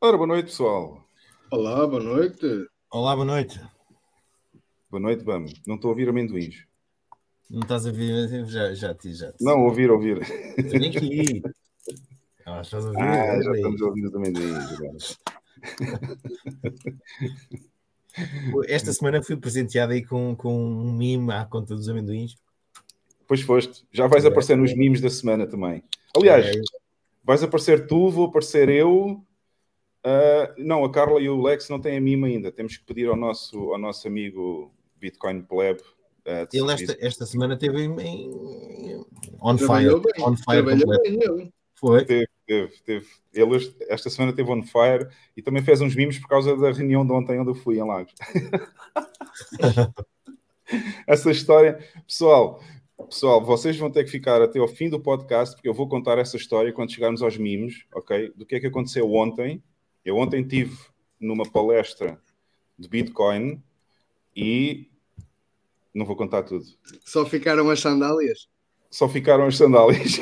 Ora, boa noite, pessoal. Olá, boa noite. Olá, boa noite. Boa noite, vamos. Não estou a ouvir amendoins. Não estás a ouvir? Já, já, te, já. Te... Não, ouvir, ouvir. Vem aqui. Ah, estás a ouvir? Ah, já estamos a ouvir os amendoins agora. Esta semana fui presenteado aí com, com um mime à conta dos amendoins. Pois foste. Já vais é. aparecer nos mimes da semana também. Aliás, é. vais aparecer tu, vou aparecer eu Uh, não, a Carla e o Lex não têm a mima ainda. Temos que pedir ao nosso, ao nosso amigo Bitcoin Pleb. Uh, ele esta, esta semana teve em, em on fire. Bem, on fire bem, Foi. Teve, teve, teve. Ele esta semana teve on fire e também fez uns mimos por causa da reunião de ontem onde eu fui em Lagos. essa história, pessoal, pessoal, vocês vão ter que ficar até ao fim do podcast porque eu vou contar essa história quando chegarmos aos mimos, ok? Do que é que aconteceu ontem eu ontem tive numa palestra de Bitcoin e não vou contar tudo. Só ficaram as sandálias? Só ficaram as sandálias.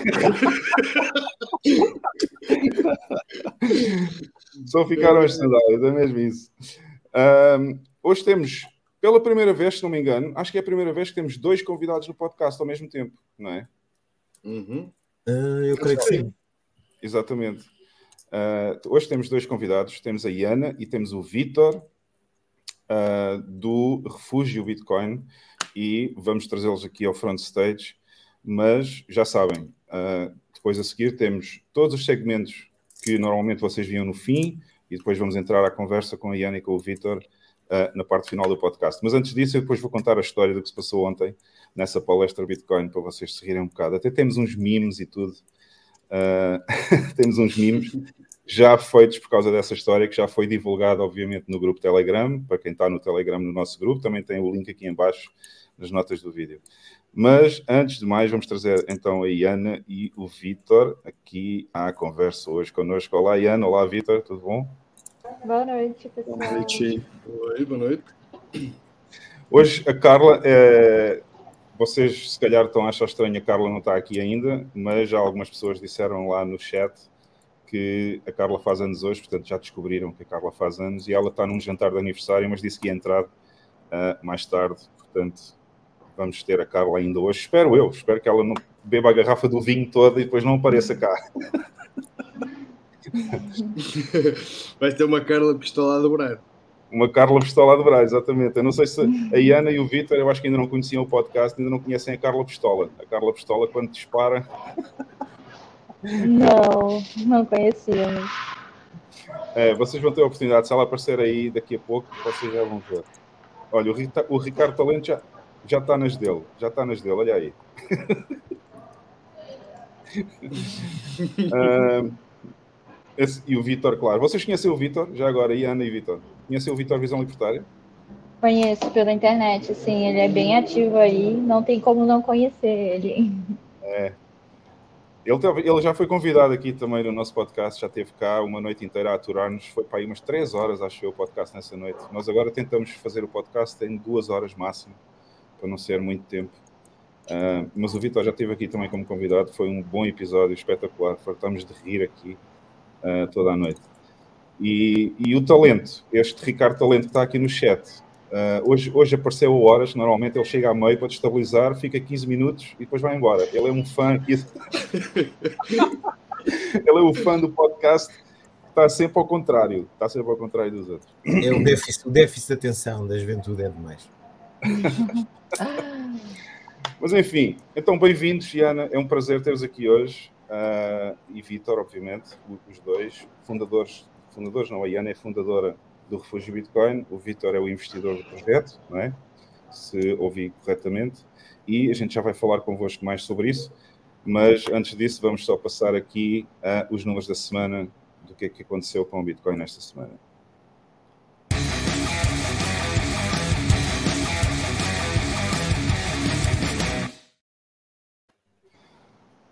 Só ficaram as sandálias, é mesmo isso. Um, hoje temos, pela primeira vez, se não me engano, acho que é a primeira vez que temos dois convidados no podcast ao mesmo tempo, não é? Uhum. Uh, eu creio que sim. Exatamente. Uh, hoje temos dois convidados, temos a Iana e temos o Vitor uh, do Refúgio Bitcoin. E vamos trazê-los aqui ao front stage, mas já sabem, uh, depois a seguir temos todos os segmentos que normalmente vocês viam no fim. E depois vamos entrar à conversa com a Iana e com o Vitor na parte final do podcast. Mas antes disso, eu depois vou contar a história do que se passou ontem nessa palestra Bitcoin para vocês se rirem um bocado. Até temos uns memes e tudo Uh, temos uns memes já feitos por causa dessa história, que já foi divulgada, obviamente, no grupo Telegram. Para quem está no Telegram, no nosso grupo, também tem o link aqui embaixo nas notas do vídeo. Mas, antes de mais, vamos trazer então a Iana e o Vitor aqui à conversa hoje connosco. Olá, Iana. Olá, Vitor. Tudo bom? Boa noite, pessoal. Boa noite. Oi, boa noite. Hoje a Carla é, vocês, se calhar, estão a achar estranho a Carla não está aqui ainda, mas já algumas pessoas disseram lá no chat que a Carla faz anos hoje, portanto já descobriram que a Carla faz anos e ela está num jantar de aniversário, mas disse que ia entrar uh, mais tarde, portanto vamos ter a Carla ainda hoje. Espero eu, espero que ela não beba a garrafa do vinho toda e depois não apareça cá. Vai ter uma Carla pistola a dobrar. Uma Carla Pistola de Braz, exatamente. Eu não sei se a Iana e o Vitor, eu acho que ainda não conheciam o podcast, ainda não conhecem a Carla Pistola. A Carla Pistola, quando dispara. Não, não conhecíamos. É, vocês vão ter a oportunidade, se ela aparecer aí daqui a pouco, vocês já vão ver. Olha, o, Rita, o Ricardo Talento já, já está nas dele, já está nas dele, olha aí. uh, Esse, e o Vitor, claro. Vocês conhecem o Vitor? Já agora, e Ana e Vitor? Conhecem o Vitor Visão Libertária? Conheço pela internet, sim. Ele é bem ativo aí. Não tem como não conhecer ele. É. Ele, teve, ele já foi convidado aqui também no nosso podcast, já esteve cá uma noite inteira a aturar-nos. Foi para aí umas três horas, acho eu, o podcast nessa noite. Nós agora tentamos fazer o podcast em duas horas máximo, para não ser muito tempo. Uh, mas o Vitor já esteve aqui também como convidado. Foi um bom episódio, espetacular. Fartamos de rir aqui uh, toda a noite. E, e, o talento, este Ricardo Talento que está aqui no chat, uh, hoje, hoje apareceu a horas, normalmente ele chega a meio para destabilizar, fica 15 minutos e depois vai embora. Ele é um fã aqui. ele é o fã do podcast está sempre ao contrário, está sempre ao contrário dos outros. É o déficit, o déficit de atenção da juventude é demais. Mas enfim, então bem-vindos, Iana, é um prazer ter-vos aqui hoje uh, e Vitor, obviamente, os dois fundadores, fundadores não, a Iana é fundadora do Refúgio Bitcoin, o Vitor é o investidor do projeto, não é? Se ouvi corretamente, e a gente já vai falar convosco mais sobre isso. Mas antes disso, vamos só passar aqui uh, os números da semana do que é que aconteceu com o Bitcoin nesta semana.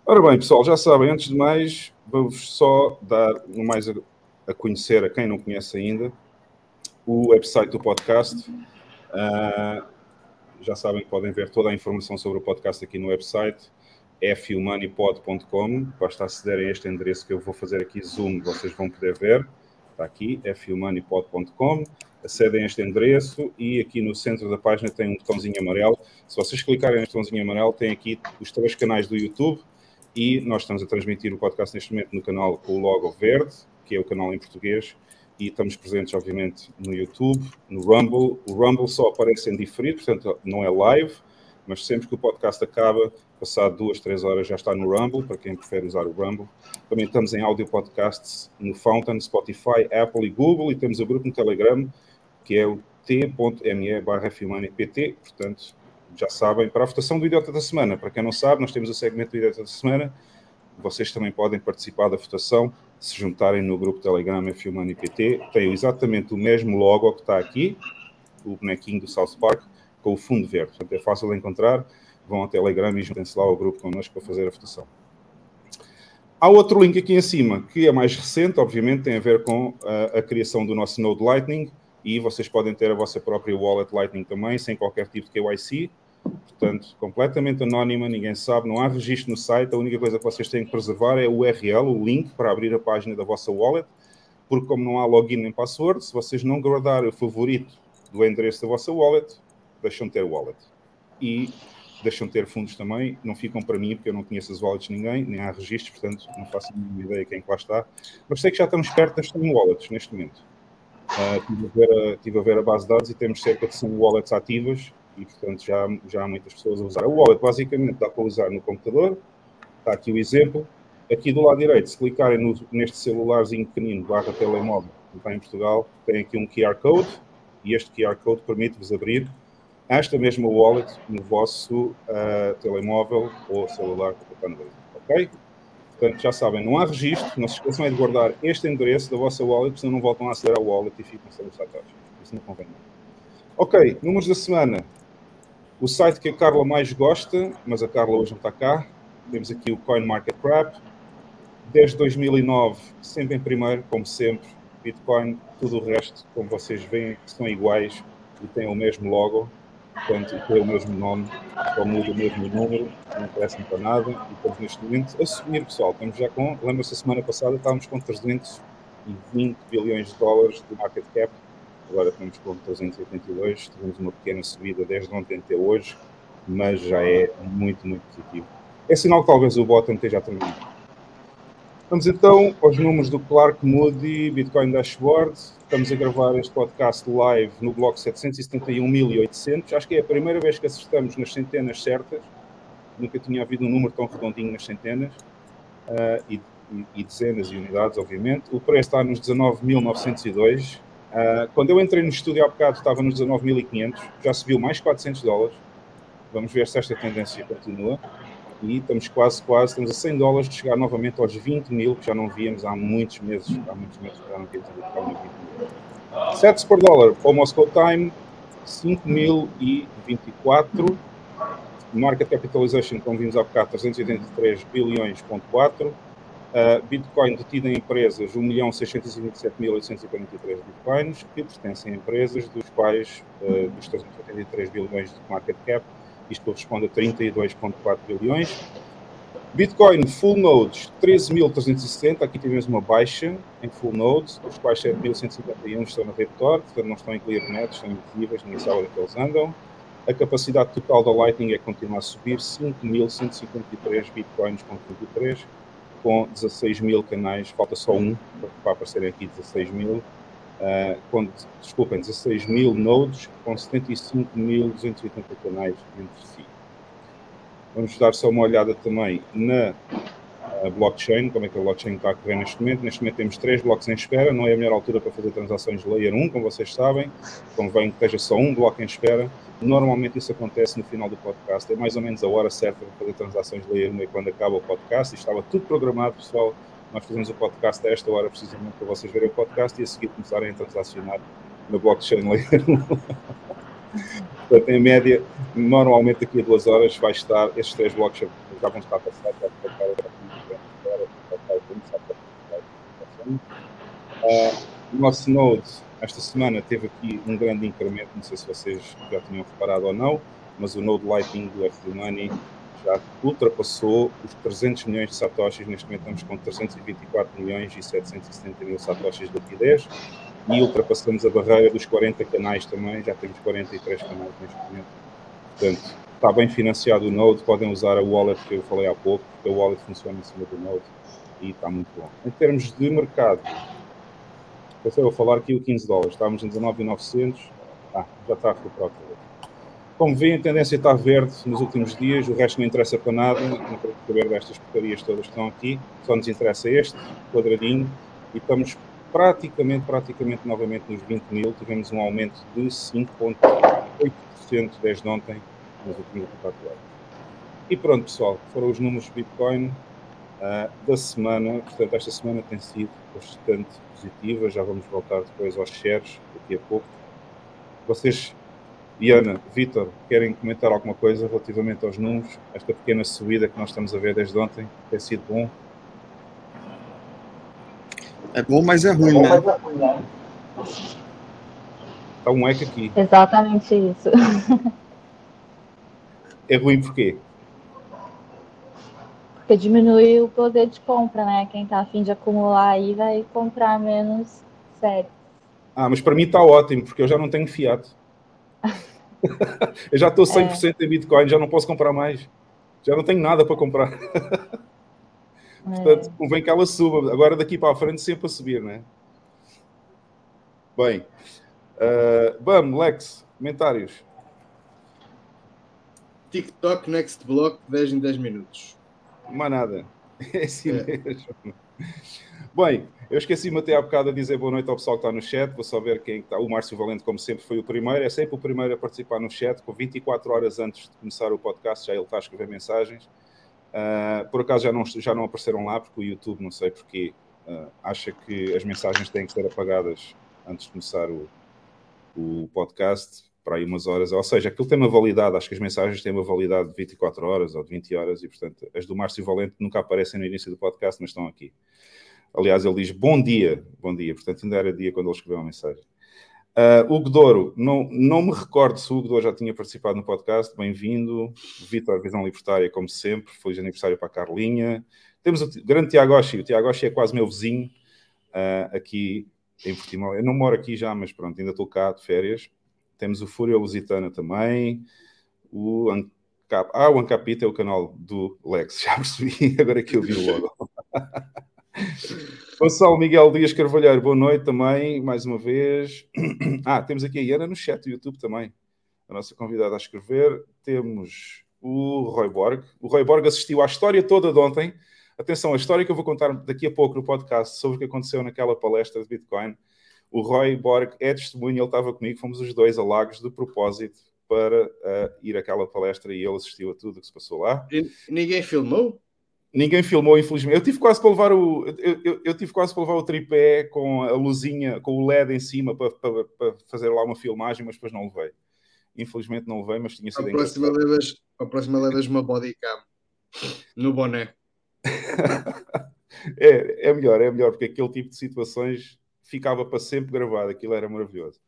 Ora bem, pessoal, já sabem, antes de mais, vou-vos só dar mais a, conhecer, a quem não conhece ainda, o website do podcast. Uh, já sabem que podem ver toda a informação sobre o podcast aqui no website fumoneypod.com. Basta acederem a este endereço que eu vou fazer aqui zoom, vocês vão poder ver. Está aqui, fumoneypod.com. Acedem a este endereço e aqui no centro da página tem um botãozinho amarelo. Se vocês clicarem neste botãozinho amarelo, tem aqui os três canais do YouTube e nós estamos a transmitir o podcast neste momento no canal com o logo verde, que é o canal em português, e estamos presentes, obviamente, no YouTube, no Rumble. O Rumble só aparece em diferido, portanto, não é live, mas sempre que o podcast acaba, passado duas, três horas, já está no Rumble, para quem prefere usar o Rumble. Também estamos em áudio podcasts no Fountain, Spotify, Apple e Google, e temos o grupo no Telegram, que é o t.me barra portanto, já sabem, para a votação do Idiota da Semana. Para quem não sabe, nós temos o segmento do Idiota da Semana. Vocês também podem participar da votação se juntarem no grupo Telegram F1 PT. Tem exatamente o mesmo logo que está aqui, o bonequinho do South Park, com o fundo verde. Portanto, é fácil de encontrar. Vão ao Telegram e juntem-se lá ao grupo connosco para fazer a votação. Há outro link aqui em cima, que é mais recente, obviamente, tem a ver com a, a criação do nosso Node Lightning e vocês podem ter a vossa própria wallet Lightning também, sem qualquer tipo de KYC. Portanto, completamente anónima, ninguém sabe, não há registro no site. A única coisa que vocês têm que preservar é o URL, o link para abrir a página da vossa wallet, porque, como não há login nem password, se vocês não guardarem o favorito do endereço da vossa wallet, deixam de ter wallet. E deixam de ter fundos também, não ficam para mim, porque eu não conheço as wallets de ninguém, nem há registros, portanto, não faço nenhuma ideia quem é que lá está. Mas sei que já estamos perto das 100 wallets neste momento. Uh, estive, a ver a, estive a ver a base de dados e temos cerca de 100 wallets ativas e, portanto, já, já há muitas pessoas a usar. O wallet, basicamente, dá para usar no computador. Está aqui o exemplo. Aqui do lado direito, se clicarem no, neste celularzinho pequenino, barra telemóvel, que está em Portugal, tem aqui um QR Code. E este QR Code permite-vos abrir esta mesma wallet no vosso uh, telemóvel ou celular que está no Ok? Portanto, já sabem, não há registro. Não se esqueçam é de guardar este endereço da vossa wallet, senão não voltam a aceder ao wallet e ficam sem os satoshis. Isso não convém. Ok, números da semana. O site que a Carla mais gosta, mas a Carla hoje não está cá, temos aqui o CoinMarketCap. Desde 2009, sempre em primeiro, como sempre, Bitcoin, tudo o resto, como vocês veem, são iguais e têm o mesmo logo, portanto, tem o mesmo nome, só muda o mesmo número, não interessa para nada. E estamos neste momento a subir, pessoal. Estamos já com, lembra-se, a semana passada estávamos com 320 bilhões de dólares de market cap agora estamos com 382, tivemos uma pequena subida desde ontem até hoje, mas já é muito, muito positivo. É sinal que talvez o bottom esteja a terminar. Vamos então aos números do Clark Moody, Bitcoin Dashboard. Estamos a gravar este podcast live no bloco 771.800. Acho que é a primeira vez que acertamos nas centenas certas. Nunca tinha havido um número tão redondinho nas centenas. Uh, e, e, dezenas de unidades, obviamente. O preço está nos 19.902. Uh, quando eu entrei no estúdio há bocado estava nos 19.500, já subiu mais 400 dólares. Vamos ver se esta tendência continua. E estamos quase, quase, estamos a 100 dólares de chegar novamente aos 20 mil, que já não víamos há muitos meses. Há muitos meses já não víamos a 20 mil. Sets por dólar para o Moscow Time, 5.024. Market capitalization, como vimos há bocado, 383 bilhões, ponto 4 Uh, Bitcoin detido em empresas, 1.627.843 bitcoins, que pertencem a empresas dos quais, uh, dos 383 bilhões de market cap, isto corresponde a 32,4 bilhões. Bitcoin full nodes 13.360, aqui tivemos uma baixa em full nodes, dos quais 7.151 estão na rede Tor, portanto não estão em clear net, estão invisíveis, ninguém sabe onde eles andam. A capacidade total da Lightning é continuar a subir, 5.153 bitcoins com 33 com 16 mil canais, falta só um para aparecerem aqui 16 mil, uh, com, desculpem, 16 mil nodes com 75.280 canais entre si. Vamos dar só uma olhada também na a blockchain, como é que a blockchain está a correr neste momento. Neste momento temos três blocos em espera, não é a melhor altura para fazer transações de layer 1, como vocês sabem, convém que esteja só um bloco em espera. Normalmente isso acontece no final do podcast, é mais ou menos a hora certa para fazer transações de layer 1 é quando acaba o podcast, e estava tudo programado, pessoal. Nós fazemos o podcast a esta hora, precisamente para vocês verem o podcast e a seguir começarem a transacionar na blockchain layer 1. Portanto, em média, normalmente daqui a duas horas vai estar, estes três blocos já vão estar passados, já vão estar Uh, o nosso Node, esta semana, teve aqui um grande incremento, não sei se vocês já tinham reparado ou não, mas o Node Lightning do FD Money já ultrapassou os 300 milhões de satoshis, neste momento estamos com 324 milhões e 770 mil satoshis de liquidez, e ultrapassamos a barreira dos 40 canais também, já temos 43 canais neste momento. Portanto, está bem financiado o Node, podem usar a wallet que eu falei há pouco, porque a wallet funciona em cima do Node e está muito bom. Em termos de mercado, eu a falar aqui o 15 dólares, estávamos em 19,900, ah, já está a recuperar. Como veem, a tendência está verde nos últimos dias, o resto não interessa para nada, não quero saber destas porcarias todas que estão aqui, só nos interessa este quadradinho. E estamos praticamente, praticamente novamente nos 20 mil, tivemos um aumento de 5,8% desde ontem, nos últimos 24 horas. E pronto, pessoal, foram os números de Bitcoin uh, da semana. Portanto, esta semana tem sido bastante positiva. Já vamos voltar depois aos shares daqui a pouco. Vocês, Diana, Vitor, querem comentar alguma coisa relativamente aos números? Esta pequena subida que nós estamos a ver desde ontem tem sido bom? É bom, mas é ruim, né? Está um eco aqui. Exatamente isso. É ruim por quê? Porque diminui o poder de compra, né? Quem tá afim de acumular aí vai comprar menos sério. Ah, mas para mim está ótimo, porque eu já não tenho fiat. eu já estou 100% é. em Bitcoin, já não posso comprar mais. Já não tenho nada para comprar. Portanto, é. convém que ela suba. Agora daqui para a frente sempre a subir, né? Bem. Uh, vamos, Lex, comentários. TikTok Next Block 10 em 10 minutos. Mais nada. É assim é. mesmo. Bem, eu esqueci-me até há bocado a dizer boa noite ao pessoal que está no chat. Vou só ver quem está. O Márcio Valente, como sempre, foi o primeiro. É sempre o primeiro a participar no chat, com 24 horas antes de começar o podcast. Já ele está a escrever mensagens. Uh, por acaso já não, já não apareceram lá, porque o YouTube, não sei porquê, uh, acha que as mensagens têm que ser apagadas antes de começar o, o podcast para aí umas horas, ou seja, aquilo tem uma validade, acho que as mensagens têm uma validade de 24 horas ou de 20 horas e, portanto, as do Márcio Valente nunca aparecem no início do podcast, mas estão aqui. Aliás, ele diz bom dia, bom dia, portanto, ainda era dia quando ele escreveu a mensagem. Uh, Hugo Douro, não, não me recordo se o Hugo Douro já tinha participado no podcast, bem-vindo. Vitor, Visão Libertária, como sempre, feliz aniversário para a Carlinha. Temos o grande Tiago Oshi, o Tiago Oshi é quase meu vizinho uh, aqui em Portimão. Eu não moro aqui já, mas pronto, ainda estou cá de férias. Temos o Fúria Lusitana também. O Ancap... Ah, o Ancapita é o canal do Lex, já percebi, agora é que eu vi o logo. Gonçalo Miguel Dias Carvalheiro, boa noite também, mais uma vez. Ah, temos aqui a Iana no chat do YouTube também, a nossa convidada a escrever. Temos o Roy Borg. O Roy Borg assistiu à história toda de ontem. Atenção, a história que eu vou contar daqui a pouco no podcast sobre o que aconteceu naquela palestra de Bitcoin o Roy Borg é testemunho, ele estava comigo, fomos os dois a Lagos de propósito para uh, ir àquela palestra e ele assistiu a tudo o que se passou lá. E ninguém filmou? Ninguém filmou, infelizmente. Eu tive quase para levar o, eu, eu, eu, tive quase para levar o tripé com a luzinha, com o LED em cima para, para, para fazer lá uma filmagem, mas depois não levei. Infelizmente não levei, mas tinha sido a próxima levas, a próxima levas uma bodycam no boné. é, é melhor, é melhor, porque aquele tipo de situações ficava para sempre gravado, aquilo era maravilhoso.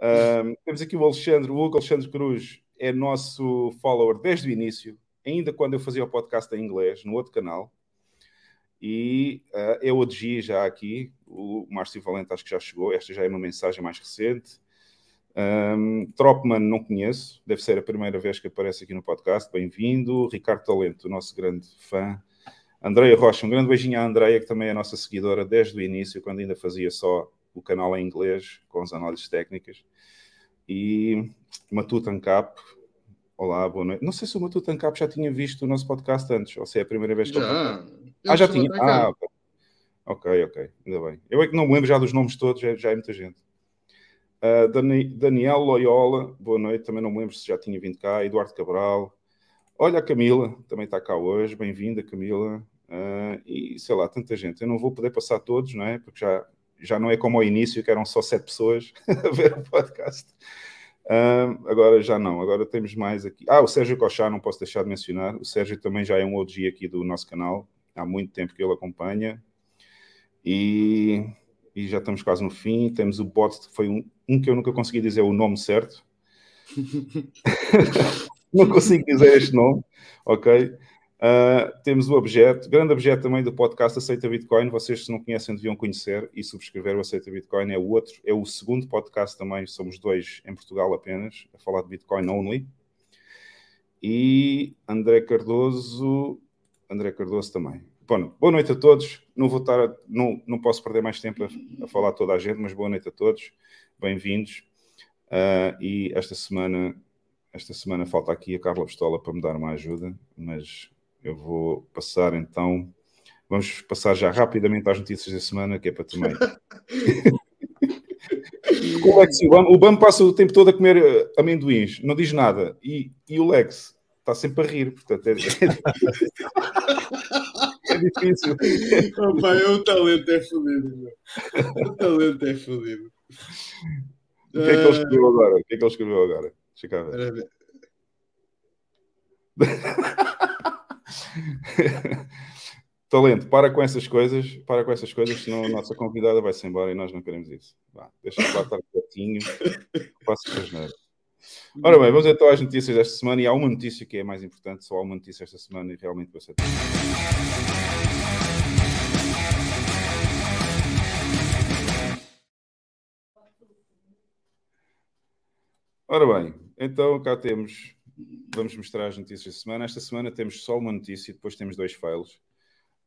Um, temos aqui o Alexandre, o Hugo Alexandre Cruz é nosso follower desde o início, ainda quando eu fazia o podcast em inglês, no outro canal. E uh, eu o já aqui, o Márcio Valente acho que já chegou, esta já é uma mensagem mais recente. Um, Tropman não conheço, deve ser a primeira vez que aparece aqui no podcast, bem-vindo. Ricardo Talento, nosso grande fã, Andreia Rocha, um grande beijinho à Andreia, que também é nossa seguidora desde o início, quando ainda fazia só o canal em inglês, com as análises técnicas. E Matutan Cap, Olá, boa noite. Não sei se o Matu Tancap já tinha visto o nosso podcast antes, ou se é a primeira vez que já. ele Ah, já tinha. Ah, ok. Ok, ok. Ainda bem. Eu é que não me lembro já dos nomes todos, já, já é muita gente. Uh, Dani, Daniel Loyola, boa noite. Também não me lembro se já tinha vindo cá. Eduardo Cabral. Olha a Camila, também está cá hoje. Bem-vinda, Camila. Uh, e sei lá, tanta gente. Eu não vou poder passar todos, não é? Porque já, já não é como ao início, que eram só sete pessoas a ver o podcast. Uh, agora já não, agora temos mais aqui. Ah, o Sérgio Cochá, não posso deixar de mencionar. O Sérgio também já é um OG aqui do nosso canal. Há muito tempo que ele acompanha. E, e já estamos quase no fim. Temos o bot, que foi um, um que eu nunca consegui dizer o nome certo. não consigo dizer este nome, ok? Uh, temos o objeto, grande objeto também do podcast Aceita Bitcoin. Vocês, se não conhecem, deviam conhecer e subscrever o Aceita Bitcoin. É o outro, é o segundo podcast também. Somos dois em Portugal apenas, a falar de Bitcoin only. E André Cardoso, André Cardoso também. Bom, boa noite a todos. Não vou estar, a, não, não posso perder mais tempo a, a, falar toda a gente, mas boa noite a todos. Bem-vindos. Uh, e esta semana, esta semana falta aqui a Carla Pistola para me dar uma ajuda, mas eu vou passar então. Vamos passar já rapidamente às notícias da semana, que é para também. e o Bam, o Bam passa o tempo todo a comer eh, amendoins, não diz nada. E, e o Lex está sempre a rir, portanto é, é difícil. Oh, pai, o talento é fodido. O talento é fodido. O que é que ele escreveu agora? O que é que ele escreveu agora? Deixa cá ver. Talento, para com essas coisas, para com essas coisas, senão a nossa convidada vai-se embora e nós não queremos isso. Vá, deixa lá estar quietinho, faça as. Ora bem, vamos então às notícias desta semana e há uma notícia que é mais importante, só há uma notícia esta semana e realmente vai ser. Ora bem, então cá temos vamos mostrar as notícias da semana. Esta semana temos só uma notícia e depois temos dois fails.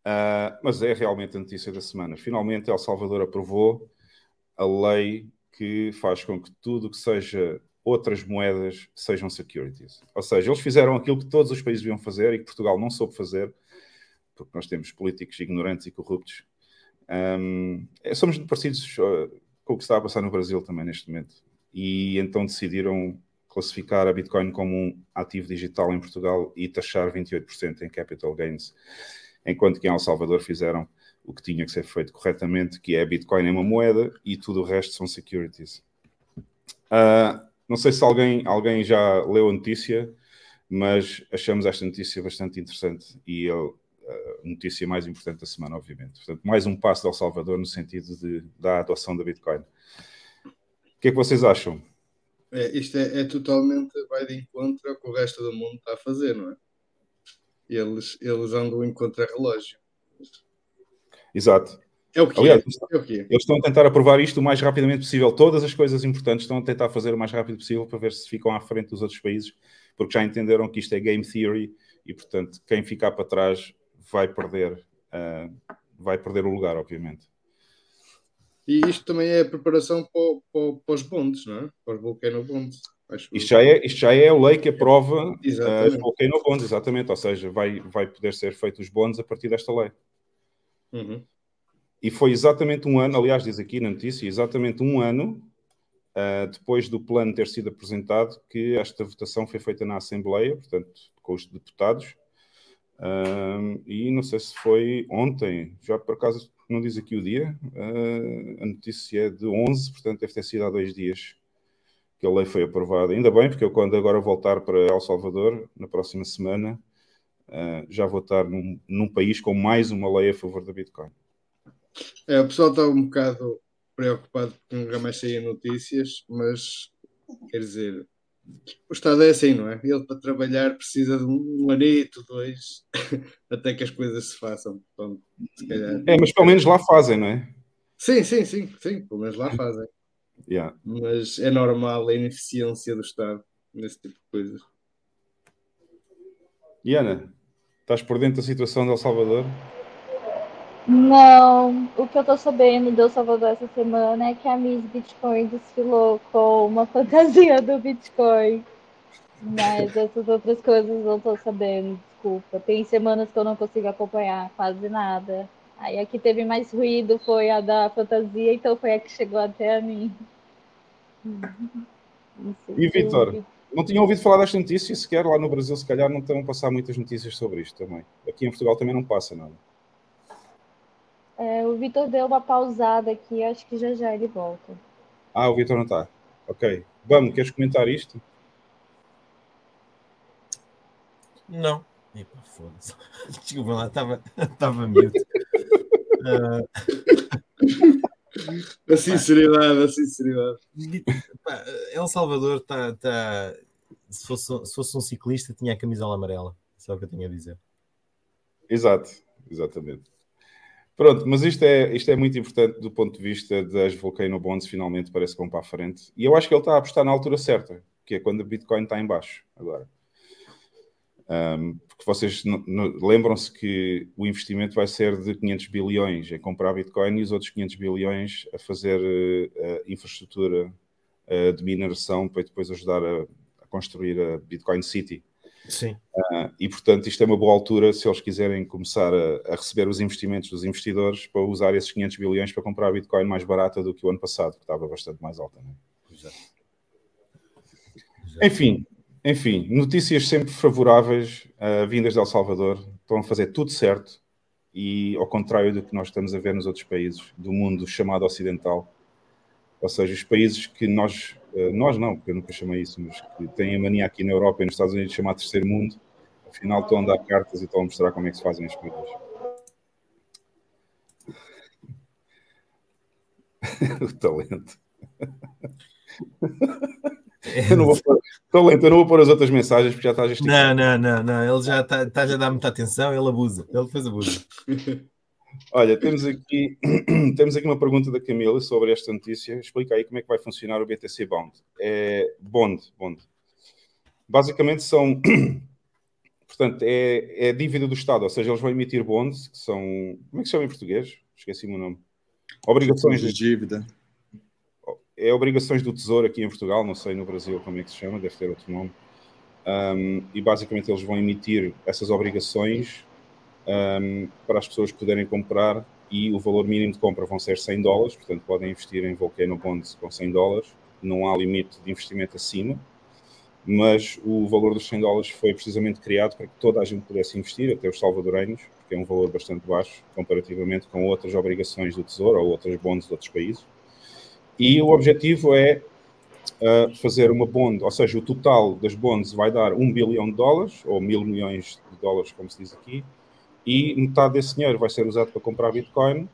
Uh, mas é realmente a notícia da semana. Finalmente, El Salvador aprovou a lei que faz com que tudo que seja outras moedas sejam securities. Ou seja, eles fizeram aquilo que todos os países deviam fazer e que Portugal não soube fazer, porque nós temos políticos ignorantes e corruptos. Um, é, somos parecidos uh, com o que está a passar no Brasil também neste momento. E então decidiram classificar a Bitcoin como um ativo digital em Portugal e taxar 28% em capital gains, enquanto que em El Salvador fizeram o que tinha que ser feito corretamente, que é a Bitcoin é uma moeda e tudo o resto são securities. Uh, não sei se alguém, alguém já leu a notícia, mas achamos esta notícia bastante interessante e a notícia mais importante da semana, obviamente. Portanto, mais um passo de El Salvador no sentido de, da adoção da Bitcoin. O que é que vocês acham? É, isto é, é, totalmente vai de encontro ao que o resto do mundo está a fazer, não é? Eles, eles andam em contra-relógio. Exato. É o que Aliás, é. é o que é. Eles estão a tentar aprovar isto o mais rapidamente possível. Todas as coisas importantes estão a tentar fazer o mais rápido possível para ver se ficam à frente dos outros países, porque já entenderam que isto é game theory e, portanto, quem ficar para trás vai perder, uh, vai perder o lugar, obviamente. E isto também é a preparação para, para, para os bondes, não é? Para os volcano bonds. Isto já, é, isto já é a lei que aprova uh, os volcano bonds, exatamente. Ou seja, vai, vai poder ser feito os bonds a partir desta lei. Uhum. E foi exatamente um ano, aliás, diz aqui na notícia, exatamente um ano uh, depois do plano ter sido apresentado, que esta votação foi feita na Assembleia, portanto, com os deputados. Uh, e não sei se foi ontem, já por acaso não diz aqui o dia, uh, a notícia é de 11, portanto deve ter sido há dois dias que a lei foi aprovada. Ainda bem, porque eu quando agora voltar para El Salvador, na próxima semana, uh, já vou estar num, num, país com mais uma lei a favor da Bitcoin. É, o pessoal está um bocado preocupado porque nunca mais saem notícias, mas quer dizer, o Estado é assim, não é? Ele para trabalhar precisa de um anito, dois, até que as coisas se façam. Portanto, se calhar... É, mas pelo menos lá fazem, não é? Sim, sim, sim, sim, pelo menos lá fazem. Yeah. Mas é normal a ineficiência do Estado nesse tipo de coisas. E Ana, estás por dentro da situação de El Salvador? Não, o que eu tô sabendo do Salvador essa semana é que a Miss Bitcoin desfilou com uma fantasia do Bitcoin. Mas essas outras coisas não tô sabendo, desculpa. Tem semanas que eu não consigo acompanhar quase nada. Aí a que teve mais ruído foi a da fantasia, então foi a que chegou até a mim. E Vitor, não tinha ouvido falar desta notícia sequer lá no Brasil, se calhar não estão a passar muitas notícias sobre isto também. Aqui em Portugal também não passa nada. É, o Vitor deu uma pausada aqui, acho que já já ele volta. Ah, o Vitor não está. Ok. Vamos, queres comentar isto? Não. Epa, foda-se. Desculpa lá, estava mute. uh... A sinceridade, a sinceridade. El Salvador está. Tá... Se, fosse, se fosse um ciclista, tinha a camisola amarela. Só o que eu tinha a dizer. Exato, exatamente. Pronto, mas isto é, isto é muito importante do ponto de vista das Volcano Bonds, finalmente parece que vão para a frente. E eu acho que ele está a apostar na altura certa, que é quando o Bitcoin está em baixo agora. Um, porque vocês lembram-se que o investimento vai ser de 500 bilhões em comprar Bitcoin e os outros 500 bilhões a fazer uh, infraestrutura uh, de mineração para depois ajudar a, a, construir a Bitcoin City. Sim. Uh, e portanto, isto é uma boa altura se eles quiserem começar a, a, receber os investimentos dos investidores para usar esses 500 bilhões para comprar Bitcoin mais barata do que o ano passado, que estava bastante mais alta. É? Exato. Enfim, enfim, notícias sempre favoráveis, uh, vindas de El Salvador, estão a fazer tudo certo e ao contrário do que nós estamos a ver nos outros países do mundo chamado ocidental, ou seja, os países que nós, uh, nós não, porque eu nunca chamei isso, mas que têm a mania aqui na Europa e nos Estados Unidos de chamar terceiro mundo, afinal estão a dar cartas e estão a mostrar como é que se fazem as coisas. o talento. Eu não vou pôr, estou lento, eu não vou pôr as outras mensagens porque já está a Não, não, não, não, ele já está, está a dar muita atenção, ele abusa, ele depois abusa. Olha, temos aqui, temos aqui uma pergunta da Camila sobre esta notícia. Explica aí como é que vai funcionar o BTC Bond. É Bond, Bond. Basicamente são, portanto, é, é dívida do Estado, ou seja, eles vão emitir bonds, que são, como é que se chama em português? Esqueci-me o nome. Obrigações de dívida é obrigações do Tesouro aqui em Portugal, não sei no Brasil como é que se chama, deve ter outro nome. Um, e basicamente eles vão emitir essas obrigações um, para as pessoas poderem comprar e o valor mínimo de compra vão ser 100 dólares, portanto podem investir em Volcano Bonds com 100 dólares, não há limite de investimento acima, mas o valor dos 100 dólares foi precisamente criado para que toda a gente pudesse investir, até os salvadorenhos, porque é um valor bastante baixo comparativamente com outras obrigações do Tesouro ou outras bonds de outros países. E o objetivo é uh, fazer uma bond, ou seja, o total das bonds vai dar um bilhão de dólares, ou mil milhões de dólares, como se diz aqui, e metade desse dinheiro vai ser usado para comprar Bitcoin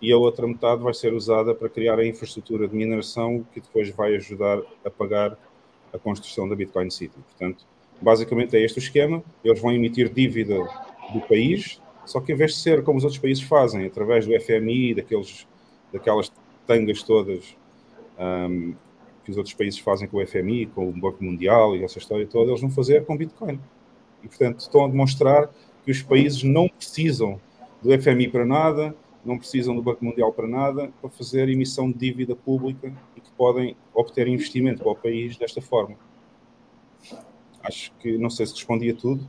e a outra metade vai ser usada para criar a infraestrutura de mineração que depois vai ajudar a pagar a construção da Bitcoin City. Portanto, basicamente é este o esquema. Eles vão emitir dívida do país, só que em vez de ser como os outros países fazem, através do FMI, daqueles, daquelas tangas todas um, que os outros países fazem com o FMI, com o Banco Mundial e essa história toda, eles vão fazer com Bitcoin. E, portanto, estão a demonstrar que os países não precisam do FMI para nada, não precisam do Banco Mundial para nada, para fazer emissão de dívida pública e que podem obter investimento para o país desta forma. Acho que, não sei se respondi a tudo,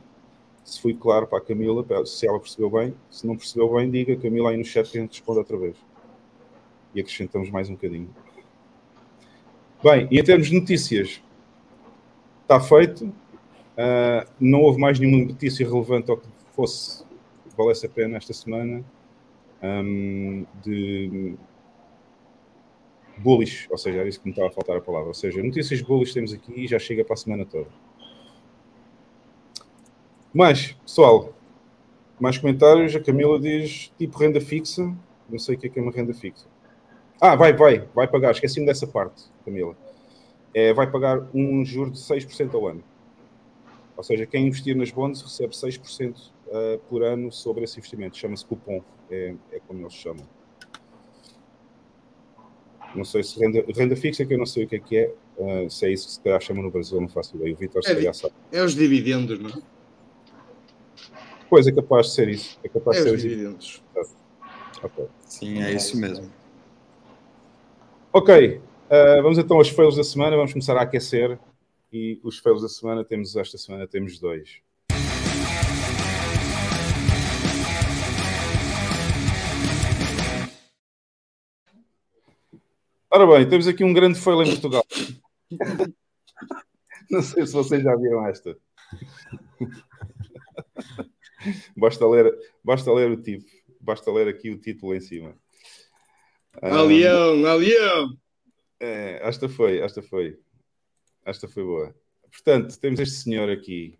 se fui claro para a Camila, se ela percebeu bem. Se não percebeu bem, diga, Camila, aí no chat que a gente responde outra vez. E acrescentamos mais um bocadinho. Bem, e em termos de notícias, está feito. Uh, não houve mais nenhuma notícia relevante ou que fosse valesse a pena esta semana um, de bullish, ou seja, era isso que me estava a faltar a palavra. Ou seja, notícias bullish temos aqui e já chega para a semana toda. Mas, pessoal, mais comentários. A Camila diz tipo renda fixa. Não sei o que é, que é uma renda fixa. Ah, vai, vai, vai pagar. Esqueci-me dessa parte, Camila. É, vai pagar um juro de 6% ao ano. Ou seja, quem investir nas bonds recebe 6% uh, por ano sobre esse investimento. Chama-se cupom, é, é, como eles chamam. Não sei se renda, renda fixa, que eu não sei o que é que é. Uh, se é isso que se calhar chama no Brasil, não faço ideia. O Vitor é, já sabe. É os dividendos, não é? Pois, é capaz de ser isso. É capaz é de ser os dividendos. dividendos. Okay. Sim, é isso mesmo. Ok, uh, vamos então aos fails da semana. Vamos começar a aquecer. E os fails da semana temos esta semana temos dois. Ora bem, temos aqui um grande fail em Portugal. Não sei se vocês já viram esta. Basta ler, basta ler o tipo, basta ler aqui o título em cima. Ah, leão, ah, leão! É, esta foi, esta foi. Esta foi boa. Portanto, temos este senhor aqui,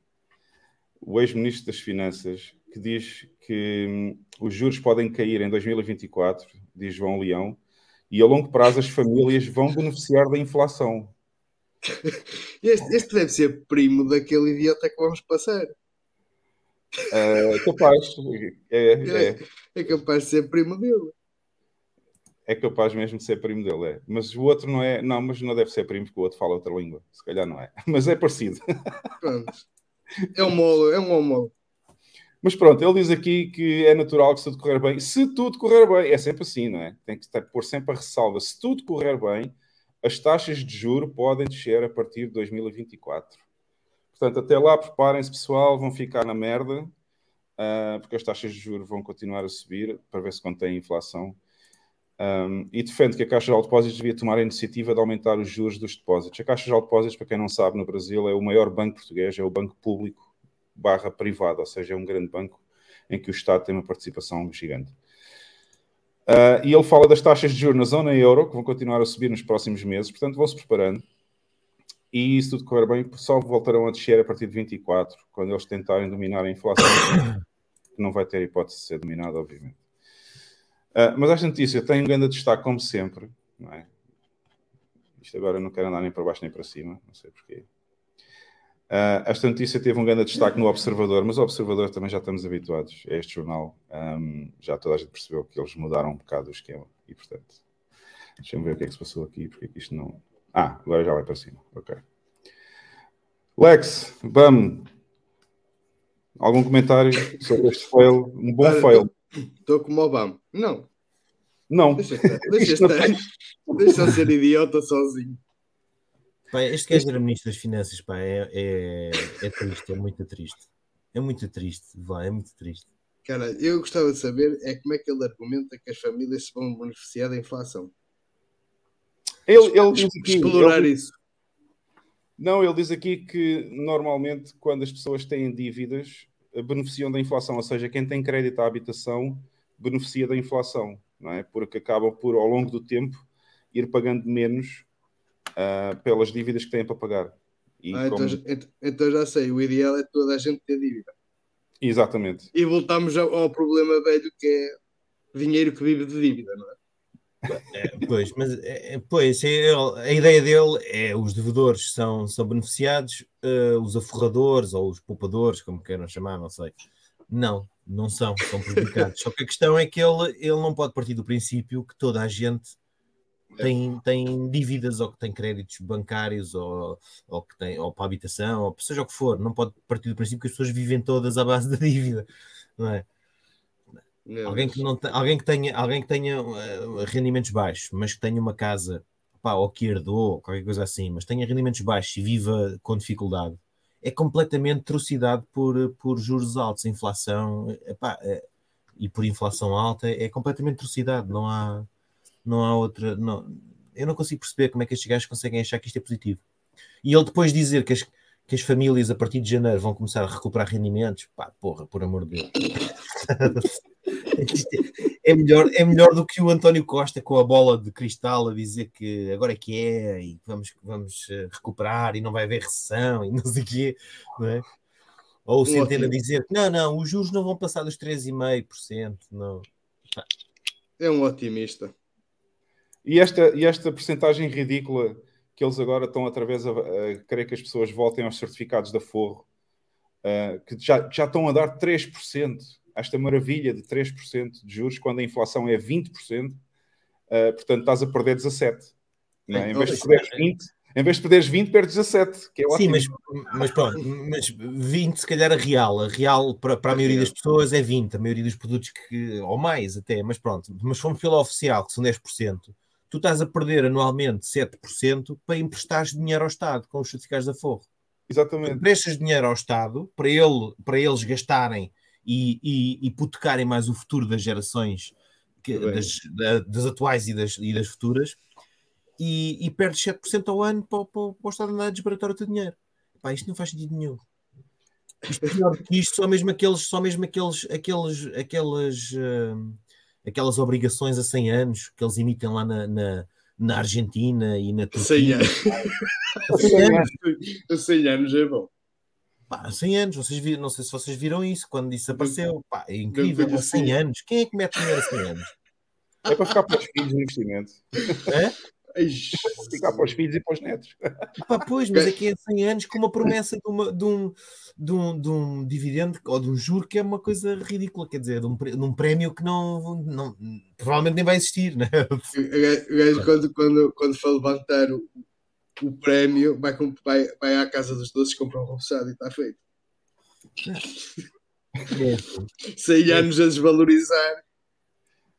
o ex-ministro das Finanças, que diz que hum, os juros podem cair em 2024, diz João Leão, e a longo prazo as famílias vão beneficiar da inflação. Este, este deve ser primo daquele idiota que vamos passar. É capaz. É, é, É capaz de ser primo dele. é capaz mesmo de ser primo dele, é. Mas o outro não é. Não, mas não deve ser primo porque o outro fala outra língua. Se calhar não é. Mas é parecido. Pronto. É um molo, é um homolo. Mas pronto, ele diz aqui que é natural que se tudo correr bem. Se tudo correr bem, é sempre assim, não é? Tem que pôr sempre a ressalva. Se tudo correr bem, as taxas de juro podem descer a partir de 2024. Portanto, até lá, preparem-se, pessoal, vão ficar na merda, ah, porque as taxas de juros vão continuar a subir para ver se contém inflação. Um, e defende que a Caixa de Depósitos devia tomar a iniciativa de aumentar os juros dos depósitos. A Caixa de Depósitos, para quem não sabe, no Brasil é o maior banco português, é o banco público barra privado, ou seja, é um grande banco em que o Estado tem uma participação gigante. Uh, e ele fala das taxas de juros na zona euro, que vão continuar a subir nos próximos meses, portanto vão-se preparando. E se tudo correr bem, só voltarão a descer a partir de 24, quando eles tentarem dominar a inflação, que não vai ter hipótese de ser dominada, obviamente. Uh, mas esta notícia tem um grande destaque, como sempre, não é? Isto agora não quero andar nem para baixo nem para cima, não sei porquê. Uh, esta notícia teve um grande destaque no Observador, mas o Observador também já estamos habituados a este jornal. Um, já toda a gente percebeu que eles mudaram um bocado o esquema e, portanto, deixa-me ver o que é que se passou aqui, porque é isto não. Ah, agora já vai para cima. Ok. Lex, vamos. Algum comentário sobre este fail? Um bom Olha, fail. Estou como o Obama. Não, Não, deixa estar. Deixa Isto não estar. Deixa eu ser idiota sozinho. Pá, este gajo era ministro das Finanças, pá, é, é, é triste, é muito triste. É muito triste, vá, é muito triste. Cara, eu gostava de saber é como é que ele argumenta que as famílias se vão beneficiar da inflação. ele, ele diz aqui. Explorar ele- isso. Não, ele diz aqui que normalmente quando as pessoas têm dívidas eh, beneficiam da inflação, ou seja, quem tem crédito à habitação beneficia da inflação, não é? Porque acabam por, ao longo do tempo, ir pagando menos ah, pelas dívidas que têm para pagar. E Ah, então, como- já- ent- então já sei, o ideal é toda a gente ter dívida. Exatamente. E voltamos ao, ao problema velho que é dinheiro que vive de dívida, não é? Pois, mas é, é- pois, é a ideia dele é os devedores são, são beneficiados, eh, os aforradores ou os poupadores, como queiram chamar, não sei. Não, não são, são prejudicados. Só que a questão é que ele, ele não pode partir do princípio que toda a gente tem, tem dívidas ou que tem créditos bancários ou, ou que tem ou para habitação, ou seja o que for. Não pode partir do princípio que as pessoas vivem todas à base da dívida, não é? Meu Alguém que, não alguém que tenha, alguém que tenha eh, rendimentos baixos, mas que tenha uma casa pá, ou que herdou, qualquer coisa assim, mas tenha rendimentos baixos e viva com dificuldade, é completamente trucidado por, por juros altos, inflação, epá, eh, e por inflação alta, é completamente trucidado, não há, não há outra. Não, eu não consigo perceber como é que estes gajos conseguem achar que isto é positivo. E ele depois dizer que as, que as famílias a partir de janeiro vão começar a recuperar rendimentos, pá, porra, por amor de Deus. É- é melhor, é melhor do que o António Costa com a bola de cristal a dizer que agora é que é e vamos, vamos eh, recuperar e não vai haver recessão e não sei o quê, não é? Ou o Centeno a dizer que não, não, os juros não vão passar dos 3,5%, não. É um otimista. E esta, e esta percentagem ridícula que eles agora estão outra vez a, a querer que as pessoas voltem aos certificados da Forro, ah, que já, já estão a dar 3%, esta maravilha de 3% de juros, quando a inflação é 20%, ah, portanto estás a perder 17%. não é? Em, vez de perderes 20, em vez de perderes 20, perdes 17%, que é Sim, ótimo. mas, mas pronto, mas 20 se calhar a real. A real para, para a maioria das pessoas é 20, a maioria dos produtos que, ou mais até, mas pronto, mas fomos pela oficial, que são 10%. Tu estás a perder anualmente 7% para emprestar dinheiro ao Estado com os certificados da Forro. Exatamente. Emprestas dinheiro ao Estado para, ele, para eles gastarem e, e hipotecarem mais o futuro das gerações que, das, das, atuais e das, e das futuras e, e perdes 7% ao ano para, para, para o Estado andar a desbaratar o teu dinheiro. Pá, isto não faz sentido nenhum. Isto é pior que isto, só mesmo aqueles, só mesmo aqueles, aqueles, aquelas, uh, aquelas obrigações a 100 anos que eles emitem lá na, na, na Argentina e na Turquia. 100 anos. 100 anos. 100 anos é bom. Pá, 100 anos, vocês viram, não sei se vocês viram isso quando isso apareceu. Pá, é incrível, há 100 anos. Quem é que mete dinheiro a 100 anos? É para ficar para os filhos de investimento. É? Ficar para os filhos e para os netos. Pá, pois, mas aqui é 100 anos com uma promessa de, uma, de, um, de, um, de um dividendo ou de um juro que é uma coisa ridícula, quer dizer, de um, de um prémio que não, não provavelmente nem vai existir, né? O gajo, quando, quando, quando for levantar o, o prémio, vai, vai, vai à casa dos doces, comprar um roçado e está feito. É. 100 anos a desvalorizar.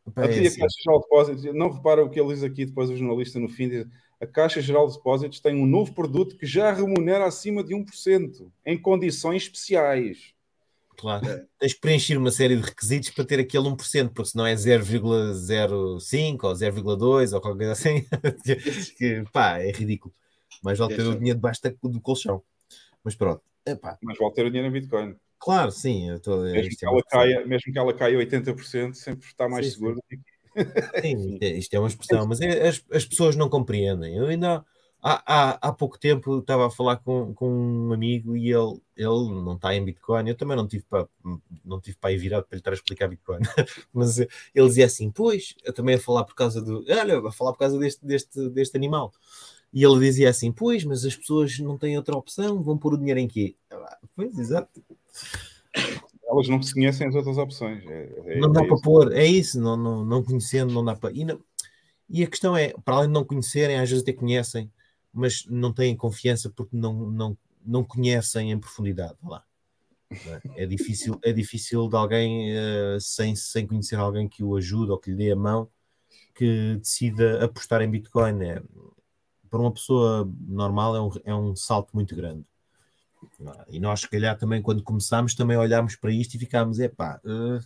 Até a Caixa Geral de Depósitos, não repara o que ele diz aqui depois o jornalista no fim, diz, a Caixa Geral de Depósitos tem um novo produto que já remunera acima de 1%, em condições especiais. Claro, é. tens que preencher uma série de requisitos para ter aquele 1%, porque senão é 0,05 ou 0,2 ou qualquer coisa assim, que pá, é ridículo. Mas vale ter o dinheiro debaixo do colchão. Mas pronto, epá. Mas vale ter o dinheiro em Bitcoin. Claro, sim. Tô, mesmo, que ela caia, mesmo que ela caia 80%, sempre está mais sim, seguro. Sim. sim, isto é uma expressão, mas é, as, as pessoas não compreendem. Eu ainda há, há, há pouco tempo estava a falar com, com um amigo e ele, ele não está em Bitcoin. Eu também não tive para não tive para ir virado para lhe estar a explicar Bitcoin, mas ele dizia assim: Pois, eu também a falar por causa do. Olha, a falar por causa deste, deste, deste animal. E ele dizia assim: Pois, mas as pessoas não têm outra opção, vão pôr o dinheiro em quê? Pois, exato. Elas não se conhecem as outras opções. É, é, não dá é para pôr, é isso, não, não, não conhecendo, não dá para. E, não... e a questão é, para além de não conhecerem, às vezes até conhecem, mas não têm confiança porque não, não, não conhecem em profundidade. Lá. É? é difícil, é difícil de alguém uh, sem, sem conhecer alguém que o ajude ou que lhe dê a mão que decida apostar em Bitcoin. É, para uma pessoa normal é um, é um salto muito grande. E nós, se calhar, também quando começámos, também olhámos para isto e ficámos, é pá, uh,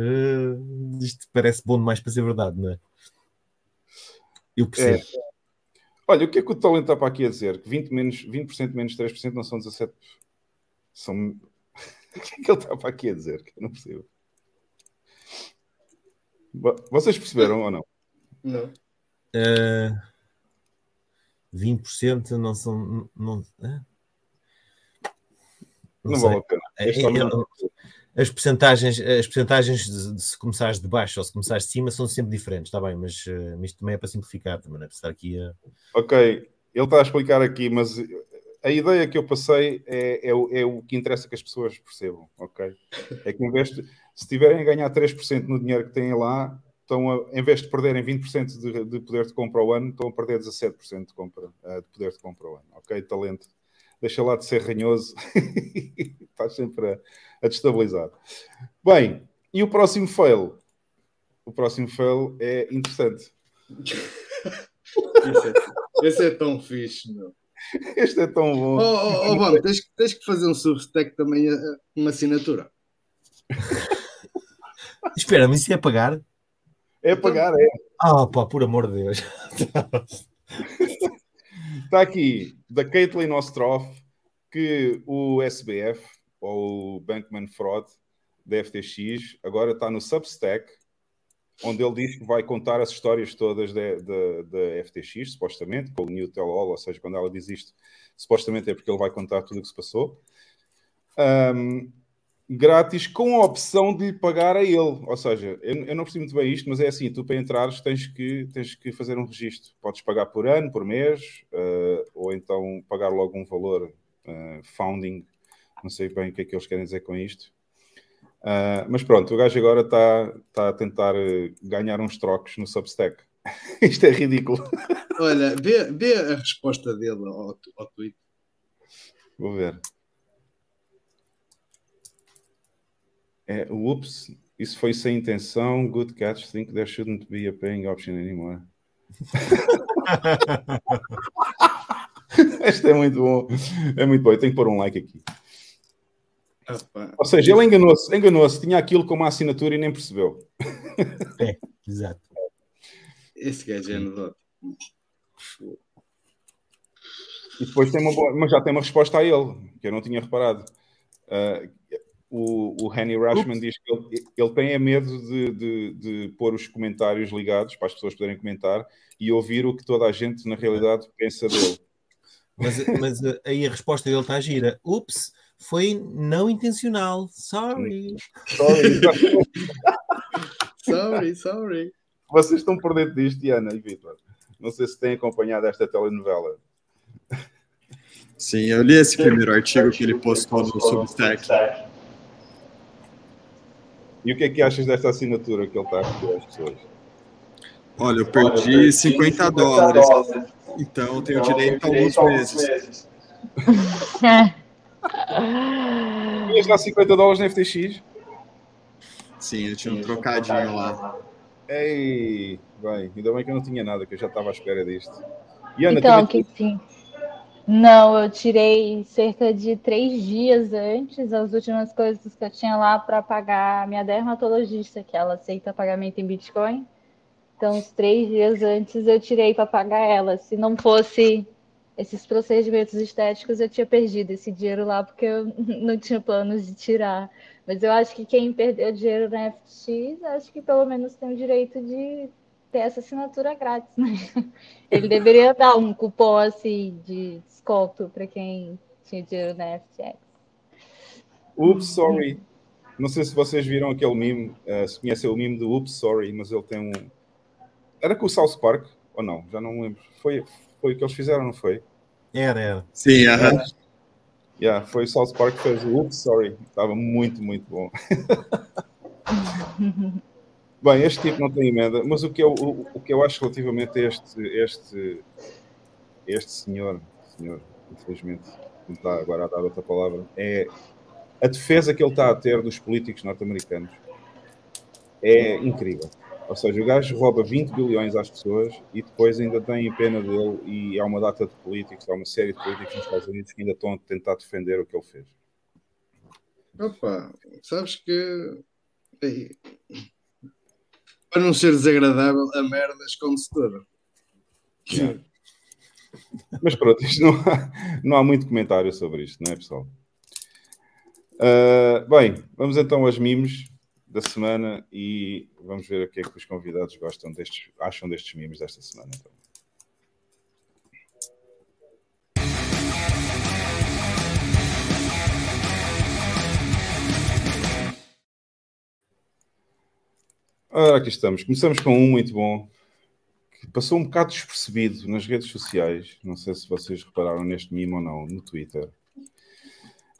uh, isto parece bom demais para ser verdade, não é? Eu percebo. É. Olha, o que é que o Talent está para aqui a dizer? Que 20%, menos, 20 menos 3% não são 17%. São... o que é que ele está para aqui a dizer? Que eu não percebo. Vocês perceberam ou não? Não. Uh, 20% não são. Não, uh? Não, vale a pena. É, é, as percentagens, as percentagens de, de, se começares de baixo ou se começares de cima são sempre diferentes, está bem, mas uh, isto também é para simplificar, também não é estar aqui a. Ok, ele está a explicar aqui, mas a ideia que eu passei é, é, é, o que interessa que as pessoas percebam, ok? É que em vez de, se tiverem a ganhar 3% no dinheiro que têm lá, estão a, em vez de perderem 20% de, de poder de compra ao ano, estão a perder 17% de, compra, uh, de poder de compra ao ano, ok? Talento deixa lá de ser ranhoso, estás sempre a, a destabilizar. Bem, e o próximo fail? O próximo fail é interessante. esse, é, esse é tão fixe, meu. Este é tão bom. Oh, oh, oh bom, tens, tens que fazer um substack também, eh, uma assinatura. Espera, mas isso é pagar? É pagar, é. Ah, pá, por amor de Deus. Está aqui, da Caitlin Ostroff, que o SBF, ou o Bankman Fraud, da FTX, agora está no Substack, onde ele diz que vai contar as histórias todas da, FTX, supostamente, com o New Tell All, ou seja, quando ela diz isto, supostamente é porque ele vai contar tudo o que se passou. Um, grátis com a opção de pagar a ele. Ou seja, eu, eu, não percebo muito bem isto, mas é assim: tu para entrares tens que, tens que fazer um registro. Podes pagar por ano, por mês, uh, ou então pagar logo um valor uh, founding. Não sei bem o que é que eles querem dizer com isto. Uh, mas pronto, o gajo agora está tá a tentar ganhar uns trocos no Substack. isto é ridículo. Olha, vê, vê a resposta dele ao, ao tweet. Vou ver. É, ups, isso foi sem intenção. Good catch. Think there shouldn't be a paying option anymore. este é muito bom. É muito bom. Eu tenho que pôr um like aqui. Opa. Ou seja, ele enganou-se, enganou-se, tinha aquilo como assinatura e nem percebeu. É, exato. Esse gajo é anedótico. E depois tem uma boa, mas já tem uma resposta a ele, que eu não tinha reparado. Uh, o, o Henry Rashman diz que ele, ele tem é medo de, de, de pôr os comentários ligados para as pessoas poderem comentar e ouvir o que toda a gente na realidade pensa dele. Mas, mas uh, aí a resposta dele está gira. Ups, foi não intencional. Sorry. Sorry. Sorry, sorry. Vocês estão por dentro disto, Diana e Vitor. Não sei se têm acompanhado esta telenovela. Sim, eu li esse primeiro artigo que ele postou no Substack. E o que é que achas desta assinatura que ele está a pedir às pessoas? Olha, eu perdi 50 dólares, então eu tenho direito a alguns meses. Ias dar 50 dólares na FTX? Sim, eu tinha um trocadinho lá. Ei, bem, ainda bem que eu não tinha nada, que eu já estava à espera disto. E Ana, Então, também- que sim. Não, eu tirei cerca de três dias antes as últimas coisas que eu tinha lá para pagar a minha dermatologista, que ela aceita pagamento em Bitcoin. Então, uns três dias antes eu tirei para pagar ela. Se não fosse esses procedimentos estéticos, eu tinha perdido esse dinheiro lá porque eu não tinha planos de tirar. Mas eu acho que quem perdeu dinheiro na FTX, acho que pelo menos tem o direito de ter essa assinatura grátis, né? Ele deveria dar um cupom assim de desconto para quem tinha dinheiro na FTX. Oops, sorry. Não sei se vocês viram aquele meme, eh, se conhecem o meme do Oops, sorry, mas ele tem um. Era com o South Park ou não? Já não me lembro. Foi, foi o que eles fizeram, não foi? Era, era. Sim, aham. Yeah, foi o South Park que fez o Oops, sorry. Estava muito, muito bom. Bem, este tipo não tem emenda, mas o que eu, o, o que eu acho relativamente a este, este, este senhor, senhor, infelizmente, não está agora a dar outra palavra, é a defesa que ele está a ter dos políticos norte-americanos é incrível. Ou seja, o gajo rouba 20 bilhões às pessoas e depois ainda tem pena dele e há uma data de políticos, há uma série de políticos nos Estados Unidos que ainda estão a tentar defender o que ele fez. Opa, sabes que para não ser desagradável, a merda esconde-se toda. Yeah. Mas pronto, isto não, há, não há muito comentário sobre isto, não é, pessoal? Ah, bem, vamos então aos mimos da semana e vamos ver o que é que os convidados gostam destes, acham destes mimos desta semana. Então. Ora, aqui estamos. Começamos com um muito bom que passou um bocado despercebido nas redes sociais. Não sei se vocês repararam neste meme ou não, no Twitter.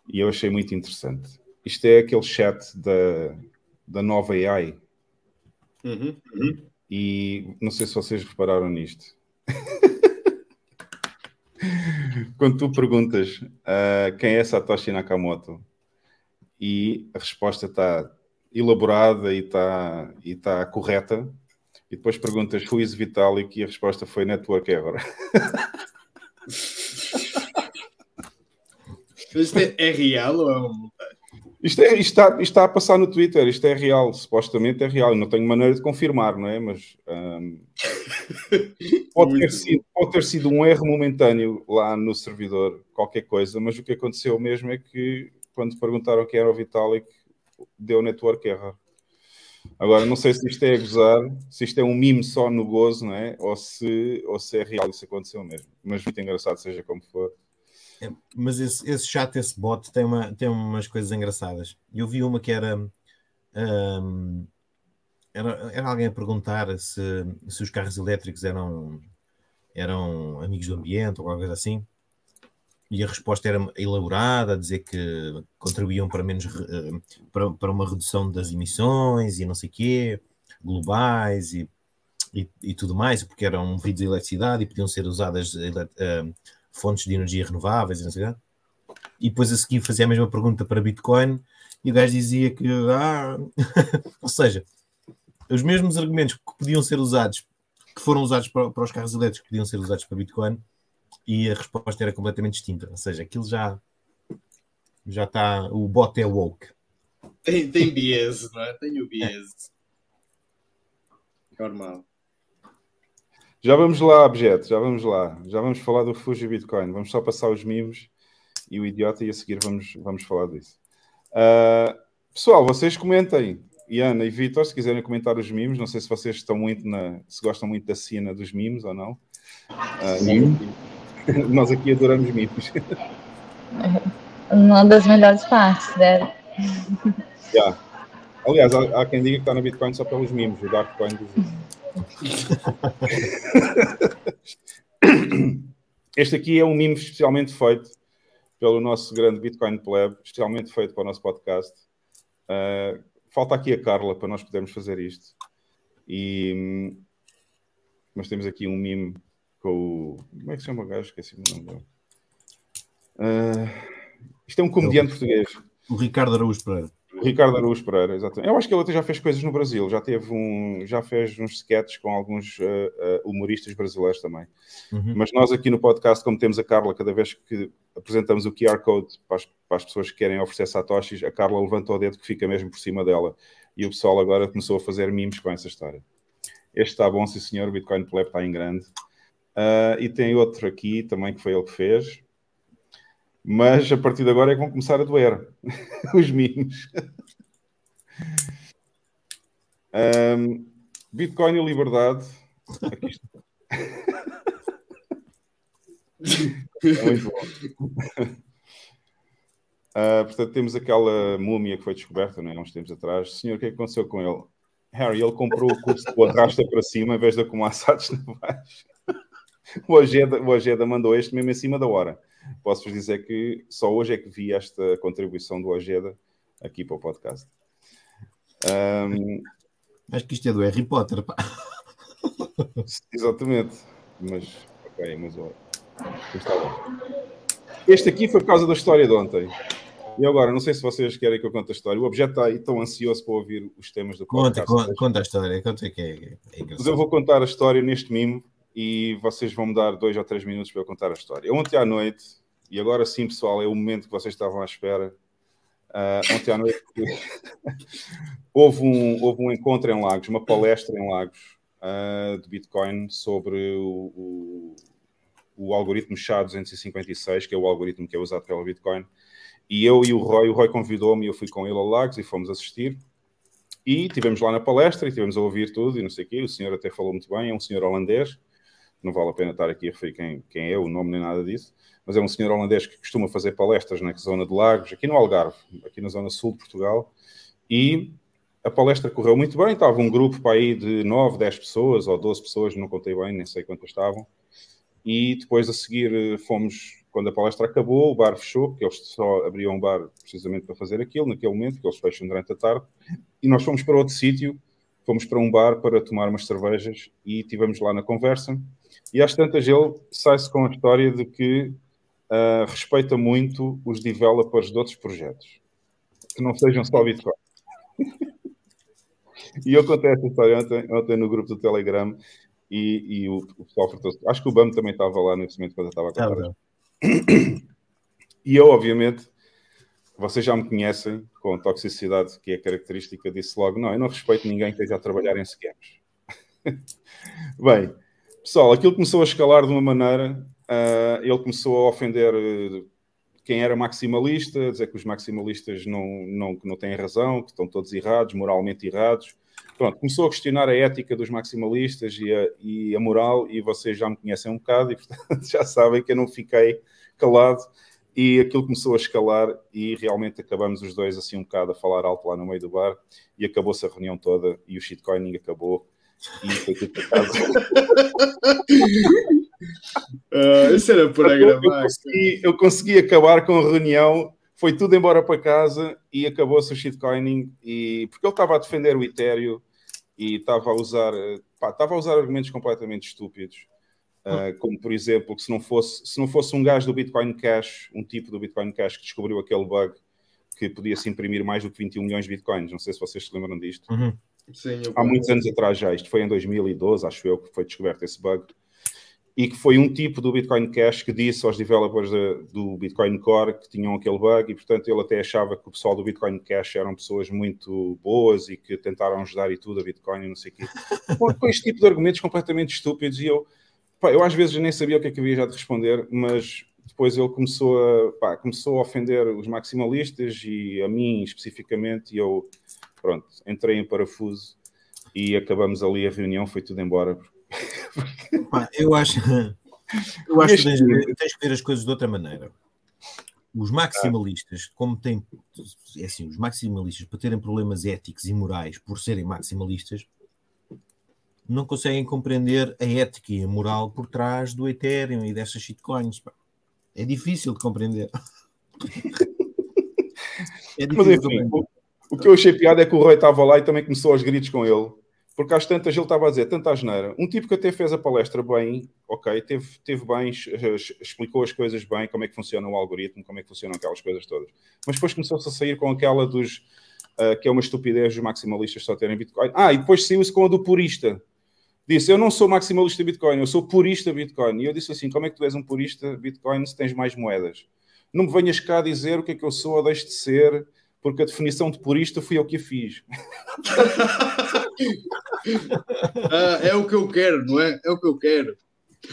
E eu achei muito interessante. Isto é aquele chat da, da nova AI. Uhum. E não sei se vocês repararam nisto. Quando tu perguntas ah, quem é Satoshi Nakamoto e a resposta está elaborada e está e tá correta, e depois perguntas who is Vitalik e a resposta foi Network Error. Isto é, é real ou é um. Isto, é, isto, está, isto está a passar no Twitter, isto é real, supostamente é real. Eu não tenho maneira de confirmar, não é? Mas ahm, pode, ter sido, pode ter sido um erro momentâneo lá no servidor, qualquer coisa, mas o que aconteceu mesmo é que quando perguntaram quem era o Vitalik, deu network error. Agora, não sei se isto é a gozar, se isto é um mime só no gozo, não é? Ou se, ou se é real, isso aconteceu mesmo. Mas muito engraçado, seja como for. É, mas esse, esse chat, esse bot, tem, uma, tem umas coisas engraçadas. Eu vi uma que era. hum, era, era alguém a perguntar se, se os carros elétricos eram, eram amigos do ambiente ou qualquer coisa assim. E a resposta era elaborada, a dizer que contribuíam para menos eh, para, para uma redução das emissões e não sei quê, globais e, e, e tudo mais, porque eram movidos a eletricidade e podiam ser usadas eh, fontes de energia renováveis e não sei quê. E depois a seguir fazia a mesma pergunta para Bitcoin e o gajo dizia que, ah, ou seja, os mesmos argumentos que podiam ser usados que foram usados para, para os carros elétricos podiam ser usados para Bitcoin e a resposta era completamente distinta. Ou seja, aquilo já já está. O bot é woke. Tem, tem bias, não é? Tem o bias. Normal. Já vamos lá, objeto, já vamos lá. Já vamos falar do refúgio Bitcoin. Vamos só passar os mimos e o idiota e a seguir vamos, vamos falar disso. Uh, pessoal, vocês comentem. Iana e Vitor, se quiserem comentar os mimos, não sei se vocês estão muito na. se gostam muito da cena dos mimos ou não. Uh, Sim. Nós aqui adoramos mimos. Uma das melhores partes, né? Yeah. Aliás, há, há, quem diga que está no Bitcoin só pelos mimos, o Darkcoin Este aqui é um mimo especialmente feito pelo nosso grande Bitcoin Pleb, especialmente feito para o nosso podcast. Uh, falta aqui a Carla para nós podermos fazer isto. E nós temos aqui um mimo com o. Como é que se chama o gajo? Esqueci o nome dele. Uh, isto é um comediante português. O Ricardo Araújo Pereira. O Ricardo Araújo Pereira, exatamente. Eu acho que ele até já fez coisas no Brasil, já teve um, já fez uns sketches com alguns uh, uh, humoristas brasileiros também. Uhum. Mas nós aqui no podcast, como temos a Carla, cada vez que apresentamos o QR Code para as, para as pessoas que querem oferecer satoshis, a Carla levanta o dedo que fica mesmo por cima dela. E o pessoal agora começou a fazer memes com essa história. Este está bom, sim senhor, o Bitcoin Pleb está em grande. Uh, e tem outro aqui também que foi ele que fez mas a partir de agora é que vão começar a doer os mimos. Um, Bitcoin e liberdade. Aqui está. é muito. Uh, portanto, temos aquela múmia que foi descoberta não é? uns tempos atrás. Senhor, o que é que aconteceu com ele? Harry, ele comprou o curso do arrasta para cima em vez de acumular satos de baixo. O Ojeda, o Ojeda mandou este mesmo em cima da hora posso-vos dizer que só hoje é que vi esta contribuição do Ojeda aqui para o podcast. Um, Acho que isto é do Harry Potter, pá. Exatamente. Mas, ok, mas está bom. Este aqui foi por causa da história de ontem. E agora, não sei se vocês querem que eu conte a história. O objeto está aí tão ansioso para ouvir os temas do podcast. Conta, conta, conta a história, conta que é, é Mas eu vou contar a história neste mimo e vocês vão me dar dois ou três minutos para eu contar a história. Ontem à noite, e agora sim, pessoal, é o momento que vocês estavam à espera. Uh, ontem à noite houve, um, houve um encontro em Lagos, uma palestra em Lagos uh, de Bitcoin sobre o, o, o algoritmo SHA-256, que é o algoritmo que é usado pela Bitcoin. E eu e o Roy, o Roy convidou-me e eu fui com ele a Lagos e fomos assistir. E tivemos lá na palestra e tivemos a ouvir tudo e não sei o quê. O senhor até falou muito bem, é um senhor holandês não vale a pena estar aqui a referir quem, quem é, o nome nem nada disso, mas é um senhor holandês que costuma fazer palestras na zona de Lagos, aqui no Algarve, aqui na zona sul de Portugal, e a palestra correu muito bem, estava um grupo para aí de 9, 10 pessoas, ou 12 pessoas, não contei bem, nem sei quantas estavam, e depois a seguir eh, fomos, quando a palestra acabou, o bar fechou, porque eles só abriam um bar precisamente para fazer aquilo, naquele momento, que eles fecham durante a tarde, e nós fomos para outro sítio, fomos para um bar para tomar umas cervejas, e estivemos lá na conversa, e às tantas ele sai-se com a história de que uh, respeita muito os developers de outros projetos, que não sejam só Bitcoin. e eu contei essa história ontem, ontem, no grupo do Telegram e, e o, o pessoal Acho que o BAM também estava lá nesse momento quando eu estava a contar. e eu, obviamente, vocês já me conhecem com a toxicidade que é característica, disse logo: não, eu não respeito ninguém que esteja a trabalhar em scams. Bem, Pessoal, aquilo começou a escalar de uma maneira, uh, ele começou a ofender uh, quem era maximalista, dizer que os maximalistas não, não, não têm razão, que estão todos errados, moralmente errados. Pronto, começou a questionar a ética dos maximalistas e a, e a moral, e vocês já me conhecem um bocado, e portanto já sabem que eu não fiquei calado, e aquilo começou a escalar, e realmente acabamos os dois assim um bocado a falar alto lá no meio do bar, e acabou-se a reunião toda, e o shitcoining acabou, tudo para casa. uh, isso era por gravar. Eu consegui, eu consegui acabar com a reunião, foi tudo embora para casa e acabou-se o shitcoining. E, porque ele estava a defender o Ethereum e estava a usar, pá, estava a usar argumentos completamente estúpidos. Uh, como por exemplo, que se não, fosse, se não fosse um gajo do Bitcoin Cash, um tipo do Bitcoin Cash que descobriu aquele bug que podia se imprimir mais do que 21 milhões de bitcoins, não sei se vocês se lembram disto. Uhum Sim, há muitos anos atrás já, isto foi em 2012, acho eu, que foi descoberto esse bug, e que foi um tipo do Bitcoin Cash que disse aos developers de- do Bitcoin Core que tinham aquele bug, e portanto ele até achava que o pessoal do Bitcoin Cash eram pessoas muito boas e que tentaram ajudar e tudo a Bitcoin e não sei o quê. Com, com este tipo de argumentos completamente estúpidos, e eu, pá, eu às vezes nem sabia o que é que havia já de responder, mas depois ele começou a, pá, começou a ofender os maximalistas e a mim especificamente, e eu, pronto, entrei em parafuso e acabamos ali a reunião, foi tudo embora. Pá, eu acho, eu acho que tens, de tens que ver as coisas de outra maneira. Os maximalistas, como têm, é assim, os maximalistas, para terem problemas éticos e morais por serem maximalistas, não conseguem compreender a ética e a moral por trás do Ethereum e dessas shitcoins. pá. É difícil de compreender. É Mas difícil de enfim, compreender. O, que eu achei piada é que o Roy estava lá e também começou aos gritos com ele. Porque às tantas ele estava a dizer tanta asneira. Um tipo que até fez a palestra bem, ok, teve, teve bem, explicou as coisas bem, como é que funciona o algoritmo, como é que funcionam aquelas coisas todas. Mas depois começou-se a sair com aquela dos. ah, que é uma estupidez dos maximalistas só terem Bitcoin. Ah, e depois saiu-se com a do purista. Disse: Eu não sou maximalista Bitcoin, eu sou purista Bitcoin. E eu disse assim: Como é que tu és um purista Bitcoin se tens mais moedas? Não me venhas cá dizer o que é que eu sou ou deixo de ser, porque a definição de purista fui eu que a fiz. Ah, é o que eu quero, não é? É o que eu quero.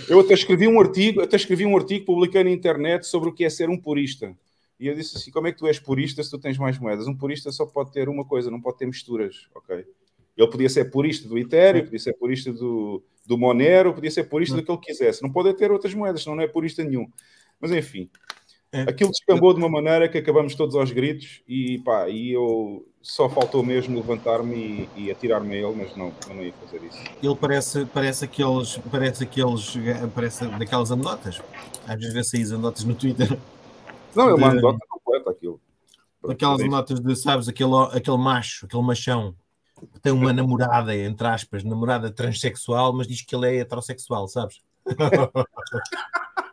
Eu até escrevi um artigo, até escrevi um artigo, publiquei na internet sobre o que é ser um purista. E eu disse assim: como é que tu és purista se tu tens mais moedas? Um purista só pode ter uma coisa, não pode ter misturas, ok? Ele podia ser purista do Ethereum, podia ser purista do, do Monero, podia ser purista daquilo que quisesse. Não pode ter outras moedas, senão não é purista nenhum. Mas enfim. Aquilo descambou de uma maneira que acabamos todos aos gritos e pá, e eu só faltou mesmo levantar-me e, e atirar-me a ele, mas não, eu não ia fazer isso. Ele parece, parece aqueles, parece aqueles, parece daquelas anedotas. Às vezes vê-se aí as anedotas no Twitter, Não, é uma De- anedota completa aquilo. daquelas Enfim. anedotas de, sabes, aquele, aquele macho, aquele machão, que tem uma namorada, entre aspas, namorada transexual, mas diz que ele é heterossexual, sabes?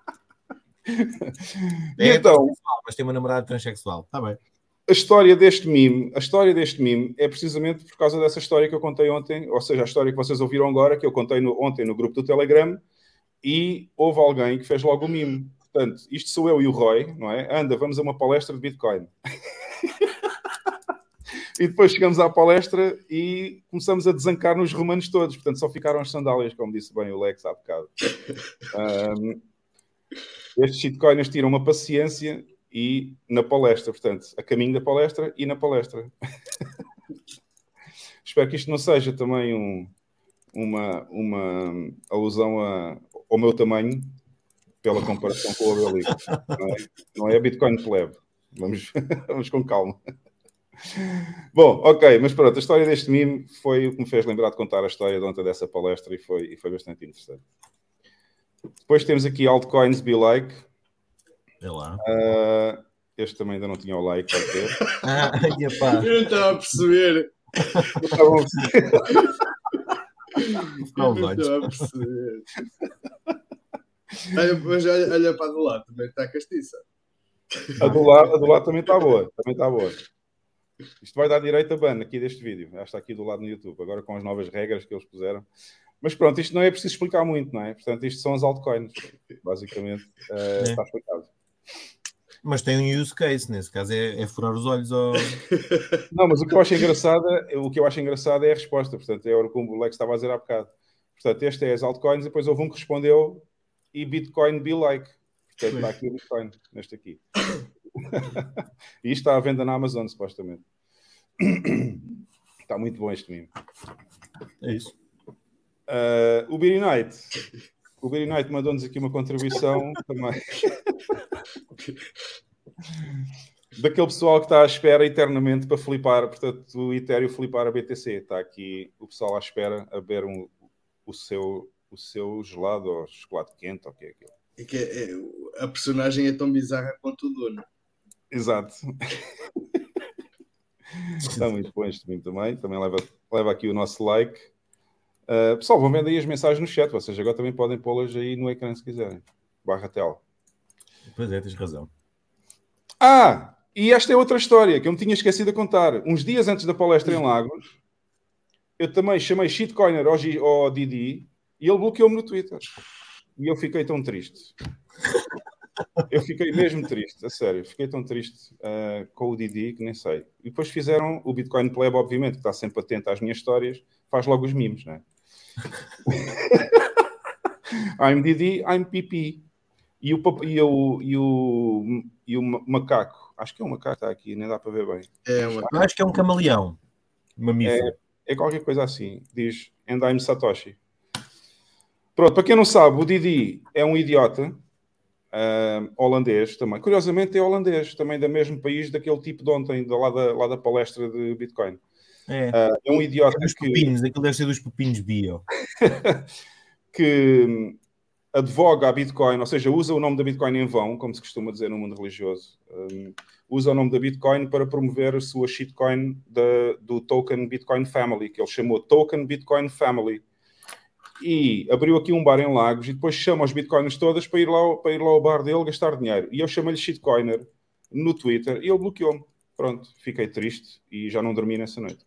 E É então, mas tem uma namorada transexual. Está bem. a história deste meme, a história deste meme é precisamente por causa dessa história que eu contei ontem, ou seja, a história que vocês ouviram agora, que eu contei no- ontem no grupo do Telegram, e houve alguém que fez logo o meme. Portanto, isto sou eu e o Roy, não é? Anda, vamos a uma palestra de Bitcoin. e depois chegamos à palestra e começamos a desancar nos romanos todos. Portanto, só ficaram as sandálias, como disse bem o Lex há bocado. Ahm, estes shitcoiners tiram uma paciência e na palestra, portanto, a caminho da palestra e na palestra. Espero que isto não seja também um- uma, uma alusão a- ao meu tamanho, pela comparação com o Obelix. Não é, não é Bitcoin plebe. Vamos, vamos com calma. Bom, ok, mas pronto, a história deste meme foi o que me fez lembrar de contar a história de ontem dessa palestra e foi, e foi bastante interessante. Depois temos aqui altcoins be like. É lá. Ah, este também ainda não tinha o like. Ah, e Eu não estava a perceber. A. Não, estava a perceber. Olha, mas olha, olha para do lado, também está castiça. A do lado, a do lado também está boa, também está boa. Isto vai dar direito a ban aqui deste vídeo. Já está aqui do lado no YouTube, agora com as novas regras que eles puseram. Mas pronto, isto não é preciso explicar muito, não é? Portanto, isto são as altcoins, basicamente. eh, É. Está explicado. Mas tem um use case, nesse caso é, é furar os olhos ao. Não, mas o que eu acho engraçado, é- o que eu acho engraçado é a resposta. Portanto, é o que o Lex estava a dizer há bocado. Portanto, este é as altcoins, e depois houve um que respondeu e Bitcoin be like. Portanto, está aqui o Bitcoin, neste aqui. e isto está à venda na Amazon, supostamente. Está muito bom este meme. É isso. Uh, o Beery Knight. O Beery Knight mandou-nos aqui uma contribuição também. Daquele pessoal que está à espera eternamente para flipar, portanto, o Ethereum flipar a BTC. Está aqui o pessoal à espera a beber um- o, seu, o seu gelado ou chocolate quente, ou o que é aquilo. É que é- a personagem é tão bizarra quanto o dono. Exato. Está muito bom este também. Também leva, leva aqui o nosso like. Uh, pessoal, vão vendo aí as mensagens no chat. Vocês agora também podem pô-las aí no ecrã se quiserem. Barra tela. Pois é, tens razão. Ah, e esta é outra história que eu me tinha esquecido de contar. Uns dias antes da palestra em Lagos, eu também chamei shitcoiner ao, G- ao Didi e ele bloqueou-me no Twitter. E eu fiquei tão triste. Eu fiquei mesmo triste, a sério. Fiquei tão triste ah, com o Didi que nem sei. E depois fizeram o Bitcoin Pleb, obviamente, que está sempre atento às minhas histórias, faz logo os mimos, né? I'm Didi, I'm Pipi. E o, e, o, e, o, e o ma- macaco, acho que é um macaco, está aqui, nem dá para ver bem. É uma acho que é um camaleão. Mamífero. É qualquer coisa assim. Diz And I'm Satoshi. Pronto, para quem não sabe, o Didi é um idiota ah, holandês também. Curiosamente é holandês, também do mesmo país daquele tipo de ontem, da- lá da, lá da palestra de Bitcoin. É. Ah, é um idiota Dos que, pepinos, aquilo deve ser dos pepinos bio. que hum, advoga a Bitcoin, ou seja, usa o nome da Bitcoin em vão, como se costuma dizer no mundo religioso. Hum, usa o nome da Bitcoin para promover a sua shitcoin da- do token Bitcoin Family, que ele chamou Token Bitcoin Family. E abriu aqui um bar em Lagos e depois chama os bitcoins todas para ir lá, para ir lá ao bar dele gastar dinheiro. E eu chamei-lhe shitcoiner no Twitter e ele bloqueou-me. Pronto, fiquei triste e já não dormi nessa noite.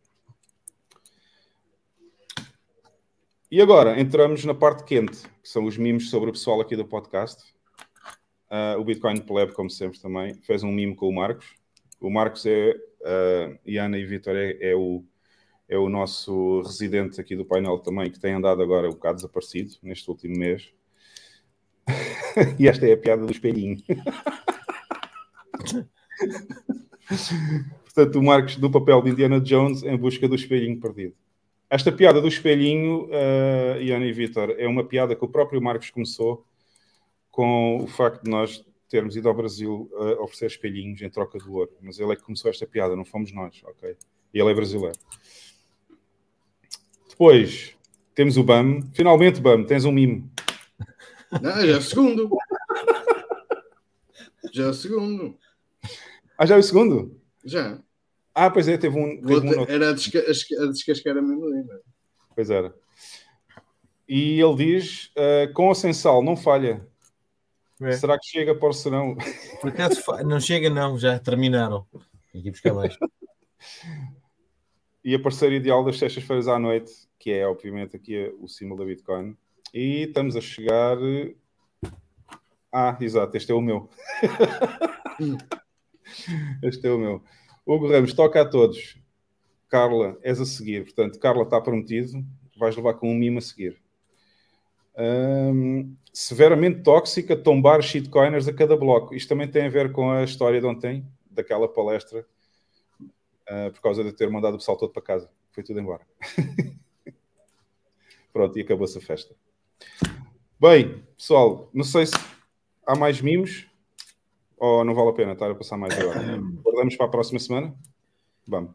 E agora entramos na parte quente, que são os mimos sobre o pessoal aqui do podcast. Ah, o Bitcoin Pleb, como sempre, também fez um mimo com o Marcos. O Marcos é, uh, e Ana e Vitor é, é o, é o nosso residente aqui do painel também, que tem andado agora um bocado desaparecido neste último mês. e esta é a piada do espelhinho. Portanto, o Marcos do papel de Indiana Jones em busca do espelhinho perdido. Esta piada do espelhinho, uh, Iana e Vitor, é uma piada que o próprio Marcos começou com o facto de nós termos ido ao Brasil uh, oferecer espelhinhos em troca do ouro. Mas ele é que começou esta piada, não fomos nós, ok? E ele é brasileiro. Depois, temos o BAM. Finalmente, BAM, tens um mimo. Não, já é o segundo. Já é o segundo. Ah, já é o segundo? Já. Ah, pois é, teve um. Teve um Era a, desca a descascar a amendoim. não é? Pois era. E ele diz: uh, com ou sem sal, não falha. É. Será que chega para o serão? Por acaso não chega, não, já terminaram. Ir buscar mais. E a parceira ideal das sextas-feiras à noite, que é obviamente aqui o símbolo da Bitcoin. E estamos a chegar. Ah, exato, este é o meu. este é o meu. Hugo Ramos, toca a todos. Carla, és a seguir. Portanto, Carla está prometido. Vais levar com um mimo a seguir. Hum, severamente tóxica, tombar shitcoiners a cada bloco. Isto também tem a ver com a história de ontem, daquela palestra, uh, por causa de ter mandado o pessoal todo para casa. Foi tudo embora. Pronto, e acabou-se a festa. Bem, pessoal, não sei se há mais mimos ou não vale a pena estar a passar mais agora. Guardamos para a próxima semana? Vamos.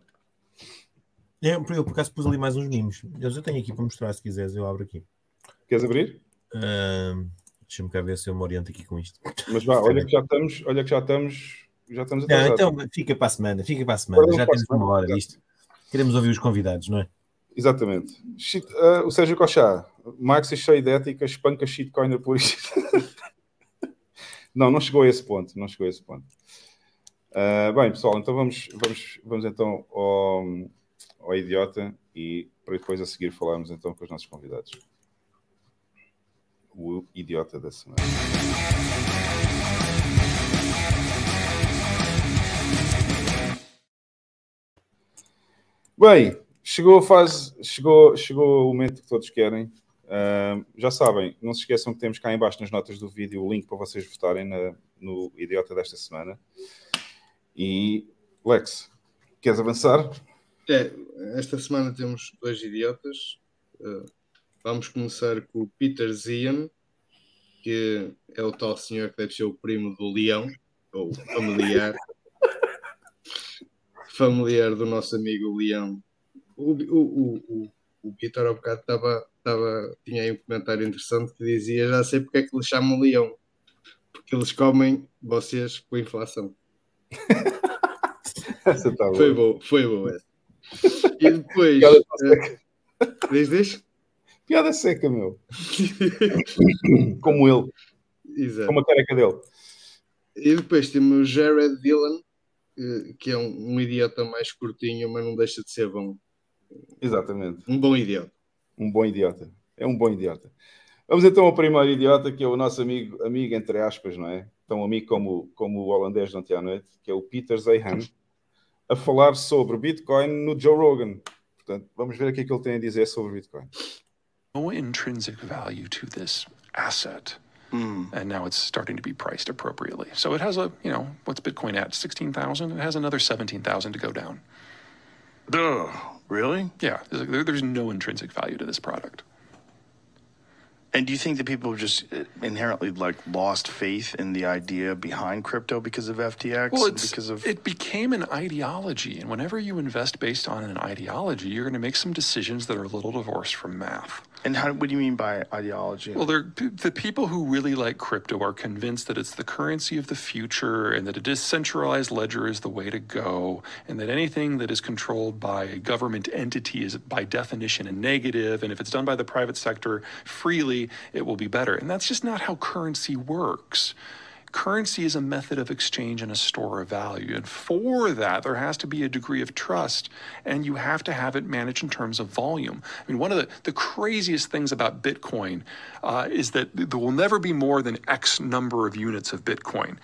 É, Eu, eu por acaso pus ali mais uns mimos. Eu já tenho aqui para mostrar, se quiseres, eu abro aqui. Queres abrir? Ahm, Deixa-me cá ver se eu me oriento aqui com isto. Mas vá, olha que já estamos, olha que já estamos, já estamos Não, então fica para a semana, fica para a semana. Guardamos Já temos semana, uma hora disto. Queremos ouvir os convidados, não é? Exatamente. Ah, o Sérgio Cochá, Max é cheio de ética, espanca shitcoiner por isto. não, não chegou a esse ponto, não chegou a esse ponto. Ah, bem, pessoal, então vamos, vamos, vamos então ao, ao idiota e para depois a seguir falarmos então com os nossos convidados. O idiota da semana. Bem, chegou a fase, chegou, chegou o momento que todos querem. Ah, já sabem, não se esqueçam que temos cá em baixo nas notas do vídeo o link para vocês votarem na- no idiota desta semana. E Lex, queres avançar? É, esta semana temos dois idiotas. Uh, vamos começar com o Peter Zian, que é o tal senhor que deve ser o primo do Leão, ou familiar. familiar do nosso amigo Leão. O, o, o, o, Peter, ao bocado, estava, estava, tinha aí um comentário interessante que dizia: Já sei porque é que lhe chamam Leão, porque eles comem vocês com inflação. Essa está Foi boa. bom, foi bom essa. E depois. Piada eh, diz, diz? Piada seca, meu. Como ele, Exato. como a careca dele. E depois temos o Jared Dillon, eh, que é um, um idiota mais curtinho, mas não deixa de ser bom. Exatamente. Um bom idiota. Um bom idiota. É um bom idiota. Vamos então ao primeiro idiota, que é o nosso amigo, amigo entre aspas, não é? Tão amigo como, como o holandês de ontem à noite, que é o Peter Zehan, a falar sobre Bitcoin no Joe Rogan. Portanto, vamos ver o que é que ele tem a dizer sobre Bitcoin. No intrinsic value to this asset. And now it's starting to be priced appropriately. So it has a, you know, what's Bitcoin at? 16,000? It has another 17,000 to go down. Duh, really? Yeah, there's, there- there's no intrinsic value to this product. And do you think that people have just uh, inherently like lost faith in the idea behind crypto because of FTX? Well, because of it became an ideology. And whenever you invest based on an ideology, you're going to make some decisions that are a little divorced from math. And how? What do you mean by ideology? Well, they're, the people who really like crypto are convinced that it's the currency of the future and that a decentralized ledger is the way to go, and that anything that is controlled by a government entity is by definition a negative, and if it's done by the private sector freely, it will be better. And that's just not how currency works. Currency is a method of exchange and a store of value. And for that, there has to be a degree of trust, and you have to have it managed in terms of volume. I mean, one of the, the craziest things about Bitcoin uh, is that there will never be more than X number of units of Bitcoin.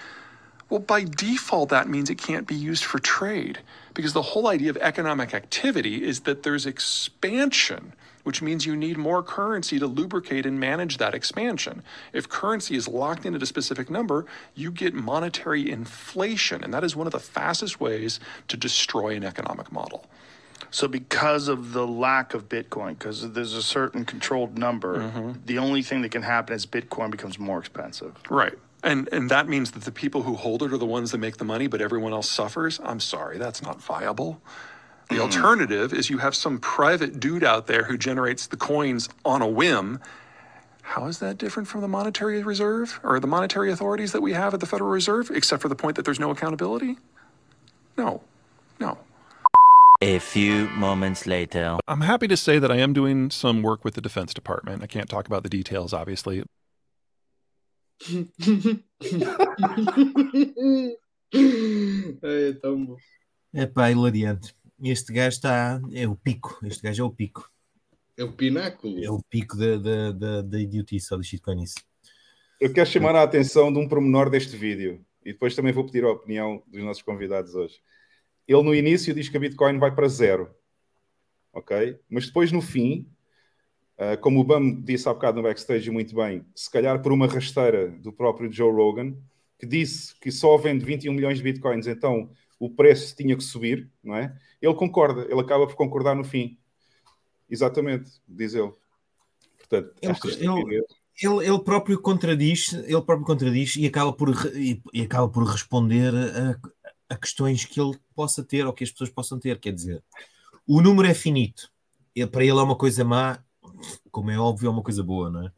Well, by default, that means it can't be used for trade because the whole idea of economic activity is that there's expansion, which means you need more currency to lubricate and manage that expansion. If currency is locked in at a specific number, you get monetary inflation, and that is one of the fastest ways to destroy an economic model. So, because of the lack of Bitcoin, because there's a certain controlled number, Mm-hmm. the only thing that can happen is Bitcoin becomes more expensive. Right. And and that means that the people who hold it are the ones that make the money, but everyone else suffers. I'm sorry, that's not viable. The hmm. alternative is you have some private dude out there who generates the coins on a whim. How is that different from the monetary reserve or the monetary authorities that we have at the Federal Reserve, except for the point that there's no accountability? No. No. A few moments later. I'm happy to say that I am doing some work with the Defense Department. I can't talk about the details, obviously. é tão bom. É pá, hilariante. Este gajo está. É o pico. Este gajo é o pico. É o pináculo. É o pico da, da, da, da idiotice, só de nisso. Eu quero chamar a atenção de um pormenor deste vídeo e depois também vou pedir a opinião dos nossos convidados hoje. Ele no início diz que a Bitcoin vai para zero, ok? Mas depois no fim, ah, como o Bam disse há bocado no backstage muito bem, se calhar por uma rasteira do próprio Joe Rogan, que disse que só vende 21 milhões de Bitcoins, então o preço tinha que subir, não é? Ele concorda, ele acaba por concordar no fim. Exatamente, diz ele. Portanto, Ele- ele- Ele, ele próprio contradiz, ele próprio contradiz e acaba por, e, e acaba por responder a, a questões que ele possa ter ou que as pessoas possam ter. Quer dizer, o número é finito. Para ele é uma coisa má, como é óbvio, é uma coisa boa, não é?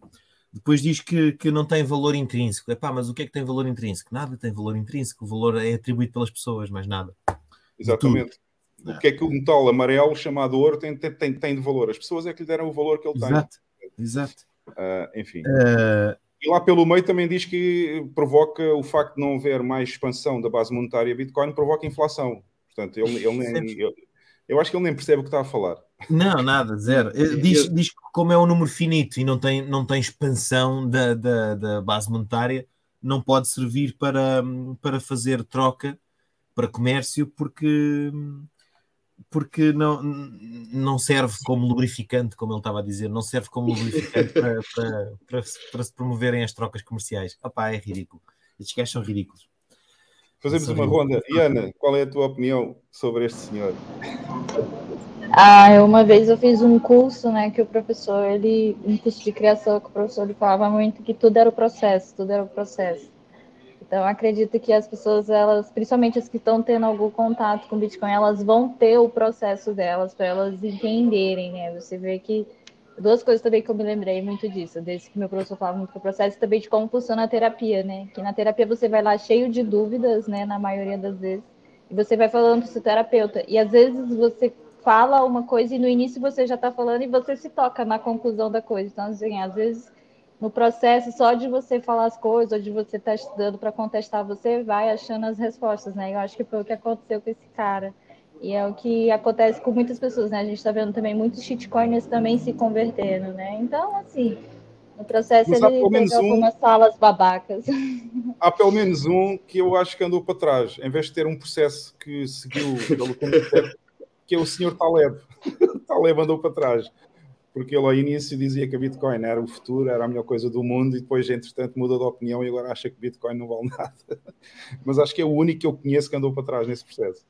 Depois diz que, que não tem valor intrínseco. Epá, mas o que é que tem valor intrínseco? Nada tem valor intrínseco. O valor é atribuído pelas pessoas, mais nada. Exatamente. O que é que o metal amarelo chamado ouro tem, tem, tem, tem de valor? As pessoas é que lhe deram o valor que ele tem. Exato. Exato. Ah, enfim. Eh, E lá pelo meio também diz que provoca o facto de não haver mais expansão da base monetária Bitcoin, provoca inflação. Portanto, ele, ele nem, eu, eu acho que ele nem percebe o que está a falar. Não, nada, zero. Eh, Diz, diz que como é um número finito e não tem, não tem expansão da, da, da base monetária, não pode servir para, para fazer troca, para comércio, porque, porque não, não serve como lubrificante, como ele estava a dizer, não serve como lubrificante para, para, para, se- para se promoverem as trocas comerciais. Opá, é ridículo. Estes gajos são ridículos. Fazemos uma ronda. Iana, qual é a tua opinião sobre este senhor? Ah, uma vez eu fiz um curso, né, que o professor, ele, um curso de criação, que o professor ele falava muito que tudo era o processo, tudo era o processo. Então, acredito que as pessoas, elas, principalmente as que estão tendo algum contato com Bitcoin, elas vão ter o processo delas para elas entenderem, né? Você vê que duas coisas também que eu me lembrei muito disso, desde que meu professor falava muito do processo, também de como funciona a terapia, né? Que na terapia você vai lá cheio de dúvidas, né, na maioria das vezes, e você vai falando com o seu terapeuta. E às vezes você fala uma coisa e no início você já está falando e você se toca na conclusão da coisa. Então, assim, às vezes no processo só de você falar as coisas ou de você estar estudando para contestar, você vai achando as respostas, né? Eu acho que foi o que aconteceu com esse cara. E é o que acontece com muitas pessoas, né? A gente está vendo também muitos shitcoiners também se convertendo, né? Então, assim, no processo Mas ele pelo menos teve um- algumas salas babacas. Há pelo menos um que eu acho que andou para trás, em vez de ter um processo que seguiu pelo que é o senhor Taleb. Taleb andou para trás, porque ele ao início dizia que a Bitcoin era o futuro, era a melhor coisa do mundo, e depois, entretanto, mudou de opinião e agora acha que Bitcoin não vale nada. Mas acho que é o único que eu conheço que andou para trás nesse processo.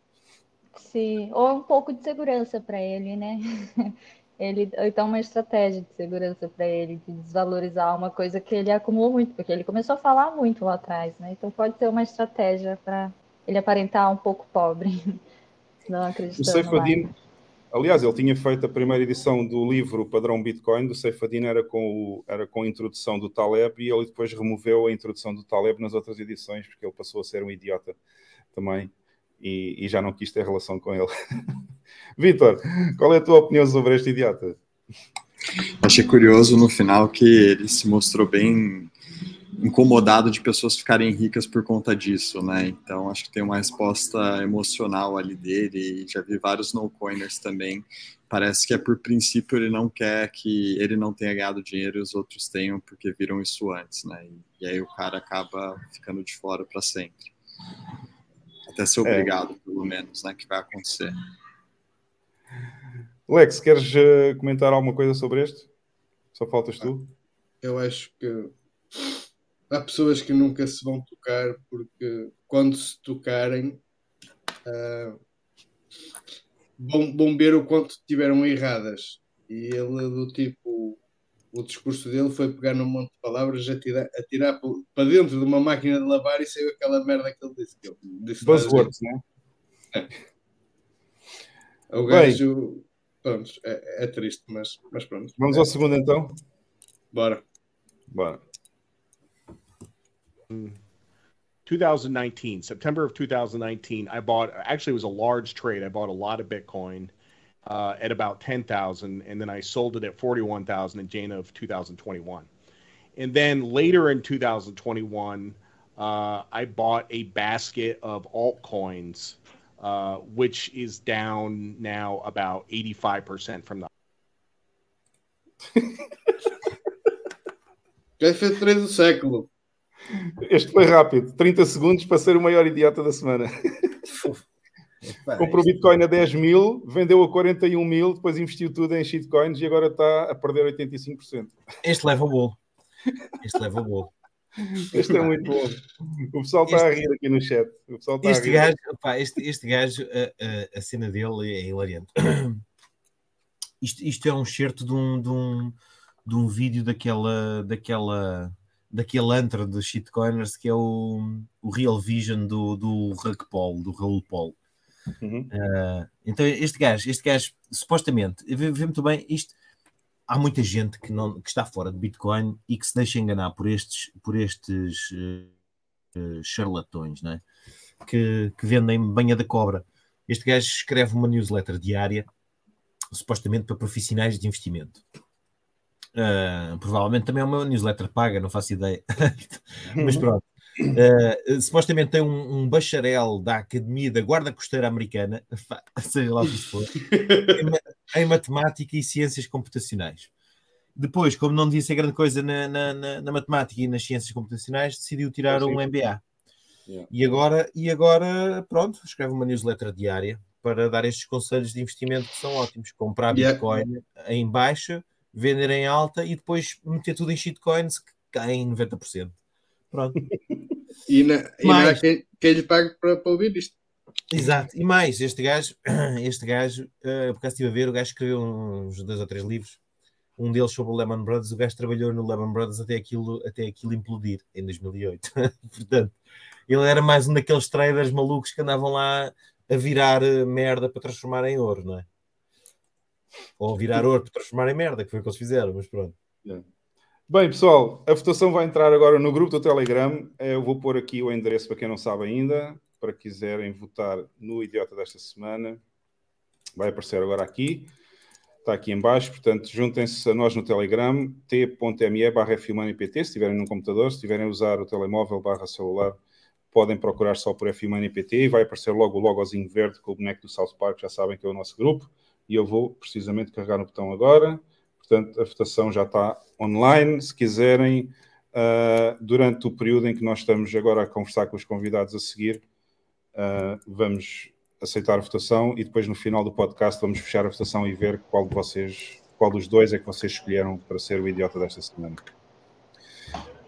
Sim, ou um pouco de segurança para ele, né? Ele, então uma estratégia de segurança para ele, de desvalorizar uma coisa que ele acumulou muito, porque ele começou a falar muito lá atrás, né? Então pode ser uma estratégia para ele aparentar um pouco pobre, não O acreditando lá. Seifadin, aliás, ele tinha feito a primeira edição do livro Padrão Bitcoin, do Seifadin era com, o, era com a introdução do Taleb e ele depois removeu a introdução do Taleb nas outras edições porque ele passou a ser um idiota também e, e já não quis ter relação com ele. Vitor, qual é a tua opinião sobre este idiota? Achei curioso no final que ele se mostrou bem incomodado de pessoas ficarem ricas por conta disso, né? Então acho que tem uma resposta emocional ali dele. E já vi vários no-coiners também. Parece que é por princípio ele não quer que ele não tenha ganhado dinheiro e os outros tenham porque viram isso antes, né? E, e aí o cara acaba ficando de fora para sempre. Até ser obrigado, pelo menos, né? Que vai acontecer. Lex, queres eh, comentar alguma coisa sobre este? Só faltas tu? Eu acho que há pessoas que nunca se vão tocar porque quando se tocarem ah, vão, vão ver o quanto tiveram erradas. E ele do tipo o discurso dele foi pegar num monte de palavras, atirar, atirar para dentro de uma máquina de lavar e saiu aquela merda que ele disse. Que ele disse Buzzwords, né? O Bem. gajo, pronto, é, é triste, mas, mas pronto. Vamos ao segundo então? Bora. Bora. 2019, September of 2019, I bought, actually, it was a large trade. I bought a lot of Bitcoin uh, at about 10,000, and then I sold it at 41,000 in Jane of 2021. And then later in 2021, uh, I bought a basket of altcoins, uh, which is down now about 85% from the fez três do século. Este foi rápido, 30 segundos para ser o maior idiota da semana. Comprou Bitcoin a 10 mil, vendeu a 41 mil, depois investiu tudo em shitcoins e agora está a perder 85%. Este leva o bolo. Este leva o bolo. Este é muito bom. O pessoal está a rir aqui no chat. O pessoal está a Este rir. gajo, pá, este, este gajo a, a, a cena dele é hilariante. Isto, isto é um excerto de um, de um, de um vídeo daquela, daquela, daquele antro de shitcoiners que é o, o Real Vision do, do Rug Paul, do Raul Paul. Uhum. Uh, então este gajo, este gajo, supostamente, vê, vê muito bem, isto há muita gente que, não, que está fora de Bitcoin e que se deixa enganar por estes, por estes uh, uh, charlatões, não é? que, que vendem banha da cobra. Este gajo escreve uma newsletter diária, supostamente para profissionais de investimento. Uh, provavelmente também é uma newsletter paga, não faço ideia. Mas pronto. Uh, supostamente tem um, um, bacharel da Academia da Guarda Costeira Americana, seja lá o que for, em, em, matemática e ciências computacionais. Depois, como não devia ser grande coisa na, na, na, na matemática e nas ciências computacionais, decidiu tirar um MBA. Yeah. E, agora, e agora, pronto, escreve uma newsletter diária para dar estes conselhos de investimento que são ótimos. Comprar Bitcoin yeah. em baixa, vender em alta e depois meter tudo em shitcoins que caem 90%. Pronto. e, na, e mais, não há quem, quem lhe pague para, para, ouvir isto. Exato. E mais, este gajo, este gajo, uh, porque estive a ver, o gajo escreveu uns dois ou três livros. Um deles sobre o Lehman Brothers. O gajo trabalhou no Lehman Brothers até aquilo, até aquilo implodir em 2008. Portanto, ele era mais um daqueles traders malucos que andavam lá a virar eh, merda para transformar em ouro, não é? Ou virar ouro para transformar em merda, que foi o que eles fizeram, mas pronto. Bem, pessoal, a votação vai entrar agora no grupo do Telegram. Eu vou pôr aqui o endereço para quem não sabe ainda, para quiserem votar no Idiota desta semana. Vai aparecer agora aqui. Está aqui em baixo, portanto, juntem-se a nós no Telegram, t.me barra se estiverem num computador, se estiverem a usar o telemóvel barra celular, podem procurar só por F1 NPT e vai aparecer logo o logozinho verde com o boneco do South Park, já sabem que é o nosso grupo. E eu vou precisamente carregar no botão agora. Portanto, a votação já está online. Se quiserem, uh, durante o período em que nós estamos agora a conversar com os convidados a seguir, uh, vamos aceitar a votação e depois no final do podcast vamos fechar a votação e ver qual de vocês, qual dos dois é que vocês escolheram para ser o idiota desta semana.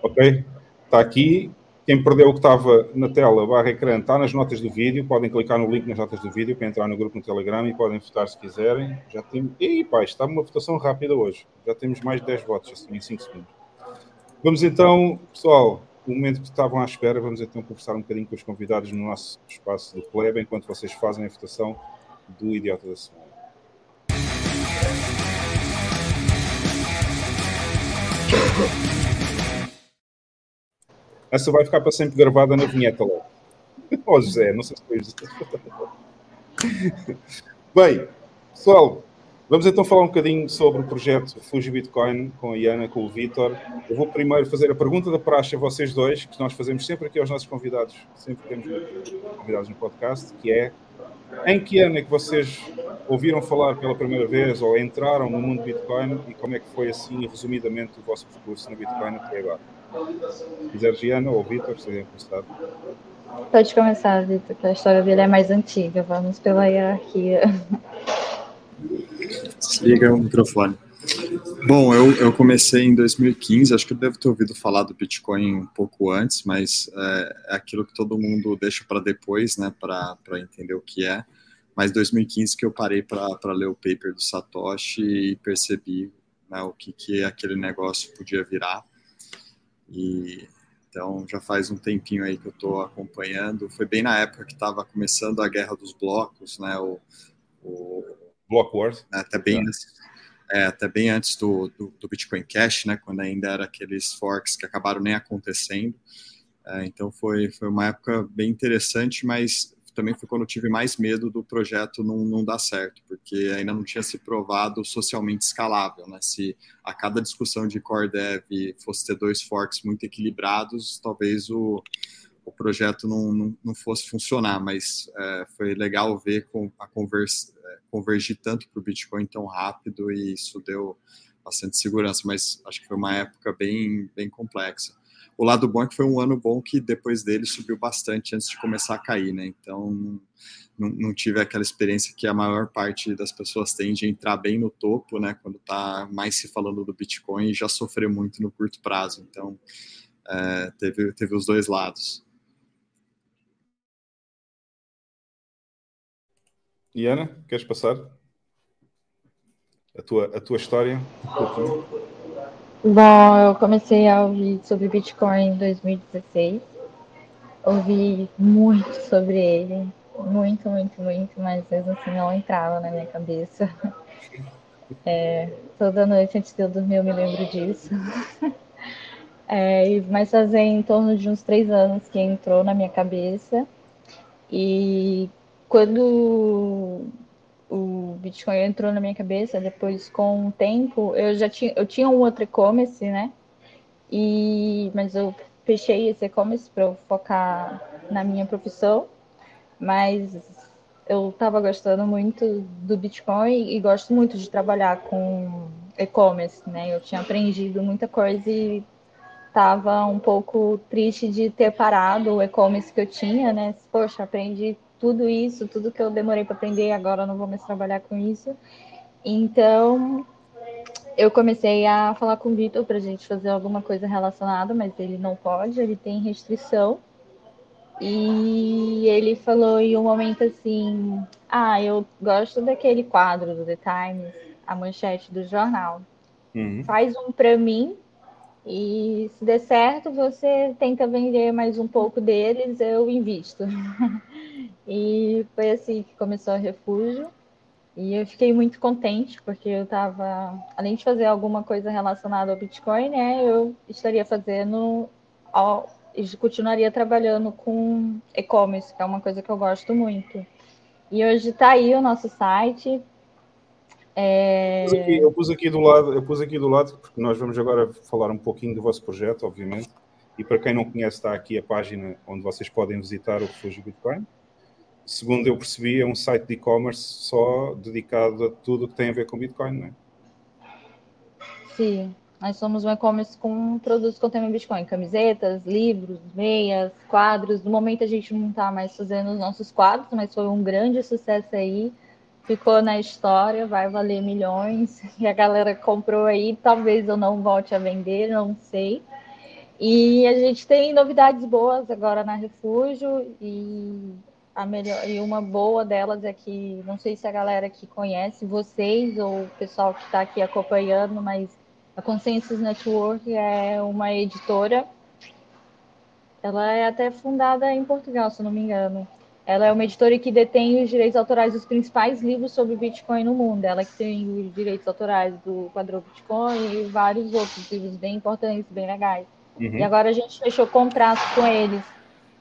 Ok? Está aqui. Quem perdeu o que estava na tela, barra ecrã, está nas notas do vídeo. Podem clicar no link nas notas do vídeo para entrar no grupo no Telegram e podem votar se quiserem. Já temos. Ih, pá, está uma votação rápida hoje. Já temos mais de 10 votos assim, em 5 segundos. Vamos então, pessoal, no momento que estavam à espera, vamos então conversar um bocadinho com os convidados no nosso espaço do Plebe, enquanto vocês fazem a votação do Idiota da Semana. Essa vai ficar para sempre gravada na vinheta lá. Ó oh, José, não sei se foi José. Bem, pessoal, vamos então falar um bocadinho sobre o projeto Fuji Bitcoin com a Iana, com o Vitor. Eu vou primeiro fazer a pergunta da praxe a vocês dois, que nós fazemos sempre aqui aos nossos convidados, sempre temos convidados no podcast, que é em que ano é que vocês ouviram falar pela primeira vez ou entraram no mundo Bitcoin e como é que foi assim, resumidamente, o vosso percurso no Bitcoin até agora? Giana ou Vitor, se começar. Pode começar, Vitor, que a história dele é mais antiga. Vamos pela hierarquia. Desliga o microfone. Bom, eu, eu comecei em 2015, acho que eu devo ter ouvido falar do Bitcoin um pouco antes, mas é, é aquilo que todo mundo deixa para depois, né, para entender o que é. Mas 2015 que eu parei para ler o paper do Satoshi e percebi né, o que, que aquele negócio podia virar. E então já faz um tempinho aí que eu estou acompanhando. Foi bem na época que estava começando a guerra dos blocos, né? O, o Block Wars. Né, até bem, é, até bem antes do, do, do, Bitcoin Cash, né? Quando ainda era aqueles forks que acabaram nem acontecendo. É, então foi, foi uma época bem interessante, mas também foi quando eu tive mais medo do projeto não, não dar certo, porque ainda não tinha se provado socialmente escalável, né? Se a cada discussão de core dev fosse ter dois forks muito equilibrados, talvez o, o projeto não, não, não fosse funcionar, mas é, foi legal ver com a conversa, é, convergir tanto para o Bitcoin tão rápido e isso deu bastante segurança, mas acho que foi uma época bem, bem complexa. O lado bom é que foi um ano bom que depois dele subiu bastante antes de começar a cair, né? Então não, não tive aquela experiência que a maior parte das pessoas tem de entrar bem no topo, né? Quando está mais se falando do Bitcoin e já sofrer muito no curto prazo. Então é, teve, teve os dois lados. Iana, queres passar? A tua, a tua história? Bom, eu comecei a ouvir sobre Bitcoin em 2016. Ouvi muito sobre ele, muito, muito, muito, mas mesmo assim não entrava na minha cabeça. É, toda noite antes de eu dormir eu me lembro disso. É, mas fazem em torno de uns três anos que entrou na minha cabeça. E quando o Bitcoin entrou na minha cabeça, depois com o tempo, eu já tinha, eu tinha um outro e-commerce, né? E, mas eu fechei esse e-commerce para focar na minha profissão, mas eu estava gostando muito do Bitcoin e gosto muito de trabalhar com e-commerce, né? Eu tinha aprendido muita coisa e estava um pouco triste de ter parado o e-commerce que eu tinha, né? Poxa, aprendi tudo isso, tudo que eu demorei para aprender, agora eu não vou mais trabalhar com isso. Então, eu comecei a falar com o Vitor para a gente fazer alguma coisa relacionada, mas ele não pode, ele tem restrição. E ele falou em um momento assim: Ah, eu gosto daquele quadro do The Times, a manchete do jornal. Uhum. Faz um para mim e se der certo, você tenta vender mais um pouco deles, eu invisto. e foi assim que começou a Refúgio. E eu fiquei muito contente, porque eu estava, além de fazer alguma coisa relacionada ao Bitcoin, né, eu estaria fazendo, ó, continuaria trabalhando com e-commerce, que é uma coisa que eu gosto muito. E hoje está aí o nosso site, é... Eu, pus aqui, eu, pus aqui, do lado, eu pus aqui do lado, porque nós vamos agora falar um pouquinho do vosso projeto, obviamente. E para quem não conhece, está aqui a página onde vocês podem visitar o Refúgio Bitcoin. Segundo eu percebi, é um site de e-commerce só dedicado a tudo que tem a ver com Bitcoin, não é? Sim, nós somos um e-commerce com produtos que contêm Bitcoin, camisetas, livros, meias, quadros. No momento a gente não está mais fazendo os nossos quadros, mas foi um grande sucesso aí. Ficou na história, vai valer milhões. E a galera comprou aí, talvez eu não volte a vender, não sei. E a gente tem novidades boas agora na Refúgio e a melhor e uma boa delas é que não sei se a galera que conhece vocês ou o pessoal que está aqui acompanhando, mas a Consensus Network é uma editora. Ela é até fundada em Portugal, se não me engano. Ela é uma editora que detém os direitos autorais dos principais livros sobre Bitcoin no mundo. Ela que tem os direitos autorais do Quadro Bitcoin e vários outros livros bem importantes, bem legais. Uhum. E agora a gente fechou contrato com eles.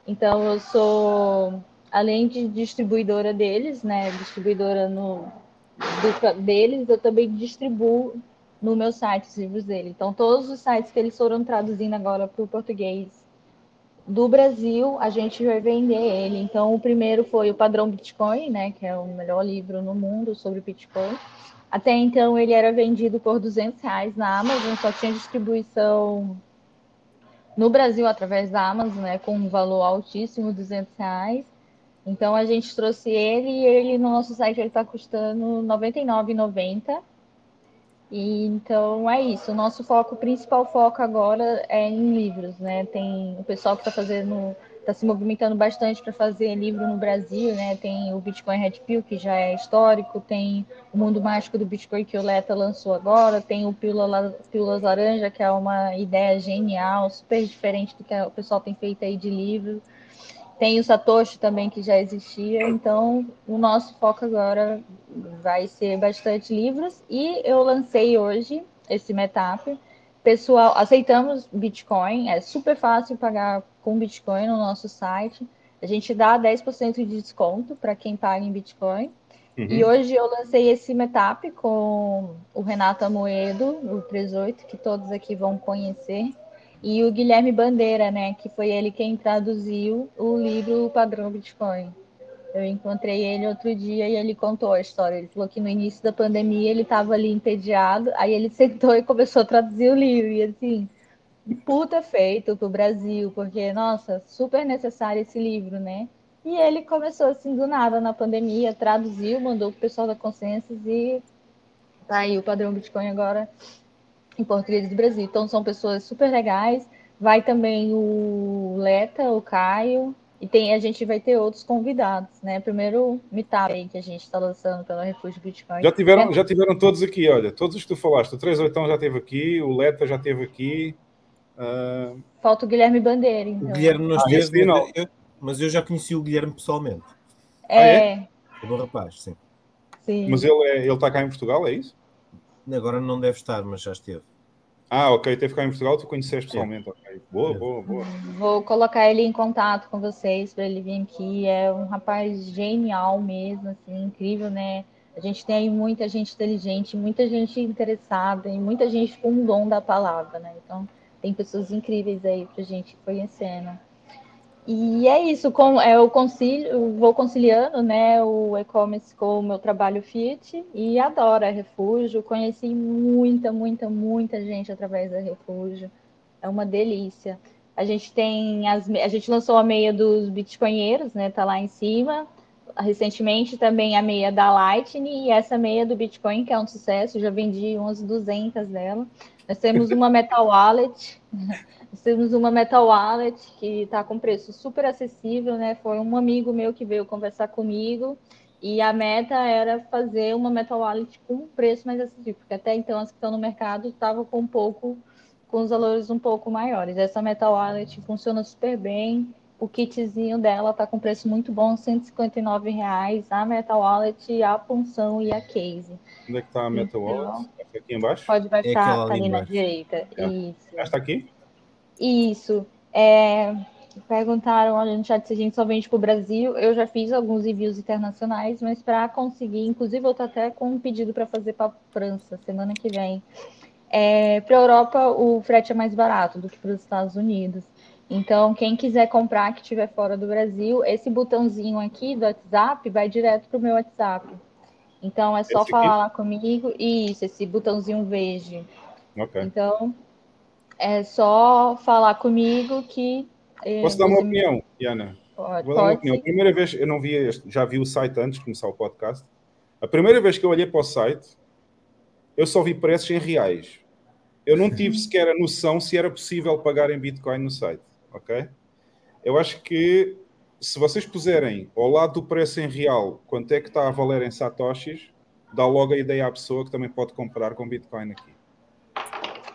Então eu sou, além de distribuidora deles, né, distribuidora no, do, deles, eu também distribuo no meu site os livros dele. Então todos os sites que eles foram traduzindo agora para o português do Brasil, a gente vai vender ele. Então o primeiro foi o Padrão Bitcoin, né, que é o melhor livro no mundo sobre Bitcoin. Até então ele era vendido por 200 reais na Amazon, só tinha distribuição no Brasil através da Amazon, né, com um valor altíssimo, 200 reais. Então a gente trouxe ele e ele no nosso site ele está custando R$ 99,90. E então é isso. O nosso foco, o principal foco agora é em livros, né? Tem o pessoal que está fazendo, está se movimentando bastante para fazer livro no Brasil, né? Tem o Bitcoin Red Pill, que já é histórico, tem o Mundo Mágico do Bitcoin que o Leta lançou agora, tem o Pílula, Pílulas Laranja, que é uma ideia genial, super diferente do que o pessoal tem feito aí de livro. Tem o Satoshi também, que já existia. Então, o nosso foco agora vai ser bastante livros. E eu lancei hoje esse Metap. Pessoal, aceitamos Bitcoin. É super fácil pagar com Bitcoin no nosso site. A gente dá 10% de desconto para quem paga em Bitcoin. Uhum. E hoje eu lancei esse Metap com o Renato Amoedo, o 38, que todos aqui vão conhecer e o Guilherme Bandeira, né, que foi ele quem traduziu o livro Padrão Bitcoin. Eu encontrei ele outro dia e ele contou a história. Ele falou que no início da pandemia ele estava ali entediado, aí ele sentou e começou a traduzir o livro. E assim, puta feito para o Brasil, porque, nossa, super necessário esse livro, né? E ele começou assim do nada na pandemia, traduziu, mandou para o pessoal da Consensus e tá aí o padrão Bitcoin agora em português do Brasil. Então são pessoas super legais. Vai também o Leta, o Caio, e tem, a gente vai ter outros convidados, né? Primeiro meetup aí que a gente está lançando pela Refúgio Bitcoin. Já tiveram, já tiveram todos aqui, olha, todos os que tu falaste. O 38 já esteve aqui, o Leta já esteve aqui. Uh... Falta o Guilherme Bandeira, então. O Guilherme não esteve, ah, eu, mas eu já conheci o Guilherme pessoalmente. É. Ah, é? é bom rapaz, sim. sim. Mas ele, é, ele está cá em Portugal, é isso? Agora não deve estar, mas já esteve. Ah, ok, teve que ficar em Portugal, tu conheceste pessoalmente, ok. Boa, boa, boa. Vou colocar ele em contato com vocês para ele vir aqui. É um rapaz genial mesmo, assim, incrível, né? A gente tem aí muita gente inteligente, muita gente interessada e muita gente com o dom da palavra, né? Então, tem pessoas incríveis aí para a gente conhecendo. E é isso, com, é, eu concilio, vou conciliando né, o e-commerce com o meu trabalho Fiat e adoro a Refúgio. Conheci muita, muita, muita gente através da Refúgio. É uma delícia. A gente tem as, a gente lançou a meia dos bitcoinheiros, né? Tá lá em cima. Recentemente também a meia da Lightning e essa meia do Bitcoin, que é um sucesso, já vendi umas 200 dela. Nós temos uma Metal Wallet nós temos uma Metal Wallet que está com preço super acessível, né? Foi um amigo meu que veio conversar comigo e a meta era fazer uma Metal Wallet com um preço mais acessível, porque até então as que estão no mercado estavam com um pouco com os valores um pouco maiores. Essa Metal Wallet funciona super bem. O kitzinho dela está com preço muito bom, 159 reais. A Metal Wallet, a punção e a case. Onde é que está a Metal então, Wallet? Aqui embaixo? Pode baixar, é tá ali, na direita. É. Isso. Está aqui? Isso. É, perguntaram olha, no chat se a gente só vende para o Brasil. Eu já fiz alguns envios internacionais, mas para conseguir, inclusive eu estou até com um pedido para fazer para a França semana que vem. é, para a Europa o frete é mais barato do que para os Estados Unidos. Então, quem quiser comprar que estiver fora do Brasil, esse botãozinho aqui do WhatsApp vai direto para o meu WhatsApp. Então, é só Esse falar aqui? lá comigo. Isso, esse botãozinho verde. Ok. Então, é só falar comigo que. eh, Posso dar uma opinião, Diana? Pode, Vou dar uma opinião. A primeira vez, eu não vi este, já vi o site antes de começar o podcast. A primeira vez que eu olhei para o site, eu só vi preços em reais. Eu não tive sequer a noção se era possível pagar em Bitcoin no site, ok? Eu acho que se vocês puserem ao lado do preço em real quanto é que está a valer em satoshis, dá logo a ideia à pessoa que também pode comprar com Bitcoin aqui.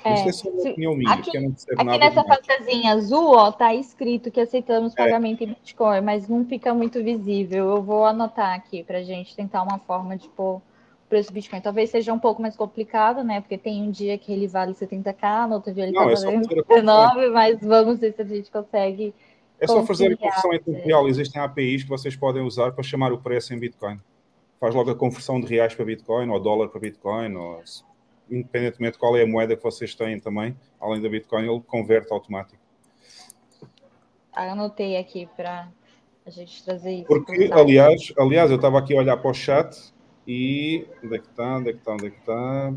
É, Isto é uma se- opinião minha, aqui- não Aqui nada nessa fantasinha azul, ó, tá escrito que aceitamos É. pagamento em Bitcoin, mas não fica muito visível. Eu vou anotar aqui pra gente tentar uma forma de pôr o preço do Bitcoin. Talvez seja um pouco mais complicado, né? Porque tem um dia que ele vale 70k, no outro dia ele Não, tá é valendo fazer a conversão. 19, mas vamos ver se a gente consegue. É só fazer a conversão em tempo real. Existem APIs que vocês podem usar para chamar o preço em Bitcoin. Faz logo a conversão de reais para Bitcoin, ou dólar para Bitcoin, ou independentemente de qual é a moeda que vocês têm também, além da Bitcoin, ele converte automático. Anotei aqui para a gente trazer isso. Porque, aliás, aliás, eu estava aqui a olhar para o chat e onde é que está? Onde é que está? Onde é que está?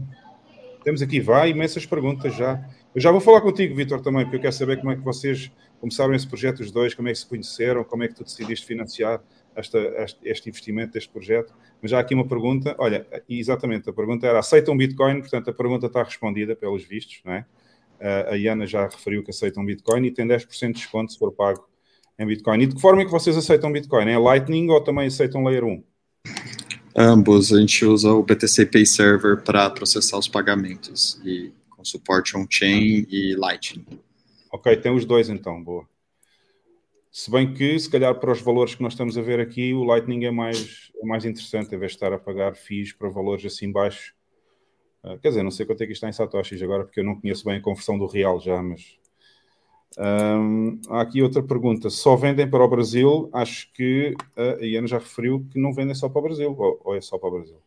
Temos aqui, vai, imensas perguntas já. Eu já vou falar contigo, Vitor, também, porque eu quero saber como é que vocês começaram esse projeto, os dois, como é que se conheceram, como é que tu decidiste financiar esta, este, investimento deste projeto. Mas já há aqui uma pergunta, olha, exatamente, a pergunta era, aceitam Bitcoin? Portanto, a pergunta está respondida pelos vistos, não é? Uh, a Iana já referiu que aceitam Bitcoin e tem 10% de desconto se for pago em Bitcoin. E de que forma é que vocês aceitam Bitcoin? É Lightning ou também aceitam Layer 1? Ambos, a gente usa o BTC Pay Server para processar os pagamentos e com suporte on-chain e Lightning. Ok, tem os dois então, boa. Se bem que, se calhar, para os valores que nós estamos a ver aqui, o Lightning é mais, é mais interessante, em vez de estar a pagar FIIs para valores assim baixos. Uh, quer dizer, não sei quanto é que está em Satoshis agora, porque eu não conheço bem a conversão do real já, mas. Um, há aqui outra pergunta. Só vendem para o Brasil? Acho que uh, a Iana já referiu que não vendem só para o Brasil, ou, ou é só para o Brasil?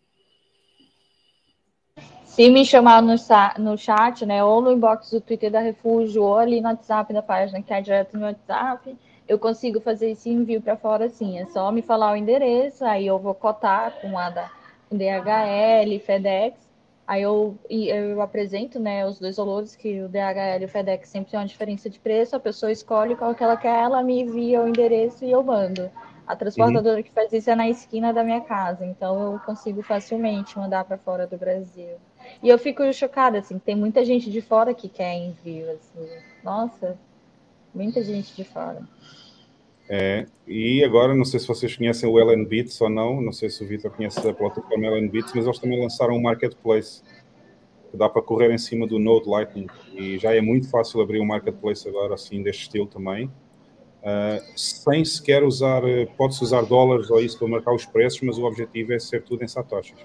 Se me chamar no, no chat, né, ou no inbox do Twitter da Refúgio, ou ali no WhatsApp da página, que é direto no WhatsApp, eu consigo fazer esse envio para fora sim. É só me falar o endereço, aí eu vou cotar com a da DHL, FedEx, aí eu, eu apresento né, os dois valores, que o DHL e o FedEx sempre tem uma diferença de preço, a pessoa escolhe qual que ela quer, ela me envia o endereço e eu mando. A transportadora uhum. que faz isso é na esquina da minha casa, então eu consigo facilmente mandar para fora do Brasil. E eu fico chocada, assim, tem muita gente de fora que quer envio, assim. Nossa, muita gente de fora. É, e agora, não sei se vocês conhecem o LN Bits ou não, não sei se o Vitor conhece a plataforma LN Bits, mas eles também lançaram um marketplace que dá para correr em cima do Node Lightning e já é muito fácil abrir um marketplace agora assim deste estilo também. Uh, sem sequer usar, pode-se usar dólares ou isso para marcar os preços, mas o objetivo é ser tudo em satoshis.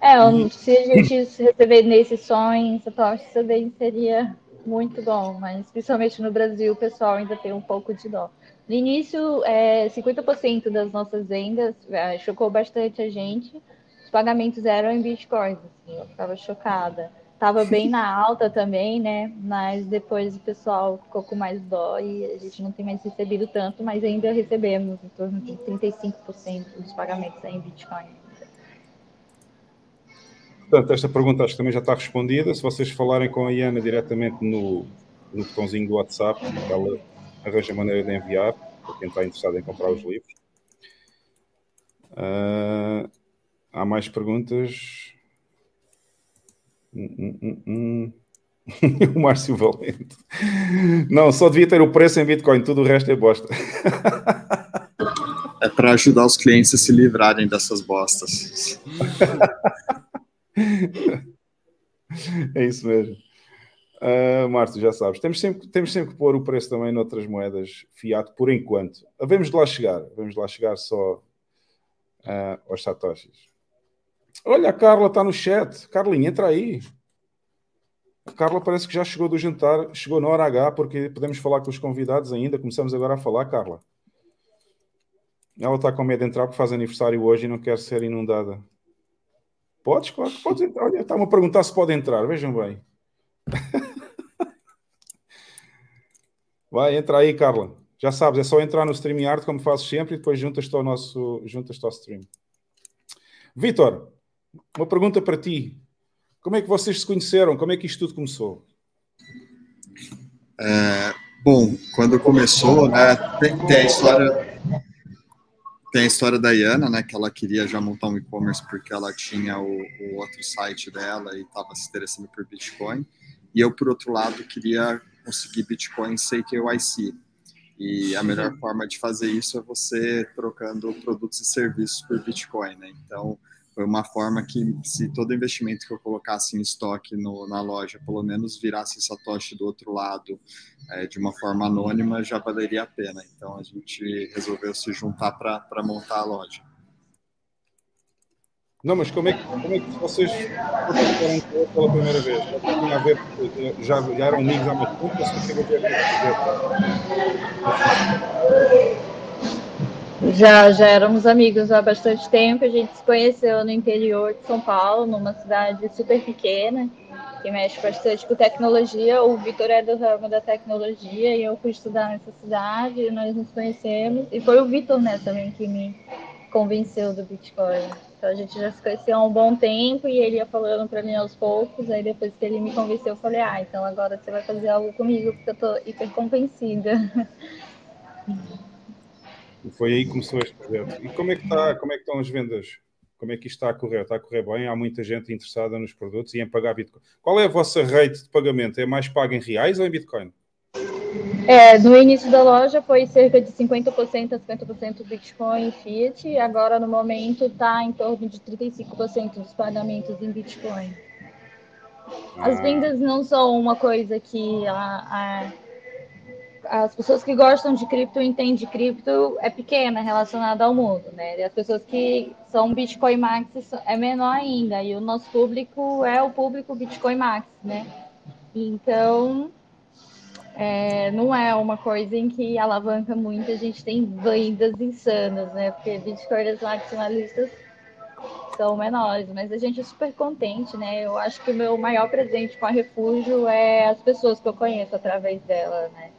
É, se a gente receber nesses sonhos, satoshis também seria muito bom, mas principalmente no Brasil o pessoal ainda tem um pouco de dó. No início, é, 50% das nossas vendas é, chocou bastante a gente. Os pagamentos eram em bitcoins, assim, eu ficava chocada. Tava bem na alta também, né? Mas depois o pessoal ficou com mais dó e a gente não tem mais recebido tanto, mas ainda recebemos em torno de 35% dos pagamentos em Bitcoin. Portanto, esta pergunta acho que também já está respondida. Se vocês falarem com a Iana diretamente no, no botãozinho do WhatsApp, ela arranja maneira de enviar para quem está interessado em comprar os livros. Uh, há mais perguntas? Hum, hum, hum, hum. o Márcio Valente. Não, só devia ter o preço em Bitcoin, tudo o resto é bosta. É para ajudar os clientes a se livrarem dessas bostas. é isso mesmo. Uh, Márcio, já sabes, temos sempre, temos sempre que pôr o preço também noutras moedas fiat por enquanto. Vamos de lá chegar, vamos de lá chegar só uh, aos satoshis. Olha, a Carla está no chat. Carlinha, entra aí. A Carla parece que já chegou do jantar, chegou na hora H, porque podemos falar com os convidados ainda. Começamos agora a falar, Carla. Ela está com medo de entrar porque faz aniversário hoje e não quer ser inundada. Podes, claro podes entrar. Olha, está-me a perguntar se pode entrar, vejam bem. Vai, entra aí, Carla. Já sabes, é só entrar no StreamYard, como fazes sempre, e depois juntas-te ao nosso juntas ao stream. Vitor, uma pergunta para ti. Como é que vocês se conheceram? Como é que isto tudo começou? É, bom, quando começou, né, tem, tem, a história tem a história da Iana, né, que ela queria já montar um e-commerce porque ela tinha o, o outro site dela e estava se interessando por Bitcoin. E eu, por outro lado, queria conseguir Bitcoin sem KYC. E a melhor forma de fazer isso é você trocando produtos e serviços por Bitcoin, né? Então, foi uma forma que, se todo investimento que eu colocasse em estoque no, na loja, pelo menos virasse Satoshi do outro lado é, de uma forma anônima, já valeria a pena. Então a gente resolveu se juntar para montar a loja. Não, mas como é que, como é que vocês foram pela primeira vez? Já, a ver, já, já eram amigos há muito tempo? Se ver já, já éramos amigos há bastante tempo. A gente se conheceu no interior de São Paulo, numa cidade super pequena, que mexe bastante com tecnologia. O Vitor é do ramo da tecnologia e eu fui estudar nessa cidade. E nós nos conhecemos. E foi o Vitor, né, também, que me convenceu do Bitcoin. Então a gente já se conheceu há um bom tempo e ele ia falando para mim aos poucos. Aí depois que ele me convenceu, eu falei: Ah, então agora você vai fazer algo comigo, porque eu tô hiper convencida. E foi aí que começou este projeto. E como é que, está, como é que estão as vendas? Como é que isto está a correr? Está a correr bem? Há muita gente interessada nos produtos e em pagar Bitcoin. Qual é a vossa rate de pagamento? É mais pago em reais ou em Bitcoin? É, no início da loja foi cerca de 50% a 50% Bitcoin e Fiat, e agora no momento está em torno de 35% dos pagamentos em Bitcoin. As ah. vendas não são uma coisa que a, a as pessoas que gostam de cripto entendem de cripto é pequena relacionada ao mundo, né? E as pessoas que são Bitcoin Max é menor ainda. E o nosso público é o público Bitcoin Max, né? Então, é, não é uma coisa em que alavanca muito. A gente tem vendas insanas, né? Porque Bitcoins maximalistas são menores, mas a gente é super contente, né? Eu acho que o meu maior presente com a Refúgio é as pessoas que eu conheço através dela, né?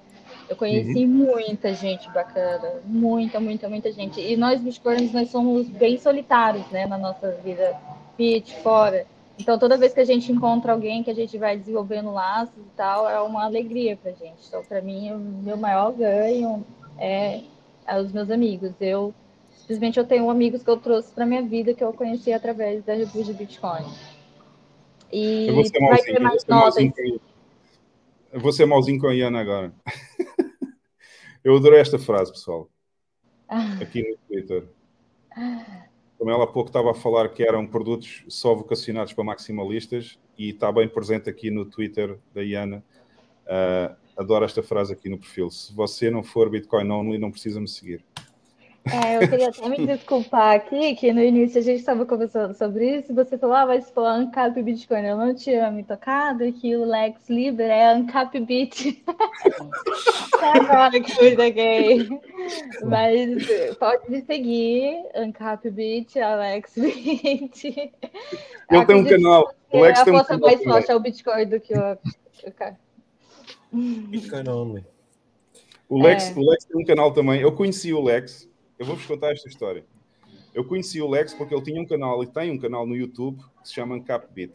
Eu conheci uhum. muita gente bacana, muita, muita, muita gente. E nós, bitcoiners, nós somos bem solitários, né, na nossa vida fit, fora. Então, toda vez que a gente encontra alguém que a gente vai desenvolvendo laços e tal, é uma alegria pra gente. Então, para mim, o meu maior ganho é, é os meus amigos. Eu, simplesmente, eu tenho amigos que eu trouxe para minha vida que eu conheci através da Refúgio Bitcoin. E vai ter mais notas. Vou ser malzinho com a Iana agora. Eu adorei esta frase, pessoal. Aqui no Twitter. Como ela há pouco estava a falar que eram produtos só vocacionados para maximalistas e está bem presente aqui no Twitter da Iana. Uh, adoro esta frase aqui no perfil. Se você não for Bitcoin only, não precisa me seguir. É, eu queria até me desculpar aqui, que no início a gente estava conversando sobre isso, e você falou, ah, vai falar Ancap Bitcoin. Eu não tinha me tocado que o Lex Liber é Ancap Bit. agora que eu gay. Mas pode me seguir, Ancap Bit, Alex Bit. Eu tenho um canal. O Lex a tem um canal. mais forte é o Bitcoin do que o. Bitcoin only. O Lex, é. o Lex tem um canal também. Eu conheci o Lex eu vou-vos contar esta história. Eu conheci o Lex porque ele tinha um canal e tem um canal no YouTube que se chama Capbit,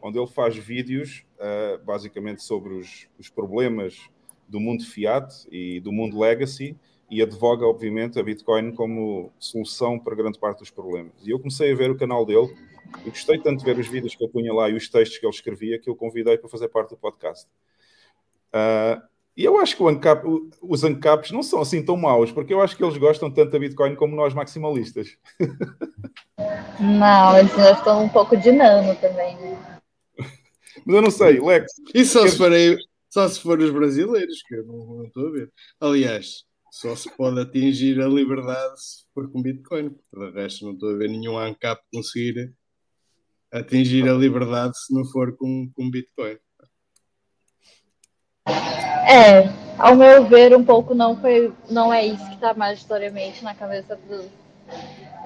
onde ele faz vídeos uh, basicamente sobre os, os, problemas do mundo fiat e do mundo legacy e advoga, obviamente, a Bitcoin como solução para grande parte dos problemas. E eu comecei a ver o canal dele e gostei tanto de ver os vídeos que ele punha lá e os textos que ele escrevia que eu convidei para fazer parte do podcast. Uh, e eu acho que Ancap, os ANCAPs não são assim tão maus, porque eu acho que eles gostam tanto da Bitcoin como nós maximalistas. Não, eles gostam um pouco de nano também, né? Mas eu não sei, Lex. E só, se, forem, só se for os brasileiros, que eu não, não estou a ver. Aliás, só se pode atingir a liberdade se for com Bitcoin. De resto, não estou a ver nenhum ANCAP conseguir atingir a liberdade se não for com, com Bitcoin. É, ao meu ver, um pouco não foi, não é isso que está majoritariamente na cabeça dos,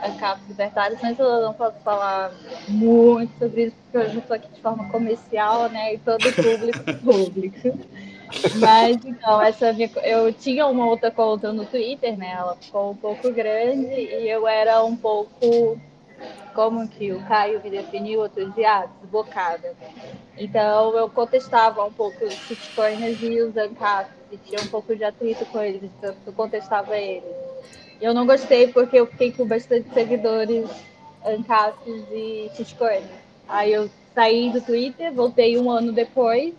ANCAPs libertários, mas eu não posso falar muito sobre isso, porque eu não estou aqui de forma comercial, né? E todo público público. Mas então, essa minha, eu tinha uma outra conta no Twitter, né? Ela ficou um pouco grande e eu era um pouco como que o Caio me definiu outro dia, ah, desbocada. Então eu contestava um pouco os shitcoiners e os ANCAPs, e tinha um pouco de atrito com eles, então eu contestava eles. Eu não gostei porque eu fiquei com bastante seguidores ANCAPs e shitcoiners. Aí eu saí do Twitter, voltei um ano depois,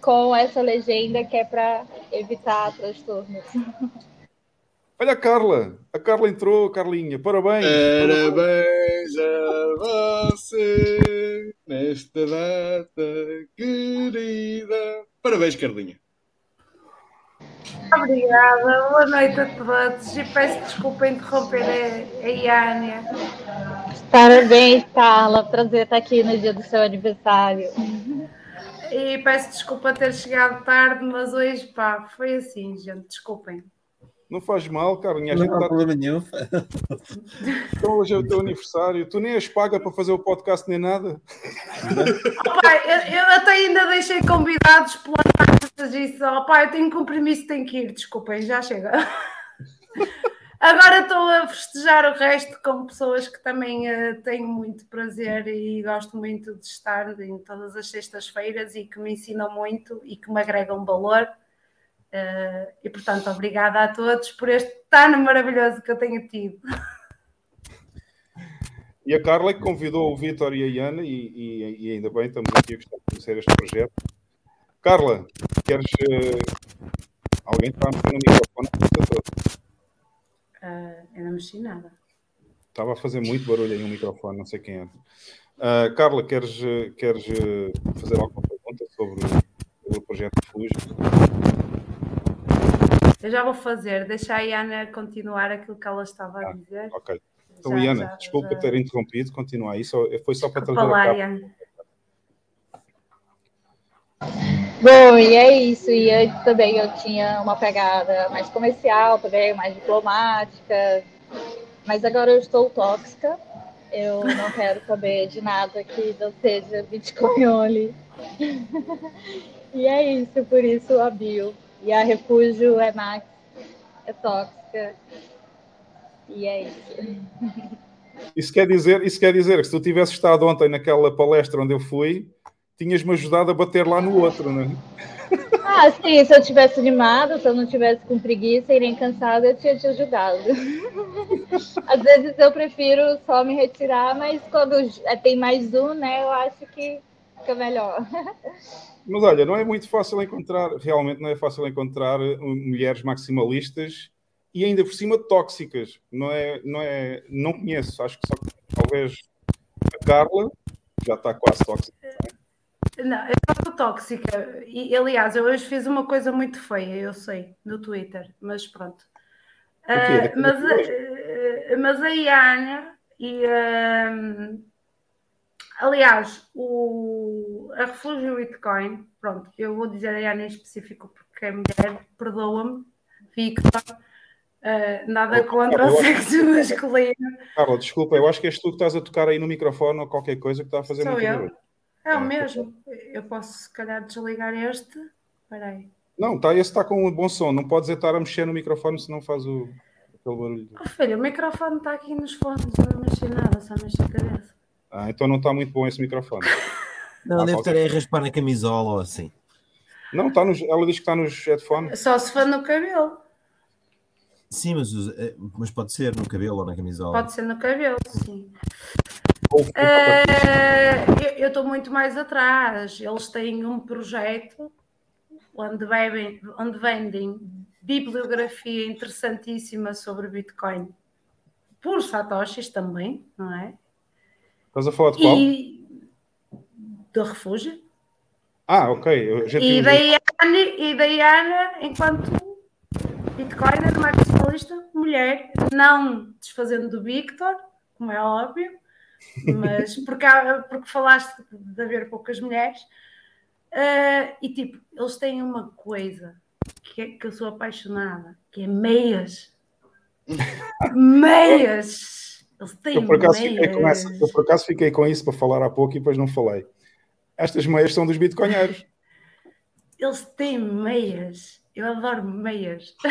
com essa legenda que é para evitar transtornos. Olha a Carla, a Carla entrou, Carlinha, parabéns. Parabéns a você nesta data querida. Parabéns, Carlinha. Obrigada, boa noite a todos e peço desculpa interromper a, a Iânia. Parabéns, Carla. Prazer estar aqui no dia do seu aniversário. E peço desculpa ter chegado tarde, mas hoje, pá, foi assim, gente, desculpem. Não faz mal, Carlinha. a Não há tá- problema nenhum. Então hoje é o teu aniversário. Tu nem és paga para fazer o podcast nem nada. Opa, eu, eu até ainda deixei convidados plantados e disse, opa, eu tenho compromisso, tenho que ir, desculpem, já chega. Agora estou a festejar o resto com pessoas que também eh, tenho muito prazer e gosto muito de estar em todas as sextas-feiras e que me ensinam muito e que me agregam valor. Eh, e portanto, obrigada a todos por este ano maravilhoso que eu tenho tido. E a Carla que convidou o Vítor e a Iana, e, e- e ainda bem, estamos aqui a gostar de conhecer este projeto. Carla, queres. eh, Alguém está a mexer no microfone? Eh, eu não mexi nada. Estava a fazer muito barulho aí no microfone, não sei quem é. Ah, Carla, queres, queres fazer alguma pergunta sobre, sobre o projeto Refúgio? Eu já vou fazer, deixa a Iana continuar aquilo que ela estava a dizer. Ok. Então, Já, Iana, já, desculpa já. ter interrompido, continua aí. Só, foi só para Desculpa trazer. Iana. Bom, e é isso. E antes também eu tinha uma pegada mais comercial, também mais diplomática. Mas agora eu estou tóxica. Eu não quero saber de nada que não seja Bitcoin only. e é isso, por isso a bio. E a Refúgio é Max, é tóxica. E é isso. Isso quer, dizer, isso quer dizer que se tu tivesse estado ontem naquela palestra onde eu fui, tinhas-me ajudado a bater lá no outro, não é? Ah, sim, se eu tivesse animado, se eu não tivesse com preguiça e nem cansada, eu tinha te ajudado. Às vezes eu prefiro só me retirar, mas quando é, tem mais um, né, eu acho que fica melhor. Mas olha, não é muito fácil encontrar, realmente não é fácil encontrar uh, mulheres maximalistas e ainda por cima tóxicas. Não é, não é, não conheço, acho que só talvez a Carla já está quase tóxica. Não, eu estou tóxica. E, aliás, eu hoje fiz uma coisa muito feia, eu sei, no Twitter, mas pronto. Daquilo mas, hoje? ah, mas a Iana e ah, aliás, o, a Refúgio Bitcoin, pronto, eu vou dizer a Iana em específico porque é mulher, perdoa-me, Victor, ah, nada contra o sexo masculino. Carla, desculpa, eu acho que és tu que estás a tocar aí no microfone ou qualquer coisa que está a fazer Sou muito eu? barulho. É o Ah, mesmo. Eu posso, se calhar, desligar este. Espera aí. Não, tá, esse está com um bom som. Não podes estar a mexer no microfone senão faz o, aquele barulho. Oh, filho, o microfone está aqui nos fones, não mexi nada, só mexi a cabeça. Ah, então não está muito bom esse microfone. Não, Ah, deve qualquer- estar a raspar na camisola ou assim. Não, está nos, ela diz que está nos headphones. Só se for no cabelo. Sim, mas, eh, mas pode ser no cabelo ou na camisola. Pode ser no cabelo, sim. Ou- eu- eu estou muito mais atrás. Eles têm um projeto onde, bebem, onde vendem bibliografia interessantíssima sobre Bitcoin. Por satoshis também, não é? Estás a falar de qual? E do refúgio. Ah, ok. E tinha da visto. Iana, e enquanto Bitcoiner, maximalista, mulher, não desfazendo do Victor, como é óbvio, mas porque, porque falaste de haver poucas mulheres, eh, e tipo, eles têm uma coisa que, é- que eu sou apaixonada, que é meias. meias! Eles têm Eu por, acaso fiquei com meias. essa, eu por acaso fiquei com isso para falar há pouco e depois não falei. Estas meias são dos bitcoinheiros. Eles têm meias. Eu adoro meias.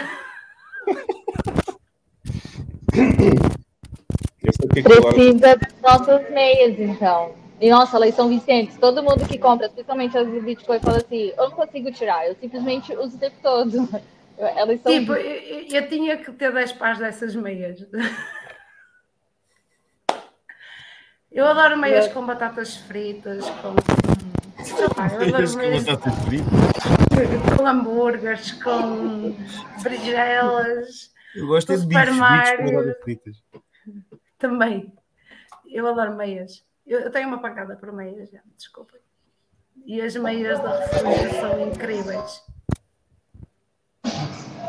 Eu sei o que é Precisa das nossas meias, então. E nossa, elas são viciantes. Todo mundo que compra, especialmente as de Bitcoin, fala assim: eu não consigo tirar, eu simplesmente uso o tempo todo. Elas são. Tipo, eu, eu- eu tinha que ter 10 pares dessas meias. Eu adoro meias com batatas fritas, com. Meias com meias batata frita. com hambúrgueres, com frigelas. Eu gosto é com de bifes, com batatas fritas. Também. Eu adoro meias. Eu, eu tenho uma pancada por meias, já, desculpem. E as meias da refúgio são incríveis.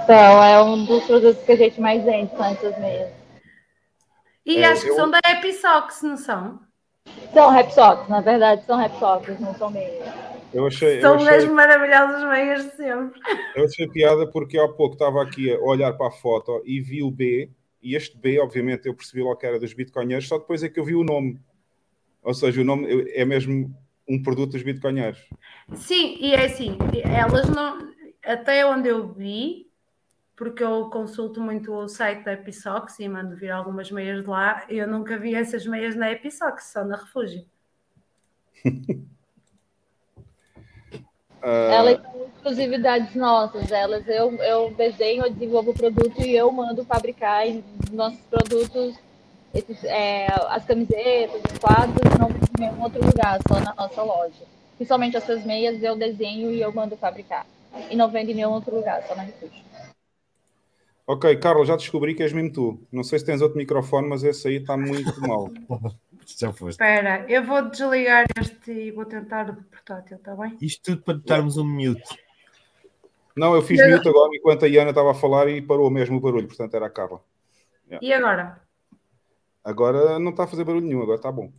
Então, é um dos produtos que a gente mais vende, são essas meias. E É, acho que eu- são da Episox, não são? São Repsocks, na verdade, são Repsocks, não são meias. Eu achei, eu São achei, as maravilhosas meias de sempre. eu achei piada porque há pouco estava aqui a olhar para a foto e vi o B, e este B, obviamente, eu percebi logo que era dos bitcoinheiros, só depois é que eu vi o nome. Ou seja, o nome é mesmo um produto dos bitcoinheiros. Sim, e é assim, elas não. Até onde eu vi, porque eu consulto muito o site da Episox e mando vir algumas meias de lá, eu nunca vi essas meias na Episox, só na Refúgio. Elas são exclusividades nossas. Elas eu, eu desenho, eu desenvolvo o produto e eu mando fabricar nossos produtos. Esses, é, as camisetas, os quadros, não em nenhum outro lugar, só na nossa loja. Principalmente essas meias eu desenho e eu mando fabricar. E não vende em nenhum outro lugar, só na Refúgio. Ok, Carlos, já descobri que és mesmo tu. Não sei se tens outro microfone, mas esse aí está muito mal. Já foste. Espera, eu vou desligar este e vou tentar o do portátil, está bem? Isto tudo para darmos um mute. Não, eu fiz mute agora enquanto a Iana estava a falar e parou mesmo o barulho, portanto era a Carla. E agora? Agora não está a fazer barulho nenhum, agora está bom.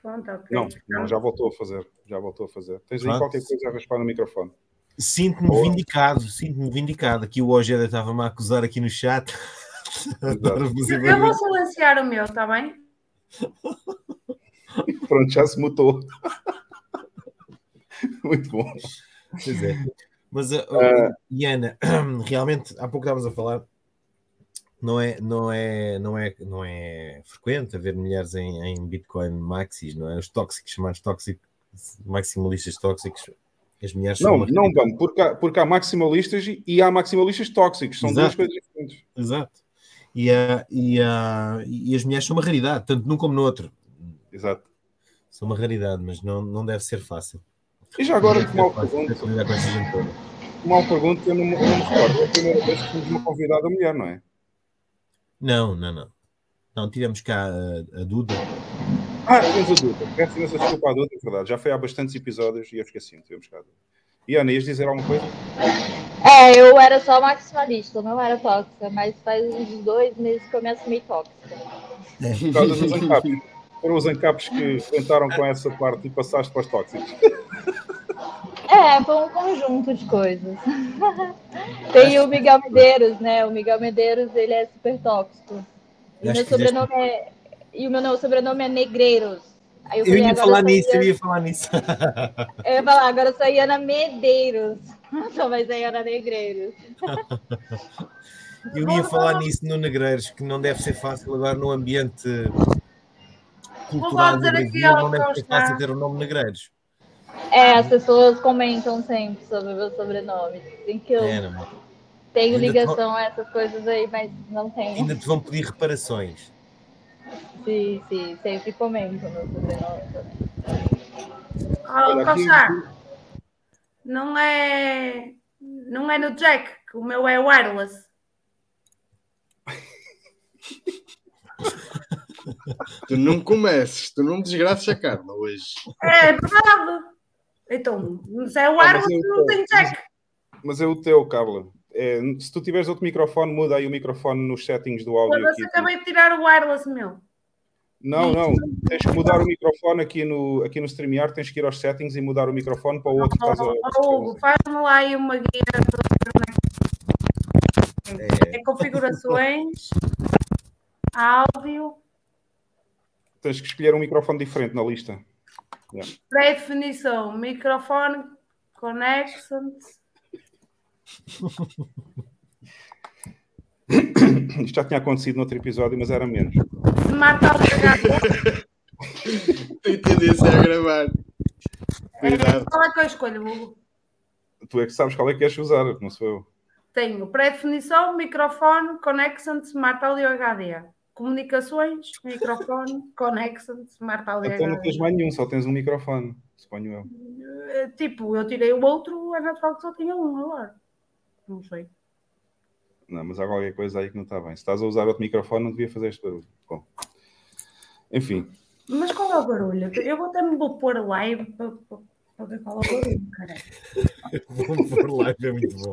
Pronto, ok. Não, não, já voltou a fazer. Já voltou a fazer. Tens aí Pronto. qualquer coisa a raspar no microfone. Sinto-me Boa. vindicado, sinto-me vindicado. Aqui o Ojeda estava-me a acusar aqui no chat. Eu vou silenciar o meu, está bem? Pronto, já se mutou. Muito bom. Pois é. Mas, uh, Ah. Iana, realmente, há pouco estávamos a falar, não é, não é, não é, não é frequente haver mulheres em, em Bitcoin maxis, não é? Os tóxicos, chamados tóxicos, maximalistas tóxicos, as mulheres são Não, uma não, vamos, porque há, porque há maximalistas e, e há maximalistas tóxicos. São duas Exato. coisas diferentes. Exato. E, a, e, a, e as mulheres são uma raridade, tanto num como no outro. Exato. São uma raridade, mas não, não deve ser fácil. E já agora, deve mal ter que mal pergunto, eu não, eu não me recordo. É a primeira vez que temos uma convidada mulher, não é? Não, não, não. Não, tivemos cá a, a Duda. Ah, temos a Duda. Peço imensa desculpa à Duda, é verdade. Já foi há bastantes episódios e eu esqueci-me. Tivemos cá. E Ana, ias dizer alguma coisa? É, eu era só maximalista, não era tóxica, mas faz uns dois meses que eu me assumi tóxica. Por causa dos ancapes. Foram os ancapes que tentaram com essa parte e passaste para os tóxicos. É, foi um conjunto de coisas. Tem o Miguel Medeiros, né? O Miguel Medeiros, ele é super tóxico. E o meu sobrenome é... E o meu no- sobrenome é Negreiros. Aí Eu falei, ia falar nisso, eu ia falar nisso. Eu ia falar, agora eu sou Iana Medeiros. Só vai ser Iana Negreiros. Eu ia falar nisso no Negreiros, que não deve ser fácil agora no ambiente cultural do dizer Brasil, aqui não deve ser fácil ter o nome Negreiros. É, as pessoas comentam sempre sobre o meu sobrenome. Tem que eu É, não é? tenho ligação a essas coisas aí, mas não tenho. Ainda te vão pedir reparações. Sim, sim, sempre comentam meu sobrenome também. Oh, Olha, aqui- Cochar, não é, não é no Jack, que o meu é wireless. Tu não comeces, tu não desgraças a Carla hoje. É verdade. Então, se é wireless, eu- não tem Jack. Mas é o teu, Carla. É, se tu tiveres outro microfone, muda aí o microfone nos settings do áudio Foda-se, aqui. acabei de tirar o wireless meu. Não, não. Tens que mudar o microfone aqui no, aqui no StreamYard, tens que ir aos settings e mudar o microfone para o outro que estás a. Oh, Hugo, faz-me lá aí uma guia onde é é configurações, áudio. tens que escolher um microfone diferente na lista. Yeah. Pré-definição, microfone, connection. Isto já tinha acontecido noutro episódio, mas era menos. Smart Audio Entendi se é a gravar. Cuidado. Qual é que eu escolho, Hugo? Tu é que sabes qual é que queres usar, não sou eu. Tenho pré-definição, microfone, connection, Smart Audio HD. Comunicações, microfone, connection, Smart Audio Então não HD. tens mais nenhum, só tens um microfone, suponho eu. Eh, Tipo, eu tirei o outro, é natural que só tinha um agora. Não sei. Não, mas há qualquer coisa aí que não está bem. Se estás a usar outro microfone, não devia fazer este barulho. Bom. Enfim, Mas qual é o barulho? Eu vou até me vou pôr live para, para, para ver qual é o barulho, caralho. Vou pôr live, é muito bom.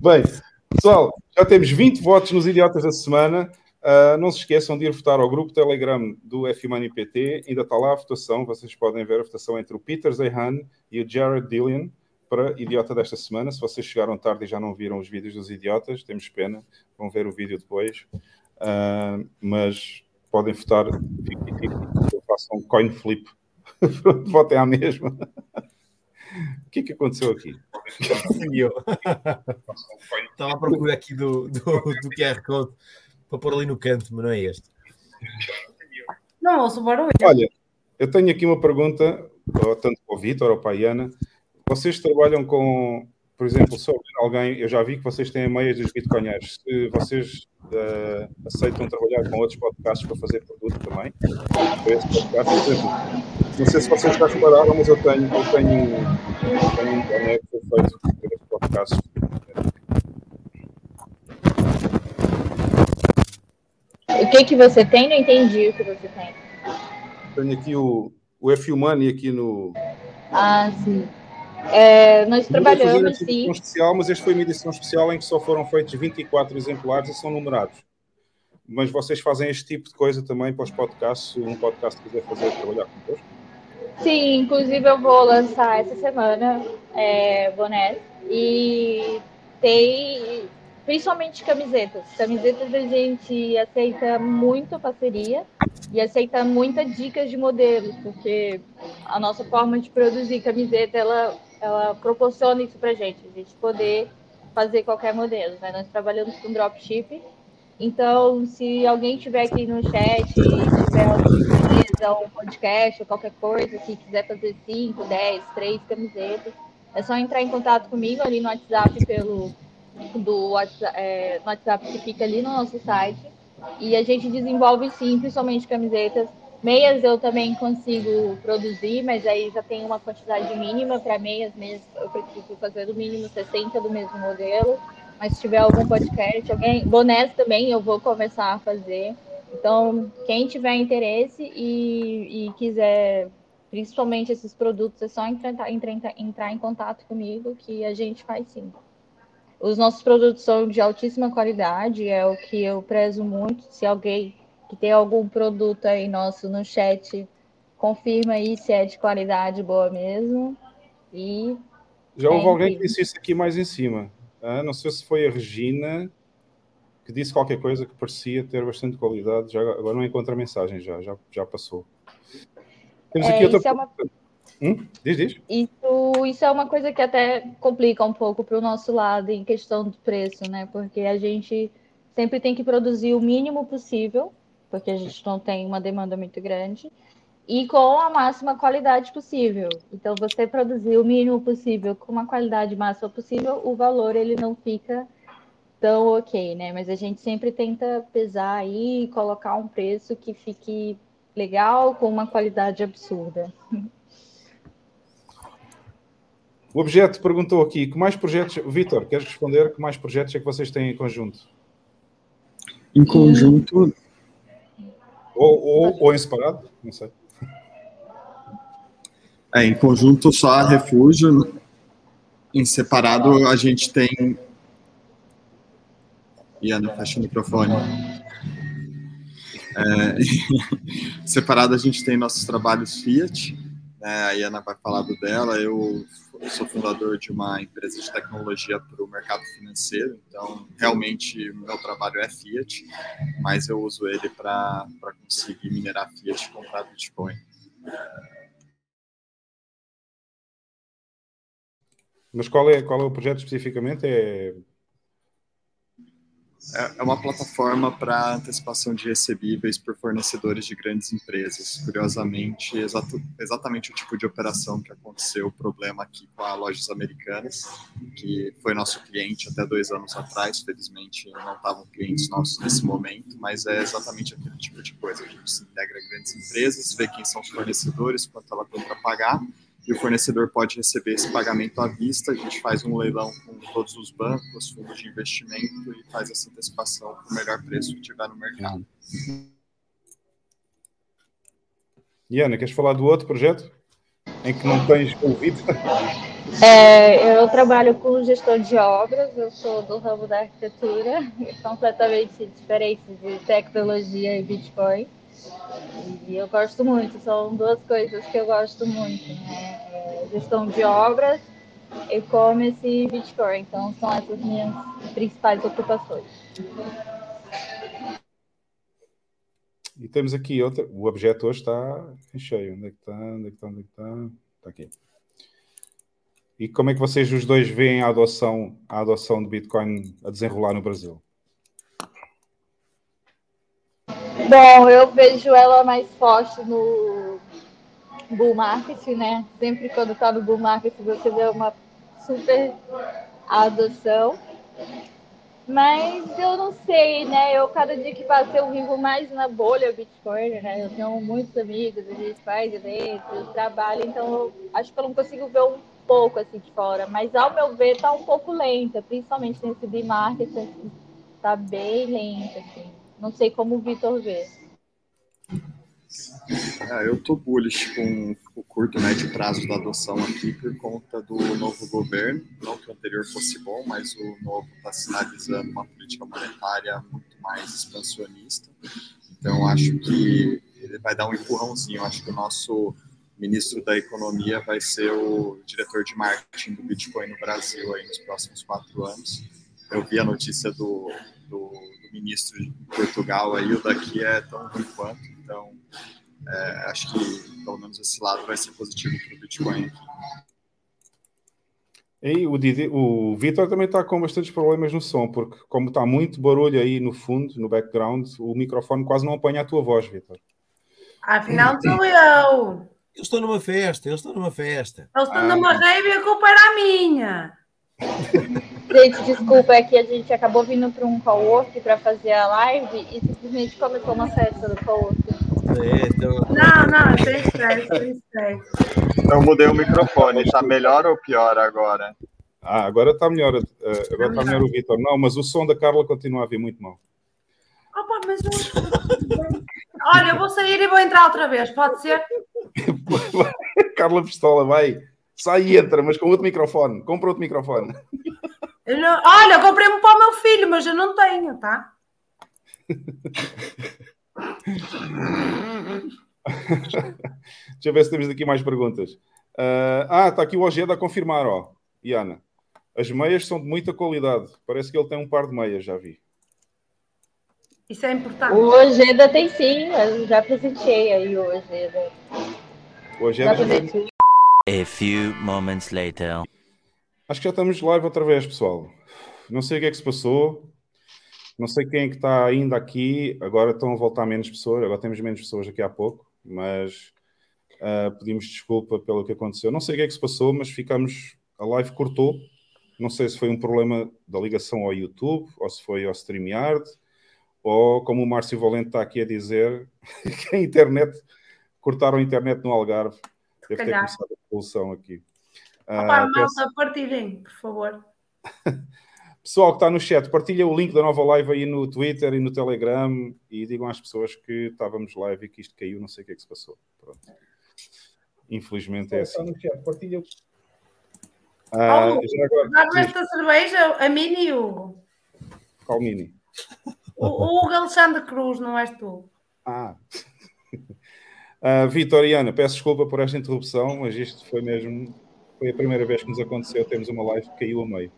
Bem, pessoal, já temos 20 votos nos Idiotas da Semana. Ah, não se esqueçam de ir votar ao grupo Telegram do F-Money PT. Ainda está lá a votação. Vocês podem ver a votação entre o Peter Zehan e o Jared Dillian para Idiota desta semana. Se vocês chegaram tarde e já não viram os vídeos dos Idiotas, temos pena. Vão ver o vídeo depois. Ah, mas podem votar 50-50. Eu faço um coin flip. Votem à mesma. O que é que aconteceu aqui? Estava à procura aqui do, do, do QR Code para pôr ali no canto, mas não é este. Não ouço barulho. Olha, eu tenho aqui uma pergunta, tanto para o Vitor ou para a Iana. Vocês trabalham com, por exemplo, se houver alguém, eu já vi que vocês têm meias dos bitcoinheiros. Se vocês eh, aceitam trabalhar com outros podcasts para fazer produto também, para esse podcast, por exemplo, não sei se vocês já repararam, mas eu tenho, eu tenho, eu tenho um boné que foi feito este podcast. O que que você tem? Não entendi o que você tem. Tenho aqui o, o F Money aqui no. Ah, sim. É, nós trabalhamos, edição especial, mas este foi uma edição especial em que só foram feitos 24 exemplares e são numerados. Mas vocês fazem este tipo de coisa também para os podcasts, se um podcast quiser fazer, trabalhar convosco? Sim, inclusive eu vou lançar essa semana é, bonés e tem principalmente camisetas. Camisetas a gente aceita muito parceria e aceita muitas dicas de modelos, porque a nossa forma de produzir camiseta ela, ela proporciona isso pra gente, a gente poder fazer qualquer modelo. Né? Nós trabalhamos com dropship, então se alguém tiver aqui no chat tiver alguma empresa, um podcast ou qualquer coisa que quiser fazer 5, 10, 3 camisetas, é só entrar em contato comigo ali no WhatsApp pelo do WhatsApp, é, WhatsApp que fica ali no nosso site. E a gente desenvolve sim, principalmente camisetas. Meias eu também consigo produzir, mas aí já tem uma quantidade mínima para meias, meias eu preciso fazer no mínimo 60 do mesmo modelo. Mas se tiver algum podcast, alguém, bonés também eu vou começar a fazer. Então, quem tiver interesse e, e quiser, principalmente esses produtos, é só entrar, entrar, entrar em contato comigo que a gente faz sim. Os nossos produtos são de altíssima qualidade, é o que eu prezo muito. Se alguém que tem algum produto aí nosso no chat, confirma aí se é de qualidade boa mesmo. E Já houve É alguém que disse isso aqui mais em cima. Ah, não sei se foi a Regina que disse qualquer coisa que parecia ter bastante qualidade. Já, agora não encontro a mensagem, já, já, já passou. Temos É, aqui outra isso é uma-. Hum? Diz, diz. Isso, isso é uma coisa que até complica um pouco para o nosso lado em questão do preço, né? Porque a gente sempre tem que produzir o mínimo possível, porque a gente não tem uma demanda muito grande, e com a máxima qualidade possível. Então, você produzir o mínimo possível com uma qualidade máxima possível, o valor ele não fica tão ok, né? Mas a gente sempre tenta pesar aí e colocar um preço que fique legal, com uma qualidade absurda. O objeto perguntou aqui: que mais projetos. Vitor, queres responder? Que mais projetos é que vocês têm em conjunto? Em conjunto, Ou, ou, ou? Não sei. é, em conjunto só a refúgio. Em separado a gente tem. Iana, fecha o microfone. É, separado a gente tem nossos trabalhos Fiat, né, a Iana vai falar do dela, eu sou fundador de uma empresa de tecnologia para o mercado financeiro, então realmente meu trabalho é Fiat, mas eu uso ele para conseguir minerar fiat e comprar Bitcoin. Mas qual é, qual é o projeto especificamente? É é, é uma plataforma para antecipação de recebíveis por fornecedores de grandes empresas. Curiosamente, exato, exatamente o tipo de operação que aconteceu o problema aqui com a Lojas Americanas, que foi nosso cliente até dois anos atrás. Felizmente, não estavam clientes nossos nesse momento, mas é exatamente aquele tipo de coisa. A gente se integra a grandes empresas, vê quem são os fornecedores, quanto ela tem para pagar, e o fornecedor pode receber esse pagamento à vista. A gente faz um leilão com todos os bancos, fundos de investimento e faz essa antecipação com o melhor preço que tiver no mercado. Iana, queres falar do outro projeto em que não tens ouvido? É, eu trabalho com gestão de obras, eu sou do ramo da arquitetura, completamente diferente de tecnologia e Bitcoin. E eu gosto muito, são duas coisas que eu gosto muito, né? É gestão de obras, e-commerce e Bitcoin. Então são essas minhas principais ocupações. E temos aqui outra. O objeto hoje está em cheio. Onde é que está? Onde é que está? Onde é que está? Está aqui. E como é que vocês os dois veem a adoção, a adoção de Bitcoin a desenrolar no Brasil? Bom, eu vejo ela mais forte no bull market, né? Sempre quando tá no bull market você vê uma super adoção. Mas eu não sei, né? Eu, cada dia que passa, eu vivo mais na bolha Bitcoin, né? Eu tenho muitos amigos, a gente faz eventos, trabalho, então eu acho que eu não consigo ver um pouco assim de fora. Mas ao meu ver, tá um pouco lenta, principalmente nesse B-Market, assim, tá bem lenta, assim. Não sei como o Vitor vê. É, eu tô bullish com o curto e médio prazo da adoção aqui por conta do novo governo. Não que o anterior fosse bom, mas o novo está sinalizando uma política monetária muito mais expansionista. Então, acho que ele vai dar um empurrãozinho. Acho que o nosso ministro da Economia vai ser o diretor de marketing do Bitcoin no Brasil aí nos próximos quatro anos. Eu vi a notícia do, do ministro de Portugal aí, o daqui é tão ruim quanto, então é, acho que pelo menos esse lado vai ser positivo para o Bitcoin aqui. E o, Didi, o Vitor também está com bastantes problemas no som, porque como está muito barulho aí no fundo, no background, o microfone quase não apanha a tua voz, Vitor. Afinal sou eu. Eu estou numa festa, eu estou numa festa. Eu estou ah, numa rave e a culpa era a minha. Gente, desculpa, é que a gente acabou vindo para um co-work para fazer a live e simplesmente começou uma festa do co-work. Não, não, tem estresse, tem estresse. Eu mudei o microfone, está melhor ou pior agora? Ah, agora está melhor, uh, agora está melhor o Vitor. Não, mas o som da Carla continua a vir muito mal. Opa, mas eu... Olha, eu vou sair e vou entrar outra vez, pode ser? Carla Pistola, vai. Sai e entra, mas com outro microfone. Compra outro microfone. Não... Olha, comprei-me para o meu filho, mas eu não tenho, tá? Deixa eu ver se temos aqui mais perguntas. Uh, ah, está aqui o Ojeda a confirmar, ó. Iana. As meias são de muita qualidade. Parece que ele tem um par de meias, já vi. Isso é importante. O Ojeda tem sim, eu já presenteei aí o Ojeda. O Ojeda já, já A few moments later. Acho que já estamos live outra vez, pessoal. Não sei o que é que se passou. Não sei quem é que está ainda aqui. Agora estão a voltar menos pessoas. Agora temos menos pessoas aqui há pouco. Mas uh, pedimos desculpa pelo que aconteceu. Não sei o que é que se passou, mas ficamos. A live cortou. Não sei se foi um problema da ligação ao YouTube ou se foi ao StreamYard ou, como o Márcio Valente está aqui a dizer, que a internet cortaram a internet no Algarve Deve ter começado a revolução aqui. Opa, uh, malta, partilhem, por favor. Pessoal que está no chat, partilha o link da nova live aí no Twitter e no Telegram e digam às pessoas que estávamos live e que isto caiu, não sei o que é que se passou. Pronto. Infelizmente é assim. Está no chat, partilha. Já agora, esta cerveja, a Mini Hugo. Qual Mini? O, o Hugo Alexandre Cruz, não és tu. Ah. Uh, Vitor e Ana, peço desculpa por esta interrupção, mas isto foi mesmo. Foi a primeira vez que nos aconteceu. Temos uma live que caiu a meio.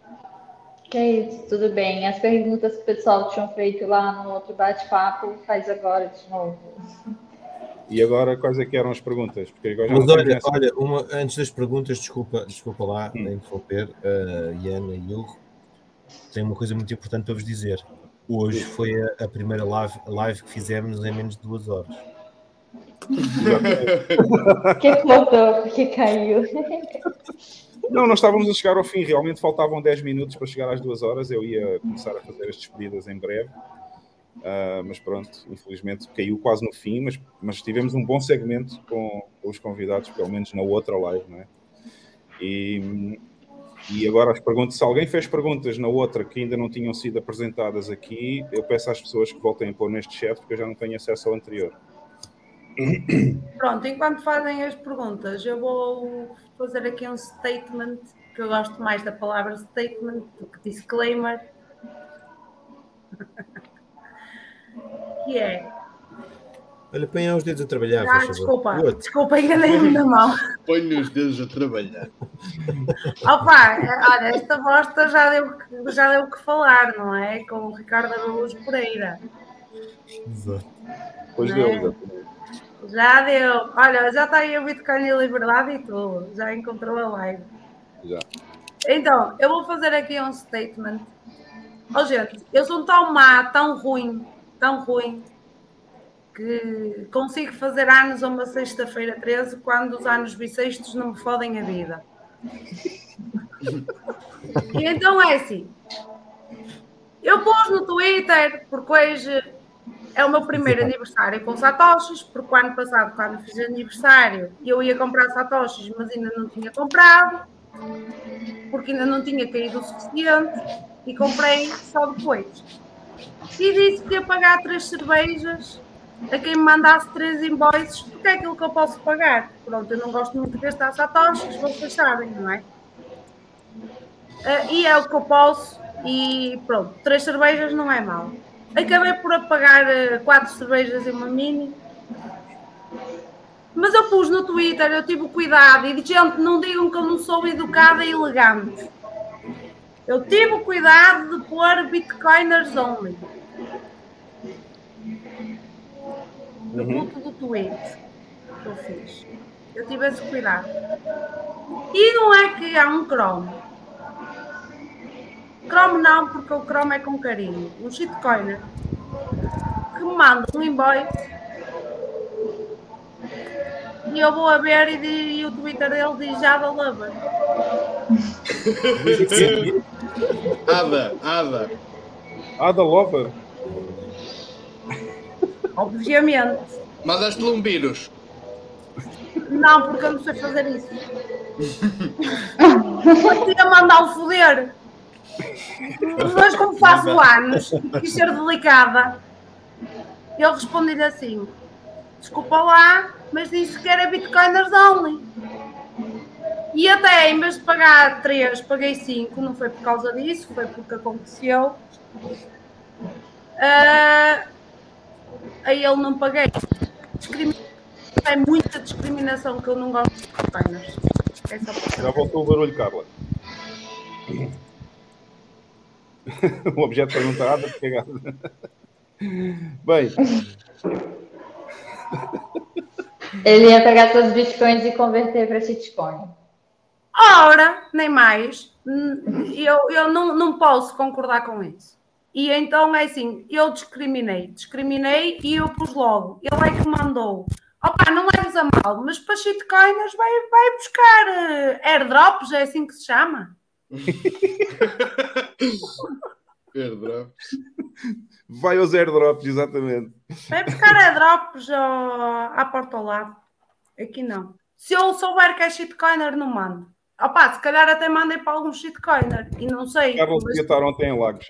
Que é isso, tudo bem. As perguntas que o pessoal tinha feito lá no outro bate-papo, faz agora de novo. E agora, quais é que eram as perguntas? Porque agora Mas olha, essa- olha uma, antes das perguntas, desculpa, desculpa lá a interromper, uh, Iana e Hugo, tenho uma coisa muito importante para vos dizer. Hoje foi a, a primeira live, live que fizemos em menos de duas horas. que faltou, que caiu. Não, nós estávamos a chegar ao fim, realmente faltavam 10 minutos para chegar às duas horas. Eu ia começar a fazer as despedidas em breve, Ah, mas pronto, infelizmente caiu quase no fim. Mas, mas tivemos um bom segmento com, com os convidados, pelo menos na outra live, não é? E, e agora as perguntas, se alguém fez perguntas na outra que ainda não tinham sido apresentadas aqui, eu peço às pessoas que voltem a pôr neste chat, porque eu já não tenho acesso ao anterior. Pronto, enquanto fazem as perguntas, eu vou fazer aqui um statement, que eu gosto mais da palavra statement do que disclaimer. que é. Olha, põe os dedos a trabalhar. Ah, faz favor. desculpa, desculpa, enganei-me na mão. Põe os dedos a trabalhar. Opa, olha, esta bosta já deu, já deu o que falar, não é? Com o Ricardo Araújo Pereira. Exato. Pois Não deu, é? exatamente. Já deu. Olha, já está aí o Bitcoin e Liberdade e tudo. Já encontrou a live. Já. Então, eu vou fazer aqui um statement. Oh, gente, eu sou tão má, tão ruim, tão ruim, que consigo fazer anos a uma sexta-feira 13 quando os anos bissextos não me fodem a vida. E então é assim. Eu pus no Twitter, porque hoje é o meu primeiro aniversário com Satoshis, porque o ano passado, quando fiz aniversário, eu ia comprar Satoshis, mas ainda não tinha comprado, porque ainda não tinha caído o suficiente, e comprei só depois. E disse que ia pagar três cervejas a quem me mandasse três invoices, porque é aquilo que eu posso pagar. Pronto, eu não gosto muito de gastar Satoshis, vocês sabem, não é? Ah, e é o que eu posso, e pronto, três cervejas não é mau. Acabei por pagar ah, quatro cervejas e uma mini. Mas eu pus no Twitter, eu tive cuidado, e disse, gente, não digam que eu não sou educada e elegante. Eu tive o cuidado de pôr Bitcoiners only. No Uhum. ponto do tweet que eu fiz. Eu tive esse cuidado. E não é que há um Chrome. Chrome não, porque o Chrome é com carinho. Um shitcoiner que me manda um invoice e eu vou a ver e, e o Twitter dele diz Java Lover. Ada, Ada. Ada Lover. Obviamente. Mandaste-lhe um vírus. Não, porque eu não sei fazer isso. Eu ia mandar o foder. Mas como faço anos e quis ser delicada, eu respondi-lhe assim: desculpa lá, mas disse que era Bitcoiners only. E até em vez de pagar 3, paguei 5, não foi por causa disso, foi porque aconteceu. Ah, aí ele não paguei. Discrimi- É muita discriminação que eu não gosto de Bitcoiners. É Já voltou o barulho, Carla. o objeto perguntado, pegado. Bem, Ele ia pegar seus bitcoins e converter para shitcoin. Ora, nem mais. Eu, eu não, não posso concordar com isso. E então é assim, eu discriminei, discriminei e eu pus logo. Ele é que mandou. Opa, não leves a mal, mas para shitcoiners vai, vai buscar eh, airdrops, é assim que se chama? Airdrops. vai aos airdrops, exatamente. Vai buscar airdrops ao- à porta ao lado. Aqui não. Se eu souber que é shitcoiner, não mando. Opa, se calhar até mandei para algum shitcoiner e não sei. Mas- devia estar ontem em Lagos,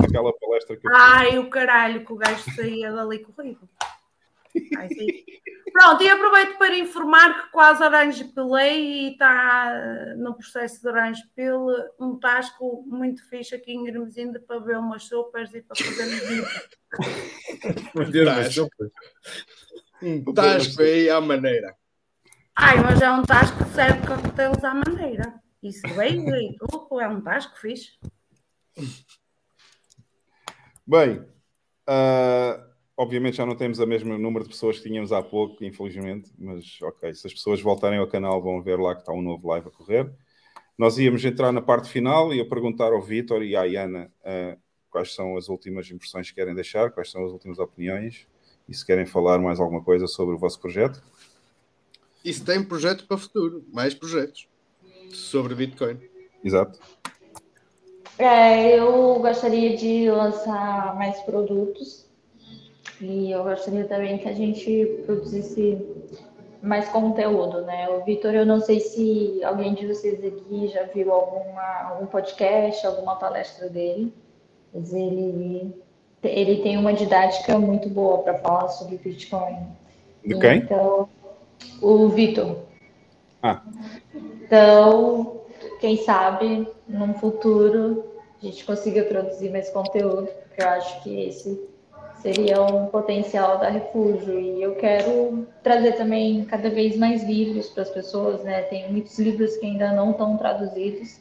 naquela palestra que eu Ai, o caralho, que o gajo saía dali corrido. Ai. Pronto, e aproveito para informar que quase Orange Pelei e está no processo de Orange Pele um tasco muito fixe aqui em Hermesinde para ver umas sopas e para fazer medida. Tasco. Um tasco aí à maneira. Ai, mas é um tasco que serve coquetéis à maneira. Isso bem, e tudo, é um tasco fixe. Bem, ah, obviamente já não temos o mesmo número de pessoas que tínhamos há pouco, infelizmente, mas ok, se as pessoas voltarem ao canal vão ver lá que está um novo live a correr. Nós íamos entrar na parte final e eu perguntar ao Vitor e à Iana ah, quais são as últimas impressões que querem deixar, quais são as últimas opiniões e se querem falar mais alguma coisa sobre o vosso projeto. Isso tem projeto para o futuro, mais projetos sobre Bitcoin. Exato. É, eu gostaria de lançar mais produtos e eu gostaria também que a gente produzisse mais conteúdo, né? O Vitor, eu não sei se alguém de vocês aqui já viu alguma, algum podcast, alguma palestra dele, mas ele, ele tem uma didática muito boa para falar sobre Bitcoin. De quem? Então, o Vitor. Ah. Então, quem sabe, num futuro, a gente consiga produzir mais conteúdo, porque eu acho que esse seria um potencial da Refúgio. E eu quero trazer também cada vez mais livros para as pessoas, né? Tem muitos livros que ainda não estão traduzidos.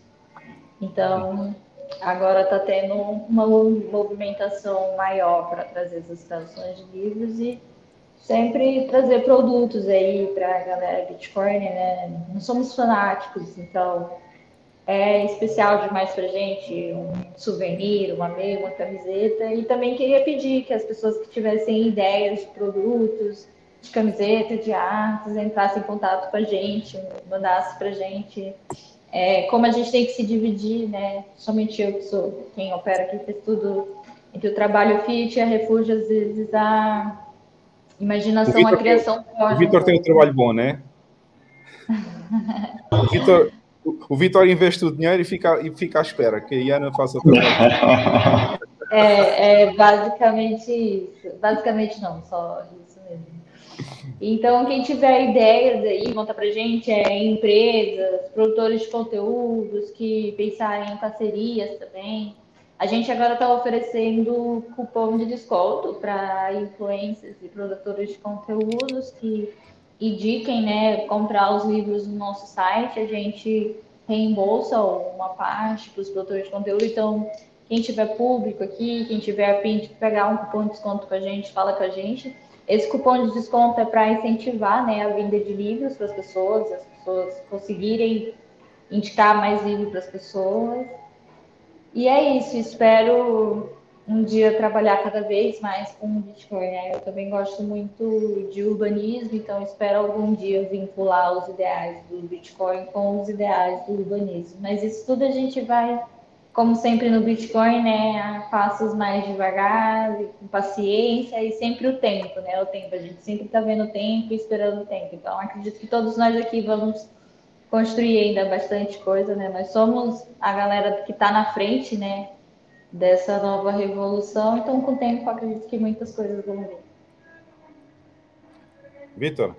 Então, agora está tendo uma movimentação maior para trazer essas traduções de livros e sempre trazer produtos aí para a galera Bitcoin, né? Não somos fanáticos, então é especial demais para gente, um souvenir, uma meia, uma camiseta. E também queria pedir que as pessoas que tivessem ideias de produtos, de camiseta, de artes, entrassem em contato com a gente, mandassem para a gente. É, como a gente tem que se dividir, né? Somente eu que sou quem opera aqui, fez tudo entre o trabalho fit e a refúgio, às vezes a imaginação, a criação. O Vitor tem um trabalho bom, né? o Vitor o Vitor investe o dinheiro e fica, e fica à espera que a Iana faça. É, é basicamente isso. Basicamente não, só isso mesmo. Então, quem tiver ideias aí, conta pra gente, é empresas, produtores de conteúdos que pensarem em parcerias também. A gente agora está oferecendo cupom de desconto para influencers e produtores de conteúdos que indiquem, né, comprar os livros no nosso site, a gente reembolsa uma parte para os produtores de conteúdo. Então, quem tiver público aqui, quem tiver a fim de pegar um cupom de desconto com a gente, fala com a gente. Esse cupom de desconto é para incentivar né, a venda de livros para as pessoas, as pessoas conseguirem indicar mais livros para as pessoas. E é isso, espero um dia trabalhar cada vez mais com o Bitcoin. Né? Eu também gosto muito de urbanismo, então espero algum dia vincular os ideais do Bitcoin com os ideais do urbanismo. Mas isso tudo a gente vai, como sempre no Bitcoin, né, a passos mais devagar, com paciência e sempre o tempo, né? O tempo, a gente sempre está vendo o tempo esperando o tempo. Então acredito que todos nós aqui vamos construir ainda bastante coisa, né? Nós somos a galera que está na frente, né? Dessa nova revolução. Então, com o tempo, acredito que muitas coisas vão vir. Vitor?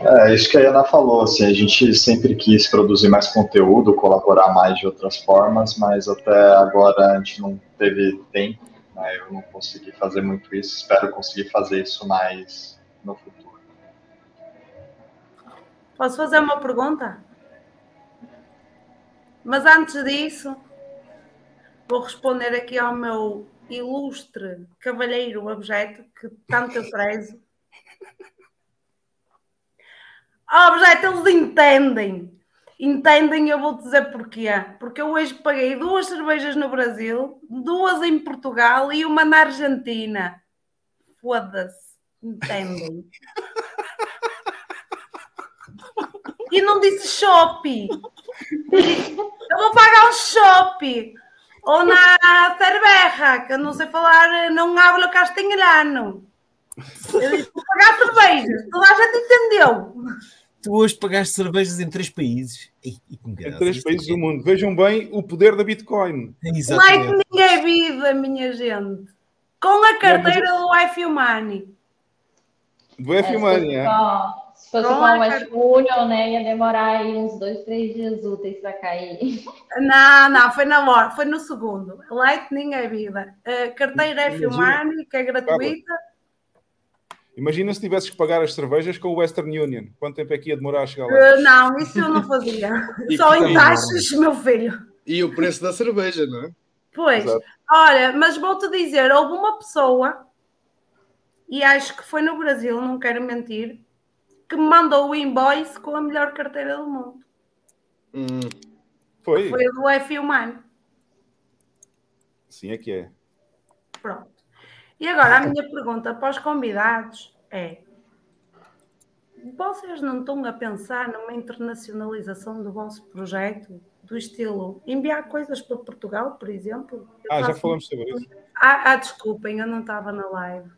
É isso que a Ana falou, assim, a gente sempre quis produzir mais conteúdo, colaborar mais de outras formas, mas até agora a gente não teve tempo, né? eu não consegui fazer muito isso, espero conseguir fazer isso mais no futuro. Posso fazer uma pergunta? Mas antes disso, vou responder aqui ao meu ilustre cavalheiro objeto, que tanto eu prezo. Ah, objeto, eles entendem. Entendem, eu vou dizer porquê. Porque eu hoje paguei duas cervejas no Brasil, duas em Portugal e uma na Argentina. Foda-se. Entendem. E não disse shopping. Eu vou pagar um shopping ou na cerveja, que eu não sei falar, não hablo castelhano. Eu disse, vou pagar cervejas, toda a gente entendeu. Tu hoje pagaste cervejas em três países. E, e em três países do mundo. Vejam bem o poder da Bitcoin. Exatamente. Lightning é vida, minha gente. Com a carteira do Life Money. Do Life Money, é? Se fosse com o West Union, né, ia demorar aí uns dois, três dias úteis para cair. Não, não, foi na hora, foi no segundo. Lightning é vida. A carteira é Filmani, que é gratuita. Imagina se tivesses que pagar as cervejas com o Western Union. Quanto tempo é que ia demorar a chegar lá? Uh, não, isso eu não fazia. Só em taxas, meu filho. E o preço da cerveja, não é? Pois, Exato. olha, mas vou-te dizer, houve uma pessoa, e acho que foi no Brasil, não quero mentir, que me mandou o invoice com a melhor carteira do mundo. Hum, Foi? Foi a do F Humano. Sim, é que é. Pronto. E agora a minha pergunta para os convidados é: vocês não estão a pensar numa internacionalização do vosso projeto? Do estilo enviar coisas para Portugal, por exemplo? Eu Ah, já falamos sobre isso. Ah, ah, desculpem, eu não estava na live.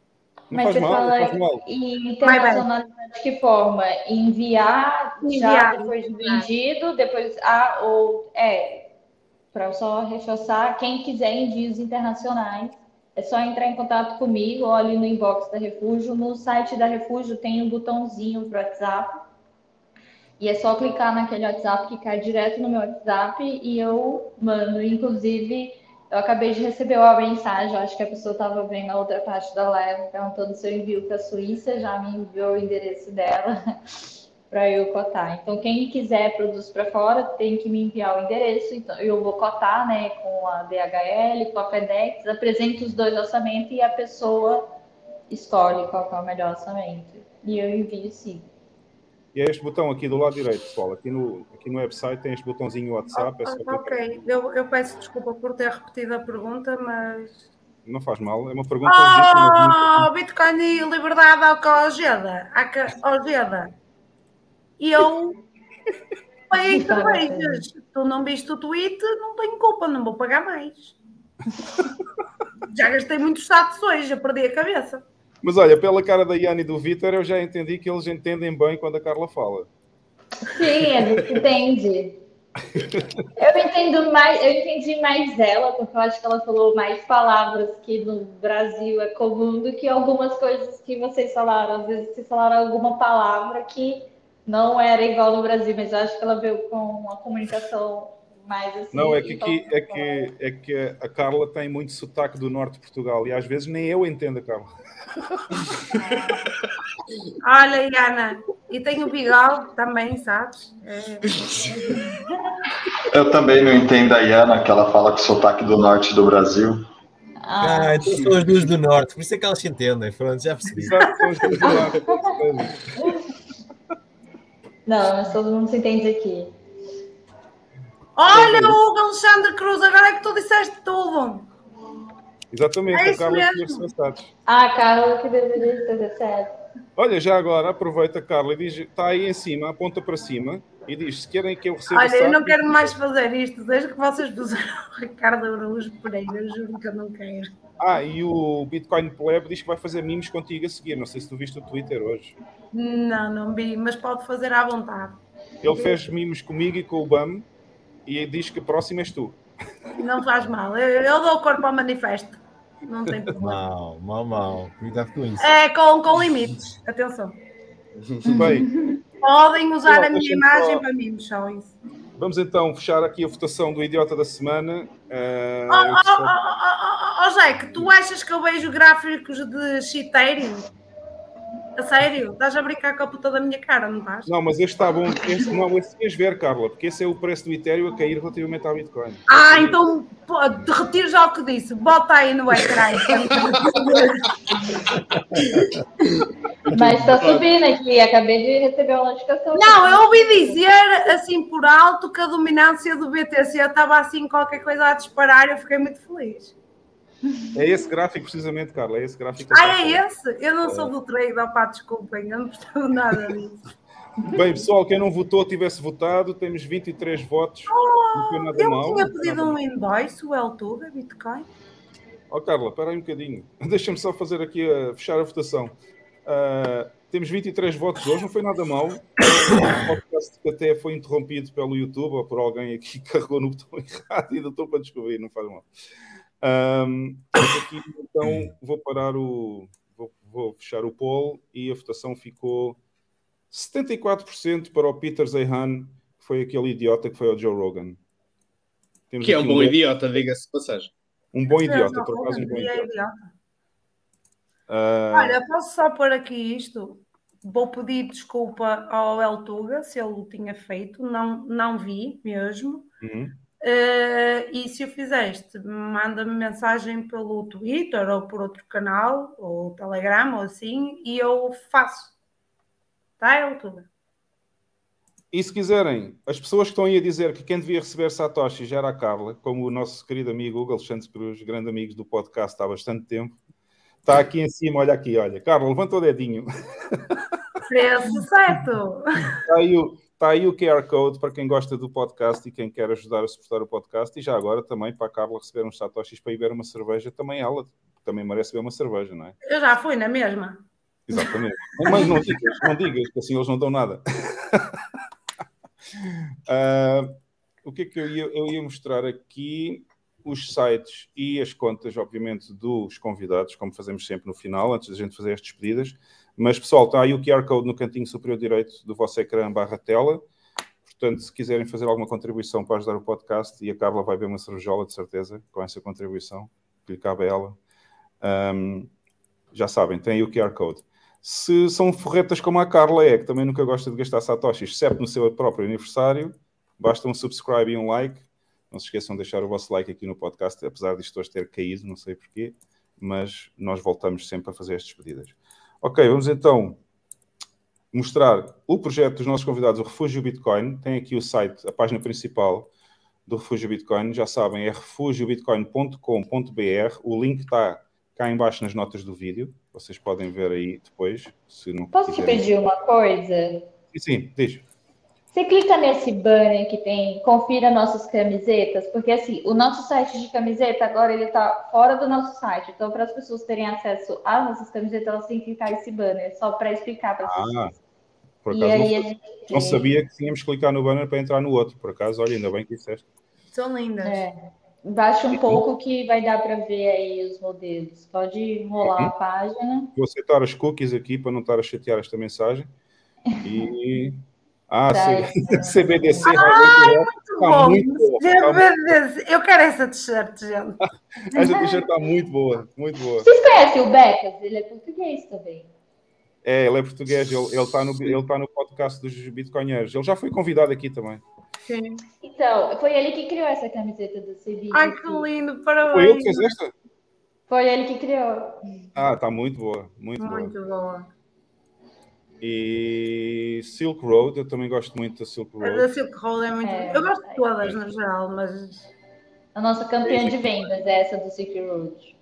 Não Mas você mal, fala em internacionalizar de que forma? Enviar, já Enviar. depois de vendido, depois a ou é para só reforçar, quem quiser envios internacionais, é só entrar em contato comigo ali no inbox da Refúgio. No site da Refúgio tem um botãozinho para WhatsApp. E é só clicar naquele WhatsApp que cai direto no meu WhatsApp e eu mando. Inclusive, eu acabei de receber uma mensagem, acho que a pessoa estava vendo a outra parte da live, perguntando se eu envio para a Suíça, já me enviou o endereço dela para eu cotar. Então, quem quiser produtos para fora tem que me enviar o endereço, então eu vou cotar, né, com a DHL, com a FedEx, apresento os dois orçamentos e a pessoa escolhe qual é o melhor orçamento. E eu envio sim. E é este botão aqui do lado direito, pessoal. Aqui no, aqui no website tem este botãozinho WhatsApp. É só clicar. Ok, eu, eu peço desculpa por ter repetido a pergunta, mas. Não faz mal. É uma pergunta. Oh, Bitcoin e liberdade ao Ojeda. E eu. Paguei cervejas. Tu não viste o tweet, não tenho culpa, não vou pagar mais. Já gastei muitos status hoje, já perdi a cabeça. Mas olha, pela cara da Iane e do Vitor, eu já entendi que eles entendem bem quando a Carla fala. Sim, ele entende. Eu entendo mais, eu entendi mais ela, porque eu acho que ela falou mais palavras que no Brasil é comum do que algumas coisas que vocês falaram. Às vezes vocês falaram alguma palavra que não era igual no Brasil, mas eu acho que ela veio com uma comunicação mais assim. Não, é que, aqui, é, que, é que a Carla tem muito sotaque do norte de Portugal e às vezes nem eu entendo a Carla. Olha, Iana, e tenho o bigode também, sabes? É. Eu também não entendo a Iana, que ela fala com sotaque do norte do Brasil. Ah, então são as duas do norte, por isso é que elas se entendem. Pronto, já percebi. Não, mas todo mundo se entende aqui. Olha o Hugo Alexandre Cruz, agora é que tu disseste tudo. Exatamente, É a Carla mesmo. tinha os sensatos. Ah, Carla, que deveria ter certo. Olha, já agora, aproveita, Carla, e diz, está aí em cima, aponta para cima e diz: se querem que eu receba Olha, eu não quero mais fazer isto, desde que vocês puseram o Ricardo Araújo Pereira, eu juro que eu não quero. Ah, e o Bitcoin Pleb diz que vai fazer mimos contigo a seguir. Não sei se tu viste o Twitter hoje. Não, não vi, mas pode fazer à vontade. Ele fez mimos comigo e com o BAM e diz que a próxima és tu. Não faz mal, eu, eu dou o corpo ao manifesto. Não tem problema. Mal, mal, mal. Cuidado com isso. É com, com limites, atenção. Bem, Podem usar a minha imagem só- para mim, só isso. vamos então fechar aqui a votação do Idiota da Semana. Ah, Oh, oh, oh, oh, Jack, tu achas que eu vejo gráficos de Cheateiro? A sério? Estás a brincar com a puta da minha cara, não estás? Não, mas este está bom. Este, não, esse ias ver, Carla, porque esse é o preço do Ethereum a cair relativamente ao Bitcoin. Ah, então pô, retiro já o que disse. Bota aí no ecrã. Mas está subindo aqui, acabei de receber uma notificação. Não, eu ouvi dizer assim por alto que a dominância do BTC estava assim qualquer coisa a disparar. Eu fiquei muito feliz. É esse gráfico, precisamente, Carla. É esse gráfico. Ah, a é esse? Eu não sou do trade, opá, desculpem, eu não percebo nada disso. Bem, pessoal, quem não votou, tivesse votado, temos 23 votos. não foi nada Eu mal. tinha pedido um invoice, o Eltuga, Bitcoin. Ó Carla, espera aí um bocadinho. Deixa-me só fazer aqui, a, fechar a votação. Ah, temos 23 votos hoje, não foi nada mal. O podcast que até foi interrompido pelo YouTube ou por alguém aqui que carregou no botão errado e ainda estou para descobrir, não faz mal. Mas aqui, então, vou parar o... Vou, vou fechar o poll e a votação ficou 74% para o Peter Zeihan, que foi aquele idiota que foi ao Joe Rogan. Temos Que é um bom de- idiota, diga-se passagem. Um bom idiota, por acaso um bom é idiota. idiota. Ah, Olha, posso só pôr aqui isto? Vou pedir desculpa ao Eltuga se ele o tinha feito, não, não vi mesmo. uhum. Uh, e se o fizeste, manda-me mensagem pelo Twitter ou por outro canal, ou Telegram, ou assim, e eu faço. Tá, Eltuga? E se quiserem, as pessoas que estão aí a dizer que quem devia receber Satoshi já era a Carla, como o nosso querido amigo Hugo Alexandre Cruz, grande amigo do podcast há bastante tempo, está aqui em cima, olha aqui, olha. Carla, levanta o dedinho. Preço certo. Está aí, o, está aí o QR Code para quem gosta do podcast e quem quer ajudar a suportar o podcast. E já agora também para a Carla receber uns Satoshis para ir beber uma cerveja, também ela também merece beber uma cerveja, não é? Eu já fui na mesma. Exatamente. Mas não digas, não digas, que assim eles não dão nada. Uh, o que é que eu ia, eu ia mostrar aqui? Os sites e as contas, obviamente, dos convidados, como fazemos sempre no final, antes da gente fazer as despedidas. Mas, pessoal, está aí o QR Code no cantinho superior direito do vosso ecrã barra tela. Portanto, se quiserem fazer alguma contribuição para ajudar o podcast, e a Carla vai ver uma cervejola, de certeza, com essa contribuição, que lhe cabe a ela. Um, já sabem, tem aí o QR Code. Se são forretas como a Carla é, que também nunca gosta de gastar satoshis, exceto no seu próprio aniversário, basta um subscribe e um like. Não se esqueçam de deixar o vosso like aqui no podcast, apesar disto hoje ter caído, não sei porquê, mas nós voltamos sempre a fazer as despedidas. Ok, vamos então mostrar o projeto dos nossos convidados, o Refúgio Bitcoin. Tem aqui o site, a página principal do Refúgio Bitcoin. Já sabem, é refugiobitcoin.com.br. O link está cá embaixo nas notas do vídeo. Vocês podem ver aí depois. Se não Posso quiserem. te pedir uma coisa? Sim, sim, deixa. Você clica nesse banner que tem confira nossas camisetas, porque assim, o nosso site de camiseta agora ele tá fora do nosso site. Então, para as pessoas terem acesso às nossas camisetas, elas têm que clicar esse banner, só para explicar para vocês. Ah, por acaso não, gente... não, sabia que tínhamos que clicar no banner para entrar no outro. Por acaso, olha, ainda bem que disseste. São lindas. É. Baixa um pouco que vai dar para ver aí os modelos. Pode rolar uhum. a página. Vou aceitar as cookies aqui para não estar a chatear esta mensagem. E. Ah, tá, CBDC ah, muito tá muito boa. CBDC. Tá Eu quero essa t-shirt, gente. essa t-shirt está muito boa, muito boa. Vocês conhecem o Becas? Ele é português também. É, ele é português, ele está no, ele tá no podcast dos Bitcoinheiros. Ele já foi convidado aqui também. Sim. Então, foi ele que criou essa camiseta do CB. Ai, que lindo, parabéns. Foi ele que fez esta? Foi ele que criou. Ah, está muito boa, muito, muito boa. boa. E Silk Road, eu também gosto muito da Silk Road. A Silk Road é muito. É, eu gosto de todas é. no geral, mas. A nossa campeã de vendas é essa do Silk Road.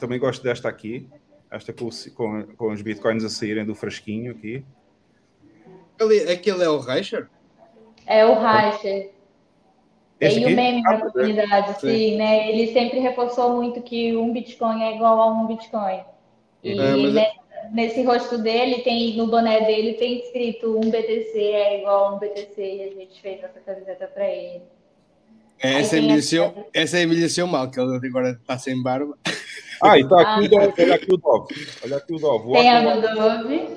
Também gosto desta aqui. Esta com, com, com os bitcoins a saírem do frasquinho aqui. Aquele, aquele é o Reicher? É o Reicher. Tem o meme na comunidade, sim. sim, né? Ele sempre reforçou muito que um Bitcoin é igual a um Bitcoin. E é, é... nesse, rosto dele, tem no boné dele, tem escrito um BTC é igual a um BTC e a gente fez essa camiseta para ele. É, essa, a... essa envelheceu mal, que ele agora está sem barba. Ah, e está aqui, ah, o olha aqui o Dove. Olha aqui o Dove. Tem a do Dove.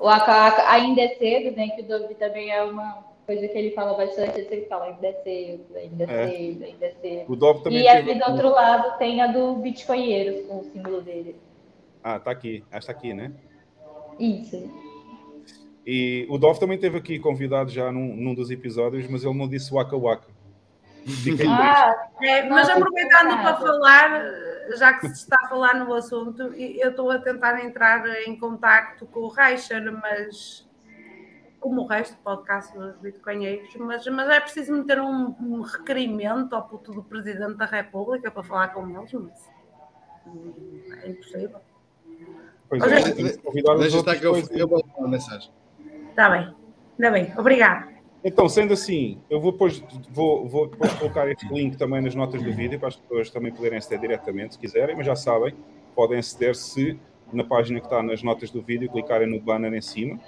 O Aka ainda é cedo, né? Que o Dove também é uma coisa que ele fala bastante. Ele fala ainda é cedo, ainda é, cedo, ainda é cedo. O Dove também e aqui do outro lado tem a do Bitcoinheiros, com o símbolo dele. Ah, tá aqui. Esta aqui, né? Isso. E o Dove também teve aqui convidado já num, num dos episódios, mas ele não disse Waka Waka. Ah, é, mas aproveitando para falar, já que se está a falar no assunto, eu estou a tentar entrar em contacto com o Reicher, mas como o resto do podcast dos bitcoinheiros, mas, mas é preciso meter um, um, requerimento ao puto do Presidente da República para falar com eles, mas é impossível. Pois é, deixa estar que eu, eu vou uma mensagem. Está bem, ainda bem, obrigado. Então, sendo assim, eu vou depois, vou, vou depois colocar este link também nas notas do vídeo para as pessoas também poderem aceder diretamente, se quiserem, mas já sabem, podem aceder se na página que está nas notas do vídeo clicarem no banner em cima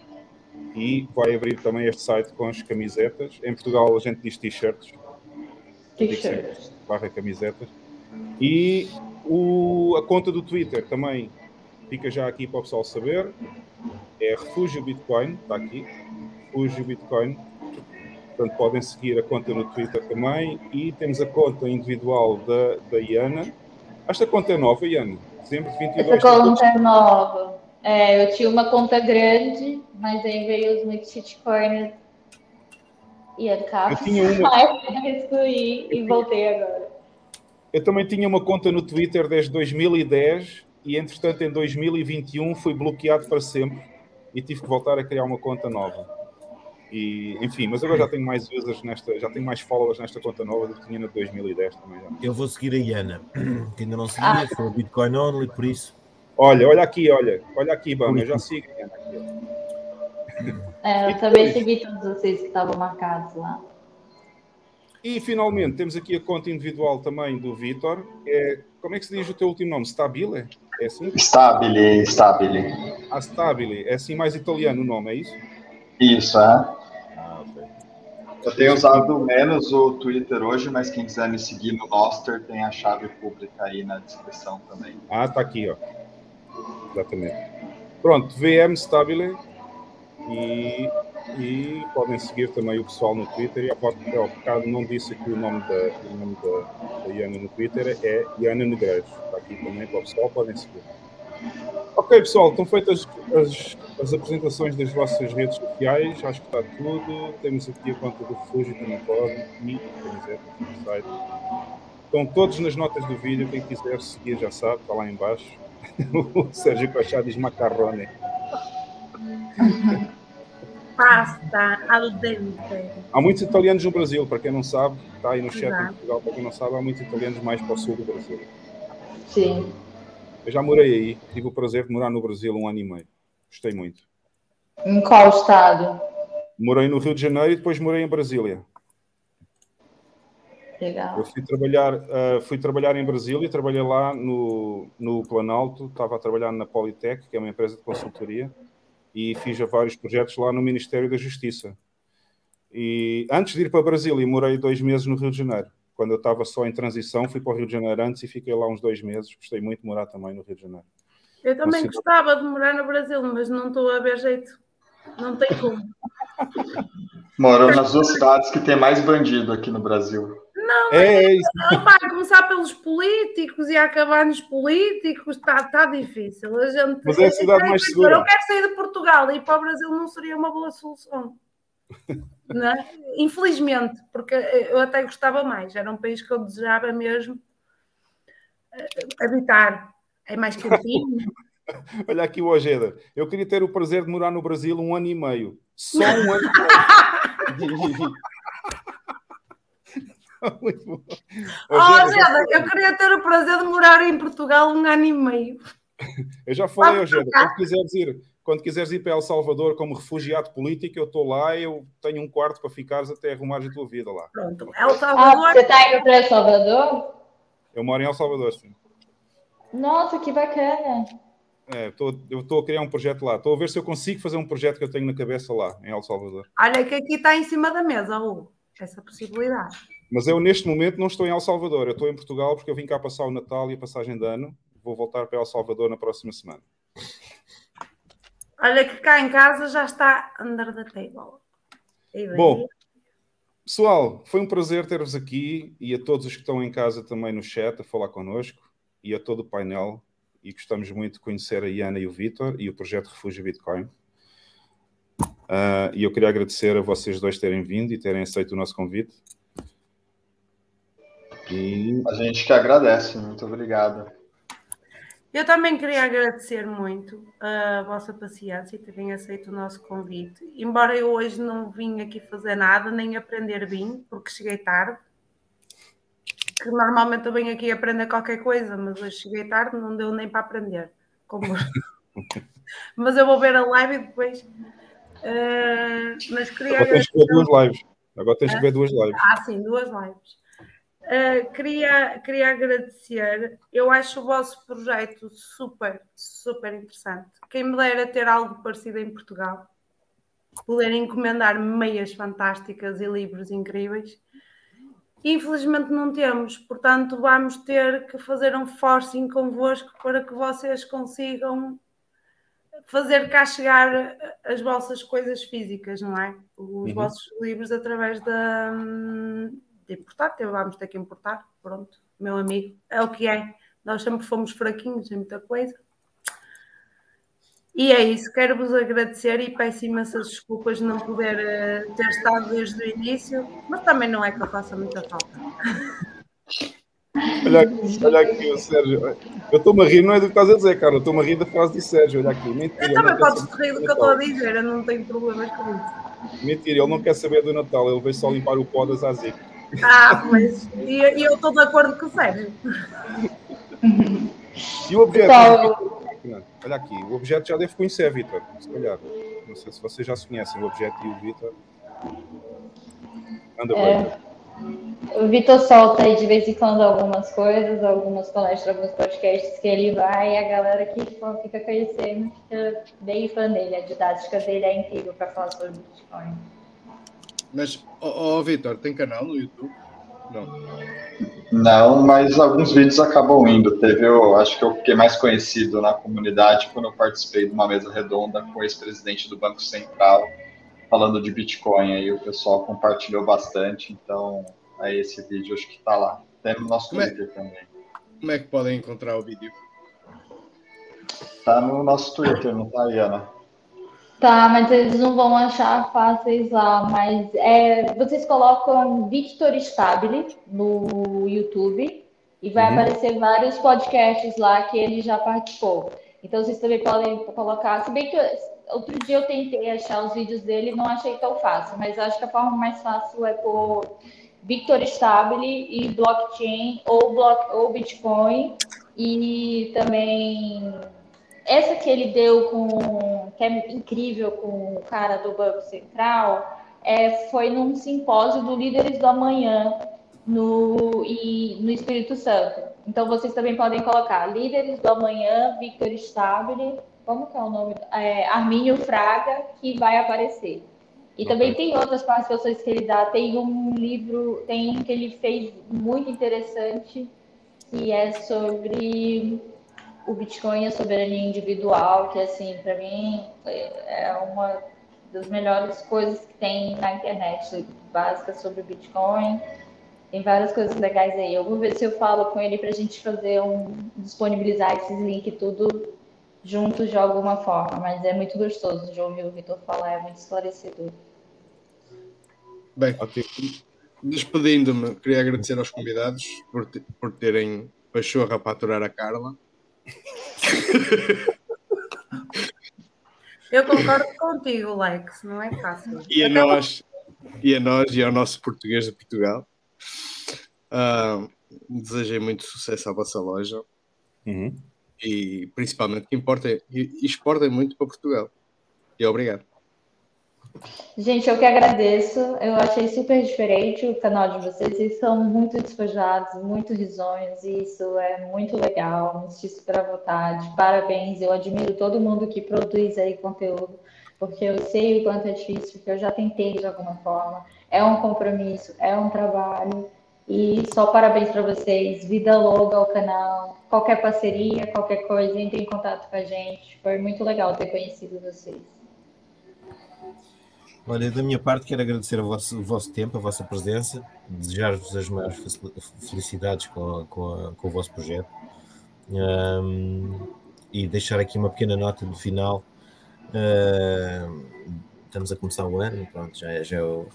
e vai abrir também este site com as camisetas. Em Portugal a gente diz t-shirts. T-shirts. Barra camisetas. E o, a conta do Twitter também fica já aqui para o pessoal saber. É Refúgio Bitcoin, está aqui. Refúgio Bitcoin Portanto, podem seguir a conta no Twitter também. E temos a conta individual da, da Iana. Esta conta é nova, Iana. Dezembro de 22. Essa conta é nova. É, eu tinha uma conta grande, mas aí veio os muitos shitcoins E acabo Eu tinha uma- de excluir e voltei agora. Eu também tinha uma conta no Twitter desde 2010 e, entretanto, em 2021 fui bloqueado para sempre e tive que voltar a criar uma conta nova. E, enfim, mas agora já tenho mais users nesta, já tenho mais followers nesta conta nova do que tinha na de 2010 também. Já. Eu vou seguir a Iana, que ainda não seguia, Ah. sou Bitcoin only, por isso. Olha, olha aqui, olha, olha aqui, Bama, eu já sigo. Aqui, ó. É, eu também segui todos vocês que estavam marcados lá. E finalmente temos aqui a conta individual também do Vitor. É, como é que se diz o teu último nome? Stabile? É assim? Stabile, stabile. Ah, Stabile. É assim mais italiano o nome, é isso? Isso, é. Ah, ok. Eu tenho usado menos o Twitter hoje, mas quem quiser me seguir no Noster tem a chave pública aí na descrição também. Ah, tá aqui, ó. Exatamente. Pronto, VM Stabile. E, e podem seguir também o pessoal no Twitter. E há bocado não disse aqui o nome da, o nome da, Iana no Twitter, é Iana Negreiros. Está aqui também para o pessoal, podem seguir. Ok, pessoal, estão feitas as, as apresentações das vossas redes sociais. Acho que está tudo. Temos aqui a conta do refúgio, também podem. E, quiser, no site. Estão todos nas notas do vídeo. Quem quiser seguir já sabe, está lá em baixo. o Sérgio Cochá diz macarrone. Pasta al dente. Há muitos italianos no Brasil, para quem não sabe, está aí no chat Exato. em Portugal, para quem não sabe, há muitos italianos mais para o sul do Brasil. Sim. Eu já morei aí, tive o prazer de morar no Brasil um ano e meio. Gostei muito. Em qual estado? Morei no Rio de Janeiro e depois morei em Brasília. Legal. Eu fui trabalhar, ah, fui trabalhar em Brasília, trabalhei lá no, no Planalto, estava a trabalhar na Politec, que é uma empresa de consultoria, e fiz vários projetos lá no Ministério da Justiça. E antes de ir para Brasília, morei dois meses no Rio de Janeiro. Quando eu estava só em transição, fui para o Rio de Janeiro antes e fiquei lá uns dois meses. Gostei muito de morar também no Rio de Janeiro. Eu também Consigo- gostava de morar no Brasil, mas não estou a ver jeito. Não tem como. Morou nas duas cidades que tem mais bandido aqui no Brasil. Não, É, é isso. Opa, começar pelos políticos e acabar nos políticos, está tá difícil. A gente, Mas é a cidade eu, mais eu segura. quero sair de Portugal e ir para o Brasil não seria uma boa solução. É? Infelizmente, porque eu até gostava mais. Era um país que eu desejava mesmo eh, habitar. É mais quentinho. Olha aqui o Ojeda. Eu queria ter o prazer de morar no Brasil um ano e meio. Só um ano e meio. Muito bom. Oh, Ojeda, eu queria ter o prazer de morar em Portugal um ano e meio. Eu já falei, Ojeda, quando quiseres ir, quando quiseres ir para El Salvador como refugiado político, eu estou lá, eu tenho um quarto para ficares até arrumares a tua vida lá. Pronto, El Ah, Salvador. você tá indo para El Salvador? Eu moro em El Salvador, sim. Nossa, que bacana. É, tô- eu estou a criar um projeto lá. Estou a ver se eu consigo fazer um projeto que eu tenho na cabeça lá, em El Salvador. Olha que aqui está em cima da mesa, Hugo, essa possibilidade. Mas eu, neste momento, não estou em El Salvador. Eu estou em Portugal porque eu vim cá passar o Natal e a passagem de ano. Vou voltar para El Salvador na próxima semana. Olha que cá em casa já está under the table. Bom, pessoal, foi um prazer ter-vos aqui e a todos os que estão em casa também no chat a falar connosco e a todo o painel. E gostamos muito de conhecer a Iana e o Vitor e o projeto Refúgio Bitcoin. Ah, e eu queria agradecer a vocês dois terem vindo e terem aceito o nosso convite. E A gente que agradece, muito obrigado. Eu também queria agradecer muito a vossa paciência e terem aceito o nosso convite. Embora eu hoje não vim aqui fazer nada, nem aprender vinho, porque cheguei tarde. Que normalmente eu venho aqui aprender qualquer coisa, mas hoje cheguei tarde, não deu nem para aprender. Como... mas eu vou ver a live e depois. eh, mas queria agora tens que ver duas lives. Agora tens que ver duas lives. ah, sim, duas lives. Uh, queria, queria agradecer. Eu acho o vosso projeto super, super interessante. Quem me dera ter algo parecido em Portugal, poder encomendar meias fantásticas e livros incríveis. Infelizmente não temos, portanto, vamos ter que fazer um forcing convosco para que vocês consigam fazer cá chegar as vossas coisas físicas, não é? Os Uhum. vossos livros através da, de importar, então vamos ter que importar, pronto, meu amigo, é o que é. Nós sempre fomos fraquinhos em muita coisa. E é isso, quero-vos agradecer e peço imensas desculpas de não poder uh, ter estado desde o início, mas também não é que eu faça muita falta. Olha aqui, olha aqui o Sérgio. Eu estou-me a rir, não é do que estás a dizer, cara. Eu estou-me a rir da frase de Sérgio. Olha aqui. Mentira, eu também podes rir do que eu estou a dizer, eu não tenho problemas com isso. Mentira, ele não quer saber do Natal, ele veio só limpar o pó das azeite. Ah, mas e, eu estou de acordo com o Sérgio. E o objeto? Então... Olha aqui, o objeto já deve conhecer, Vitor. Se calhar. Não sei se vocês já se conhecem, o objeto e o Vitor. Anda, é. O Vitor solta aí de vez em quando algumas coisas, algumas palestras, alguns podcasts que ele vai e a galera que tipo, fica conhecendo fica bem fã dele. A didática dele é incrível para falar sobre Bitcoin. Mas, ó, oh, oh, Vitor, tem canal no YouTube? Não. Não, mas alguns vídeos acabam indo. Teve, eu acho que eu fiquei mais conhecido na comunidade quando eu participei de uma mesa redonda com o ex-presidente do Banco Central falando de Bitcoin. Aí o pessoal compartilhou bastante, então aí esse vídeo acho que está lá. Tem no nosso como é- Twitter é, também. Como é que podem encontrar o vídeo? Tá no nosso Twitter, não tá aí, Ana? Tá, mas eles não vão achar fáceis lá. Mas é, vocês colocam Victor Stabile no YouTube e vai uhum. aparecer vários podcasts lá que ele já participou. Então vocês também podem colocar. Se bem que outro dia eu tentei achar os vídeos dele não achei tão fácil, mas acho que a forma mais fácil é por Victor Stabile e blockchain ou, block, ou Bitcoin e também essa que ele deu com que é incrível com o cara do Banco Central é, foi num simpósio do Líderes do Amanhã no, e, no Espírito Santo. Então vocês também podem colocar Líderes do Amanhã, Victor Stabile como que é o nome? É, Armínio Fraga, que vai aparecer. E também tem outras participações que ele dá. Tem um livro, tem um que ele fez muito interessante, que é sobre o Bitcoin e a soberania individual, que assim, para mim é uma das melhores coisas que tem na internet, básica sobre o Bitcoin. Tem várias coisas legais aí. Eu vou ver se eu falo com ele para a gente fazer um disponibilizar esses links tudo juntos de alguma forma, mas é muito gostoso de ouvir o Vitor falar, é muito esclarecedor. Bem, despedindo-me, queria agradecer aos convidados por, por terem pachorra para aturar a Carla. Eu concordo contigo, Lex, não é fácil. E a nós, e a nós, e ao nosso português de Portugal. Uh, desejei muito sucesso à vossa loja. Uhum e principalmente que importa e exportem muito para Portugal. E obrigado. Gente, eu que agradeço. Eu achei super diferente o canal de vocês. Vocês são muito despejados, muito risonhos, e isso é muito legal. Me sinto super à vontade. Parabéns. Eu admiro todo mundo que produz aí conteúdo, porque eu sei o quanto é difícil, porque eu já tentei de alguma forma. É um compromisso, é um trabalho. E só parabéns para vocês. Vida longa ao canal. Qualquer parceria, qualquer coisa, entre em contato com a gente. Foi muito legal ter conhecido vocês. Olha, da minha parte, quero agradecer vosso, o vosso tempo, a vossa presença, desejar-vos as maiores felicidades com, a, com, a, com o vosso projeto um, e deixar aqui uma pequena nota no final. Uh, estamos a começar o ano, pronto, já, já é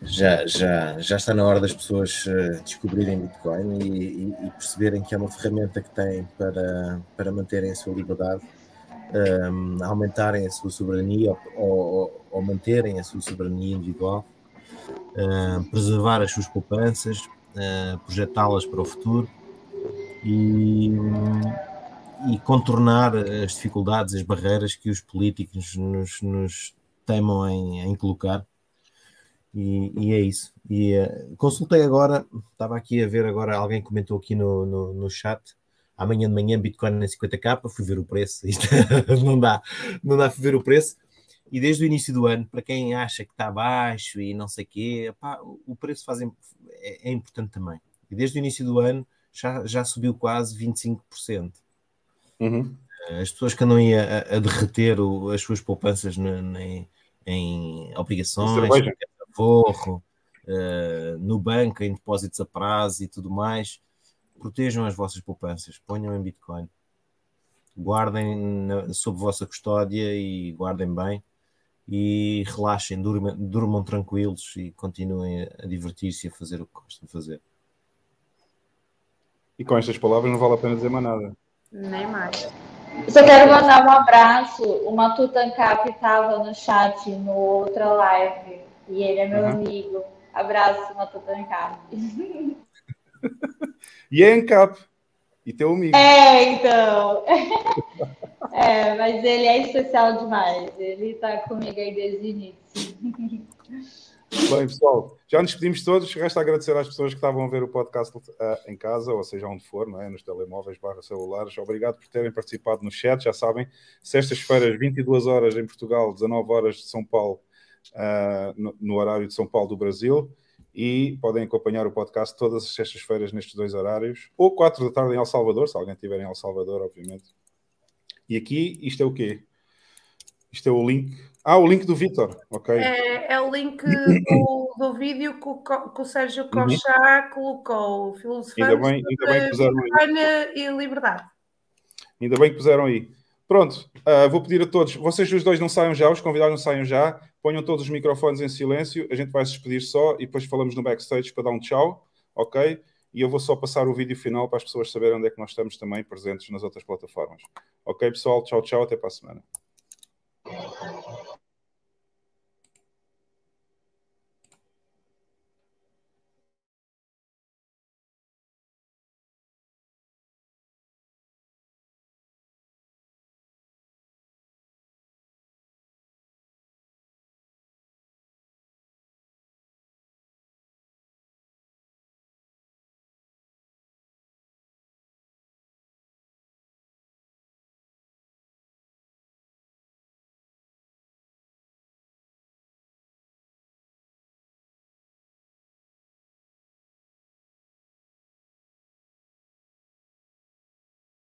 já, já, já está na hora das pessoas uh, descobrirem Bitcoin e, e, e, perceberem que é uma ferramenta que têm para, para manterem a sua liberdade, um, aumentarem a sua soberania ou, ou, ou, manterem a sua soberania individual, uh, preservar as suas poupanças, uh, projetá-las para o futuro e, e contornar as dificuldades, as barreiras que os políticos nos, nos temam em, em colocar e, e, é isso. E uh, consultei agora, estava aqui a ver agora, alguém comentou aqui no, no, no chat. Amanhã de manhã Bitcoin em 50k, fui ver o preço. Isto não dá, não dá para ver o preço. E desde o início do ano, para quem acha que está baixo e não sei o quê, o preço faz, é, é, importante também. E desde o início do ano já, já subiu quase 25%. Uhum. As pessoas que andam aí a, a derreter o, as suas poupanças no, em, em obrigações, Forro, uh, no banco, em depósitos a prazo e tudo mais. Protejam as vossas poupanças, ponham em Bitcoin. guardem na, sob vossa custódia e guardem bem e relaxem, durmam, durmam tranquilos e continuem a, divertir-se e a fazer o que gostam de fazer. E com estas palavras não vale a pena dizer mais nada. Nem mais. Só quero mandar um abraço. O Matutancap estava no chat no outra live e ele é meu Uhum. amigo. Abraço, Matutancap. E é ANCAP. E teu amigo. É, então. É, mas ele é especial demais. Ele está comigo aí desde o início. Bem, pessoal, já nos despedimos todos. Resta agradecer às pessoas que estavam a ver o podcast ah, em casa, ou seja, onde for, não é? nos telemóveis barra celulares. Obrigado por terem participado no chat. Já sabem, sextas-feiras, 22 horas em Portugal, 19 horas de São Paulo, ah, no, no horário de São Paulo do Brasil. E podem acompanhar o podcast todas as sextas-feiras nestes dois horários, ou 4 da tarde em El Salvador, se alguém estiver em El Salvador, obviamente. E aqui, isto é o quê? Isto é o link. Ah, o link do Vitor, ok. É, é o link do, do vídeo que o, que o Sérgio Cochá colocou. Filosofando Uhum. Ainda bem- ainda bem que puseram Bitcoin e liberdade. Ainda bem que puseram aí. Pronto, ah, vou pedir a todos, vocês os dois não saiam já, os convidados não saiam já, Ponham todos os microfones em silêncio, a gente vai se despedir só e depois falamos no backstage para dar um tchau, ok? E eu vou só passar o vídeo final para as pessoas saberem onde é que nós estamos também presentes nas outras plataformas. Ok, pessoal? Tchau, tchau, até para a semana.